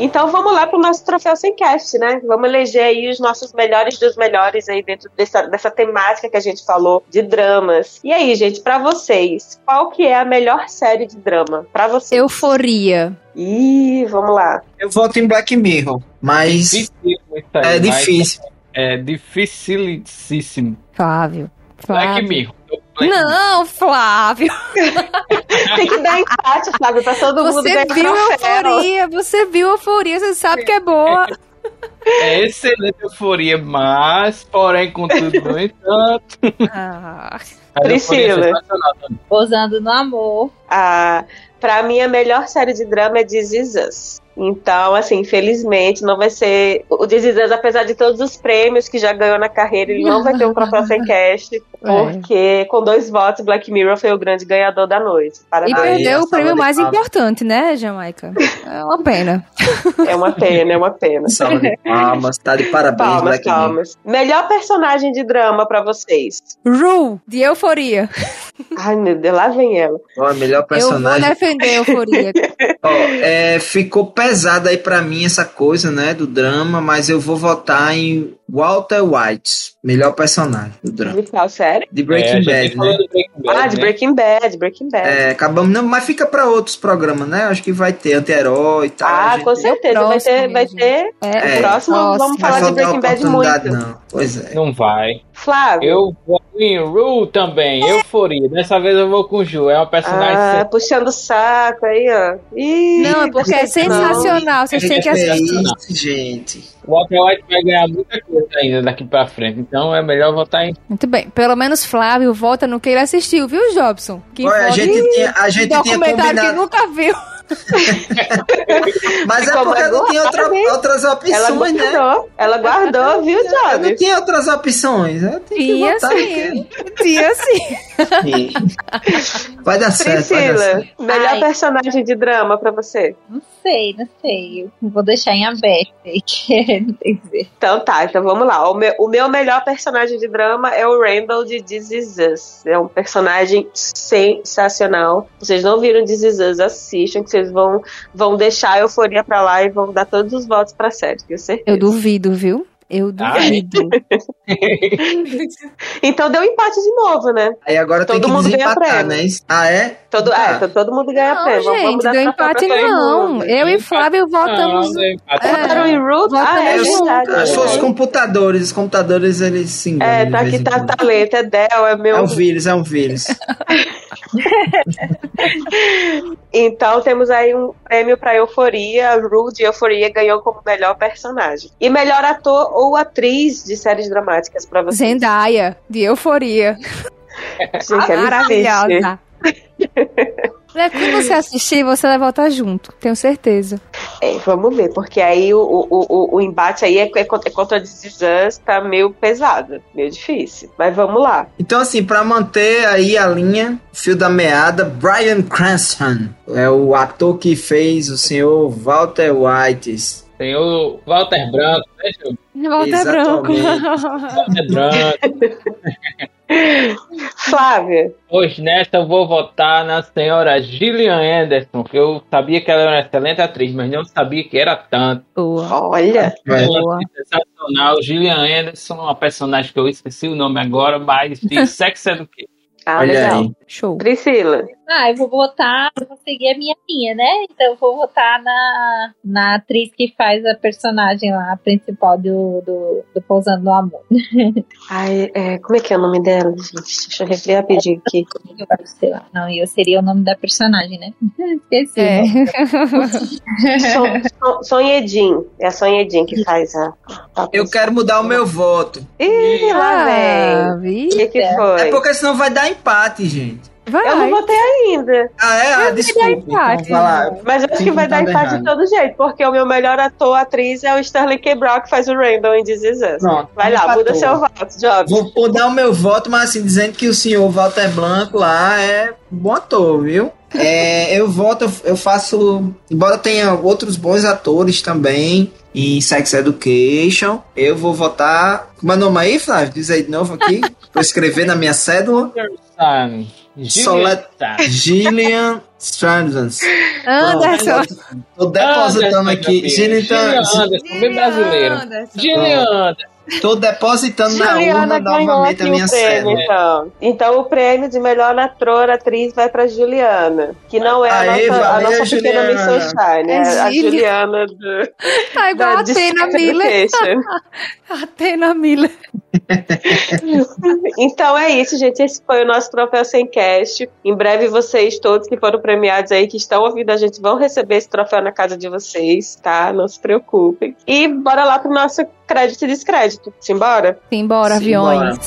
Então vamos lá pro nosso troféu sem cast, né? Vamos eleger aí os nossos melhores dos melhores aí dentro dessa, dessa temática que a gente falou de dramas. E aí, gente, pra vocês, qual que é a melhor série de drama? Pra vocês? Euforia. Ih, vamos lá. Eu voto em Black Mirror, mas Difícil isso aí, é mas difícil. É dificilíssimo. Flávio. Black Flávio. Mirror. Black Não, Flávio. Tem que dar empate, Flávio, pra todo mundo Você viu troféu. euforia, você viu euforia, você sabe que é boa. É excelente euforia, mas, porém, contudo, no entanto. Ah, a é Priscila. Posando no amor. Ah, pra mim, a melhor série de drama é This Is Us. Então, assim, infelizmente, não vai ser. O Us, apesar de todos os prêmios que já ganhou na carreira, ele não vai ter um troféu sem cast, porque com dois votos, Black Mirror foi o grande ganhador da noite. e Parabéns. Aí, perdeu o prêmio mais palmas. importante, né, Jamaica? É uma pena. É uma pena, é uma pena. Salva de palmas, tá de parabéns, Palmas, Black Mirror. palmas. Melhor personagem de drama pra vocês. Ru, de euforia. Ai, meu Deus, lá vem ela. Ó, melhor Eu vou personagem. defender euforia. Ó, é, ficou pesado aí pra mim essa coisa, né, do drama, mas eu vou votar em Walter White, melhor personagem do drama. De qual série? De É, Breaking gente Bad, né? Breaking Bad, Ah, de né? Breaking Bad, Breaking Bad. É, acabamos, não, mas fica pra outros programas, né? Acho que vai ter anti-herói e tal. Ah, gente- com certeza. Vai ter, vai ter. É, É. O próximo vamos Vai falar de Breaking Bad muito. não. Pois é. Não vai. Flávio. Eu vou em Rue também, euforia. Dessa vez eu vou com o Ju. É uma personagem Ah, puxando o saco aí, ó. Ih, Não, é porque é sensacional. Vocês têm que é assistir. isso, gente. O Walter White vai ganhar muita coisa ainda daqui pra frente. Então é melhor votar em. Muito bem. Pelo menos Flávio vota no que ele assistiu, viu, Jobson? Que Olha, a gente tinha, a gente tinha documentário que combinado. nunca viu. Mas é Como porque não tinha outra- né? outras ela opções, né? guardou. Ela guardou, viu, Eu não Job? tinha outras opções. Tinha sim. Tinha sim. Vai dar certo, vai dar Priscila, melhor Ai. personagem de drama pra você. Não sei, não sei. Eu vou deixar em aberto aí, que não tem dizer. Então tá, então vamos lá. O meu, o meu melhor personagem de drama é o Randall de This Is Us. É um personagem sensacional. Vocês não viram This Is Us, assistam, que vocês vão, vão deixar a euforia pra lá e vão dar todos os votos pra série, tenho certeza. Eu duvido, viu? Eu Ah, duvido. Então deu empate de novo, né? Aí agora tem Todo que mundo ganha desempatar, prêmio. né? Ah, é? Todo, Tá. é, então todo mundo ganha Não, prêmio. Vamos- vamos gente, dar deu empate não. mundo. Eu e Flávio votamos. Não. É. Votaram em Root? Ah, é verdade. Ah, só os computadores. Os computadores, eles enganam. É, de tá aqui, tá talento, é Del, é meu. É um vírus, é um vírus. Então temos aí um prêmio pra Euforia. Rue de Euforia ganhou como melhor personagem. E melhor ator ou atriz de séries dramáticas pra você. Zendaya, de euforia. Gente, é. Maravilhosa. É, quando você assistir, você vai votar junto, tenho certeza. É, vamos ver, porque aí o, o, o, o embate aí é, é contra, é Is Us, tá meio pesado, meio difícil. Mas vamos lá. Então, assim, pra manter aí a linha, fio da meada, Brian Cranston é o ator que fez o senhor Walter White. Tem o Walter Branco, né, Ju? Volta branco. Walter Branco. Flávia, Hoje nessa eu vou votar na senhora Gillian Anderson, que eu sabia que ela era uma excelente atriz, mas não sabia que era tanto. Boa. olha. É. Boa. é sensacional. Gillian Anderson, uma personagem que eu esqueci o nome agora, mas de Sex Education. Ah, Olha legal. aí. Show. Priscila. Ah, eu vou votar, eu vou seguir a minha linha, né? Então eu vou votar na, na atriz que faz a personagem lá, a principal do, do, do Pousando no Amor. Ai, é, como é que é o nome dela, gente? Deixa eu rever rapidinho aqui. Eu sei lá. Não, eu seria o nome da personagem, né? Esqueci. É. Son- Son- Sonhedin. É a Sonhedin que faz a. a Eu quero mudar o meu voto. Ih, lá Ah, vem. O que, que foi? É porque senão vai dar empate, gente. Vai. Eu não votei ainda. Ah, é? Ah, desculpa. dar empate. Então, lá. Mas eu acho que vai tá dar empate de todo jeito, porque o meu melhor ator, atriz, é o Sterling K. Brown, que faz o Randall em This Is Us. Pronto. Vai lá, empatou. muda seu voto, Jobs. Vou mudar o meu voto, mas assim, dizendo que o senhor Walter Blanco lá é bom ator, viu? É, eu voto, eu faço. Embora tenha outros bons atores também em Sex Education, eu vou votar. Como é o nome aí, Flávio? Diz aí de novo aqui. Vou escrever na minha cédula. Solet- Gillian Strandens. Anderson. Tô depositando Anderson, aqui. Gillian, Anderson, bem brasileiro. Anderson. Gillian Anderson. Tô depositando na Juliana urna ganhou novamente a minha prêmio, cédula. então. Então o prêmio de melhor ator, atriz, vai pra Juliana. Que não é a Aê, nossa, a valeu, nossa pequena Miss. Sunshine. É a. Juliana do, Tá igual da a Atena Miller. Atena Miller. Então é isso, gente. Esse foi o nosso troféu sem cast. Em breve vocês todos que foram premiados aí, que estão ouvindo a gente, vão receber esse troféu na casa de vocês, tá? Não se preocupem. E bora lá pro nosso crédito e descrédito. Simbora? Simbora, Simbora.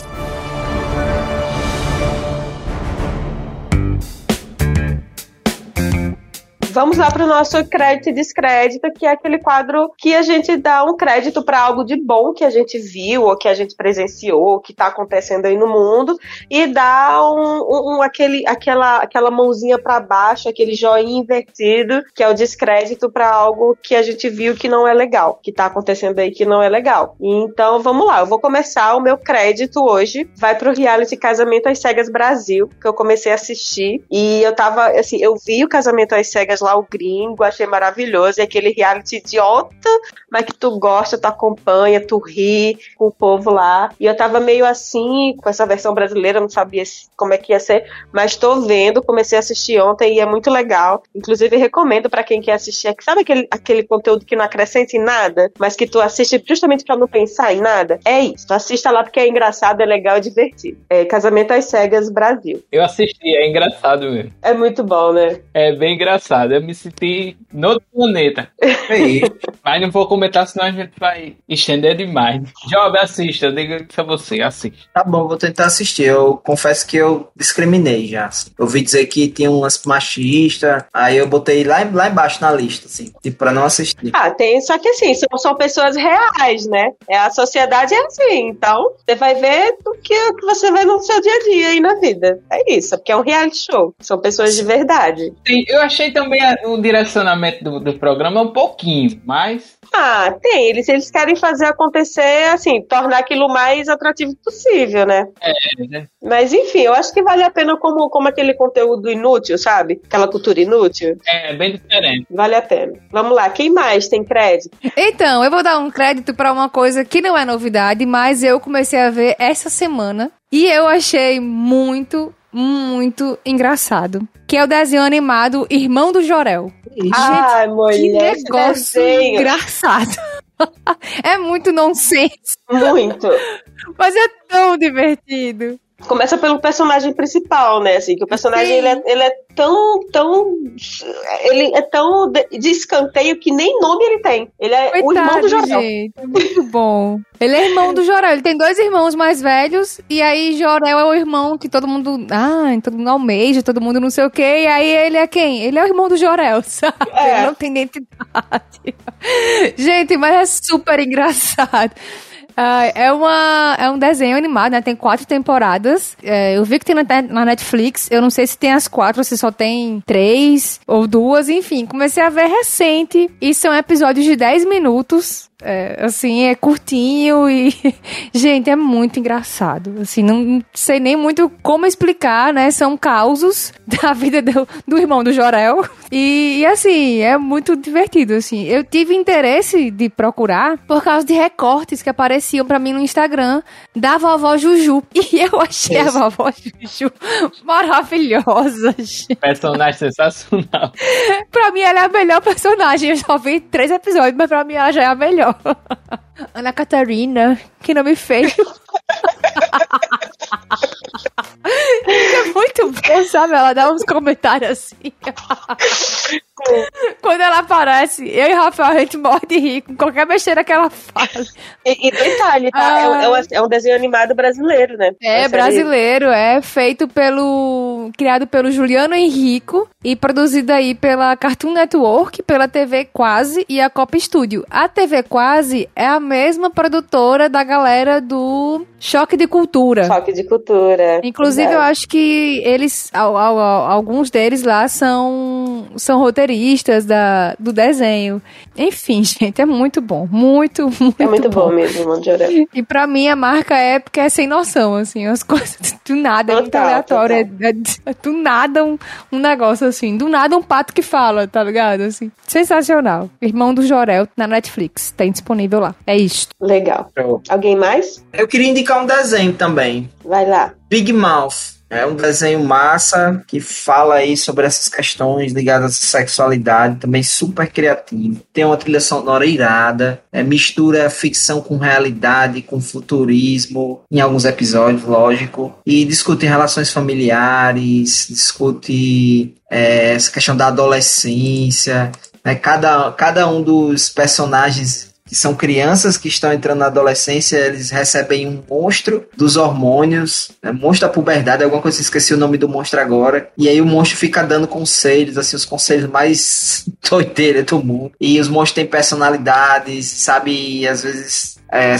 Vamos lá para o nosso crédito e descrédito, que é aquele quadro que a gente dá um crédito para algo de bom que a gente viu, ou que a gente presenciou, que está acontecendo aí no mundo, e dá um, um- aquele, aquela, aquela mãozinha para baixo, aquele joinha invertido, que é o descrédito para algo que a gente viu que não é legal, que está acontecendo aí que não é legal. Então vamos lá, eu vou começar o meu crédito hoje, vai pro reality Casamento às Cegas Brasil, que eu comecei a assistir, e eu tava, assim, eu vi o Casamento às Cegas lá, o gringo, achei maravilhoso, é aquele reality idiota, mas que tu gosta, tu acompanha, tu ri com o povo lá, e eu tava meio assim, com essa versão brasileira, não sabia como é que ia ser, mas tô vendo, comecei a assistir ontem e é muito legal, inclusive recomendo pra quem quer assistir, sabe aquele, aquele conteúdo que não acrescenta em nada, mas que tu assiste justamente pra não pensar em nada? É isso, tu assista lá porque é engraçado, é legal, é divertido. É Casamento às Cegas Brasil. Eu assisti, é engraçado mesmo. É muito bom, né? É bem engraçado. Eu me senti no outro planeta. Aí. Mas não vou comentar, senão a gente vai estender demais. Job, assista. Eu digo isso a você, assista. Tá bom, vou tentar assistir. Eu confesso que eu discriminei já. assim. Eu ouvi dizer que tinha um lance machista, aí eu botei lá, lá embaixo na lista, assim, tipo, pra não assistir. Ah, tem, só que assim, são, são pessoas reais, né? É, a sociedade é assim, então você vai ver o que, o que você vê no seu dia a dia aí na vida. É isso, porque é um reality show. São pessoas de verdade. Sim, eu achei também o direcionamento do, do programa um pouquinho, mas Ah, tem. Eles, eles querem fazer acontecer, assim, tornar aquilo o mais atrativo possível, né? é, né? Mas enfim, eu acho que vale a pena como, como aquele conteúdo inútil, sabe? Aquela cultura inútil. é bem diferente. Vale a pena. Vamos lá, quem mais tem crédito? Então, eu vou dar um crédito pra uma coisa que não é novidade, mas eu comecei a ver essa semana e eu achei muito, muito engraçado. Que é o desenho animado Irmão do Jorel. Ai, Que mulher, esse negócio desenho. engraçado. é muito nonsense, Muito. mas é tão divertido. Começa pelo personagem principal, né? Assim, que o personagem ele é, ele é tão, tão. Ele é tão de, escanteio que nem nome ele tem. Ele é o irmão do Coitado, Jorel. gente. É muito bom. Ele é irmão do Jorel. Ele tem dois irmãos mais velhos. E aí, Jorel é o irmão que todo mundo. Ah, todo mundo almeja, todo mundo não sei o quê. E aí, ele é quem? Ele é o irmão do Jorel, sabe? É. Ele não tem identidade. Gente, mas é super engraçado. Ah, é, uma, é um desenho animado, né? Tem quatro temporadas. É, eu vi que tem na, na Netflix. Eu não sei se tem as quatro se só tem três ou duas. Enfim, comecei a ver recente. E são episódios de 10 minutos. É, assim, é curtinho e. Gente, é muito engraçado. Assim, não sei nem muito como explicar, né? São causos da vida do, do irmão do Jorel. E, e, assim, é muito divertido, assim. Eu tive interesse de procurar por causa de recortes que apareciam para mim no Instagram da vovó Juju. E eu achei Isso. a vovó Juju maravilhosa. Personagem sensacional. pra mim, ela é a melhor personagem. Eu só vi três episódios, mas pra mim ela já é a melhor. Ana Catarina, que nome feio. é muito bom, sabe? Ela dá uns comentários assim. Quando ela aparece, eu e Rafael, a gente morre de rir com qualquer besteira que ela fala. E, e detalhe, tá? Ah. É, um, é, um, desenho animado brasileiro, né? É, brasileiro. É feito pelo... Criado pelo Juliano Henrico e produzido aí pela Cartoon Network, pela TV Quase e a Copa Studio. A TV Quase é a mesma produtora da galera do Choque de Cultura. Choque de Cultura. Inclusive, é. eu acho que eles... Alguns deles lá são, são roteiristas da, do desenho. Enfim, gente, é muito bom. Muito, muito É muito bom, bom mesmo, Orelha. E pra mim, a marca é porque é sem noção, assim. As coisas do nada, total, é muito aleatório. É, é, é, do nada um, um negócio assim. Do nada um pato que fala, tá ligado? Assim, sensacional. Irmão do Jorel na Netflix. Tem disponível lá. É isto. Legal. Alguém mais? Eu queria indicar um desenho também. Vai lá. Big Mouth. É um desenho massa que fala aí sobre essas questões ligadas à sexualidade, também super criativo. Tem uma trilha sonora irada, é, mistura ficção com realidade, com futurismo, em alguns episódios, lógico, e discute relações familiares, discute é, essa questão da adolescência. Né? Cada, cada um dos personagens que são crianças que estão entrando na adolescência, eles recebem um monstro dos hormônios, né? monstro da puberdade, alguma coisa, esqueci o nome do monstro agora. E aí o monstro fica dando conselhos, assim, os conselhos mais doideiros do mundo. E os monstros têm personalidades, sabe? E às vezes é,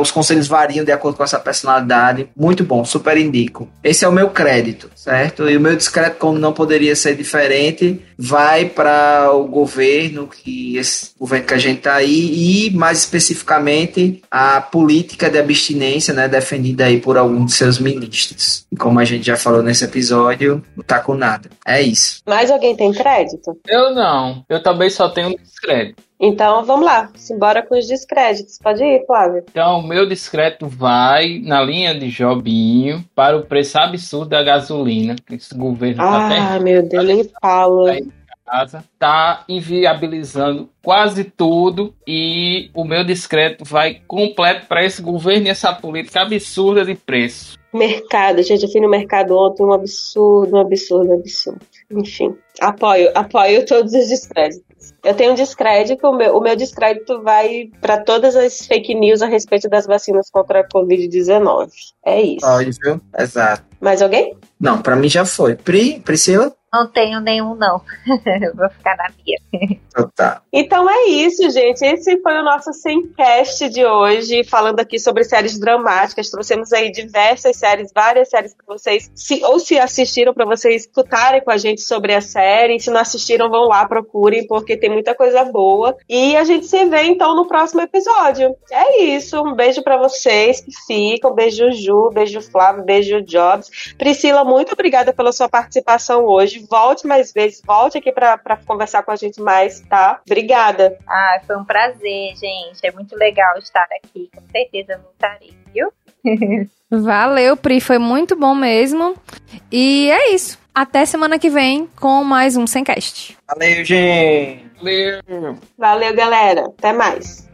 os conselhos variam de acordo com essa personalidade. Muito bom, super indico. Esse é o meu crédito, certo? E o meu discreto, como não poderia ser diferente, vai para o governo, que esse governo que a gente está aí, e mais especificamente a política de abstinência, né, defendida aí por alguns de seus ministros. E como a gente já falou nesse episódio, não tá com nada. É isso. Mais alguém tem crédito? Eu não. Eu também só tenho descrédito. Então vamos lá, simbora com os descréditos. Pode ir, Flávio. Então, o meu descrédito vai na linha de Jobinho para o preço absurdo da gasolina que esse governo está tendo. Ah, meu Deus, nem fala. Casa, tá inviabilizando quase tudo e o meu discreto vai completo para esse governo e essa política absurda de preço. Mercado, gente, eu fui no mercado ontem, um absurdo, um absurdo, um absurdo. Enfim, apoio, apoio todos os descréditos. Eu tenho um descrédito, o meu, o meu descrédito vai para todas as fake news a respeito das vacinas contra a Covid-19. É isso. Óbvio, exato. Mais alguém? Não, para mim já foi. Pri, Priscila? Não tenho nenhum, não. Vou ficar na minha. Então, tá. então é isso, gente. Esse foi o nosso Semcast de hoje, falando aqui sobre séries dramáticas. Trouxemos aí diversas séries, várias séries para vocês, se, ou se assistiram, para vocês escutarem com a gente sobre a série. Se não assistiram, vão lá, procurem, porque tem muita coisa boa. E a gente se vê então no próximo episódio. É isso. Um beijo para vocês que ficam. Beijo, Ju. Beijo, Flávio. Beijo, Jobs. Priscila, muito obrigada pela sua participação hoje volte mais vezes, volte aqui para conversar com a gente mais, tá? Obrigada. Ah, foi um prazer, gente. É muito legal estar aqui. Com certeza voltarei, viu? Valeu, Pri. Foi muito bom mesmo. E é isso. Até semana que vem com mais um Semcast. Valeu, gente. Valeu. Valeu, galera. Até mais.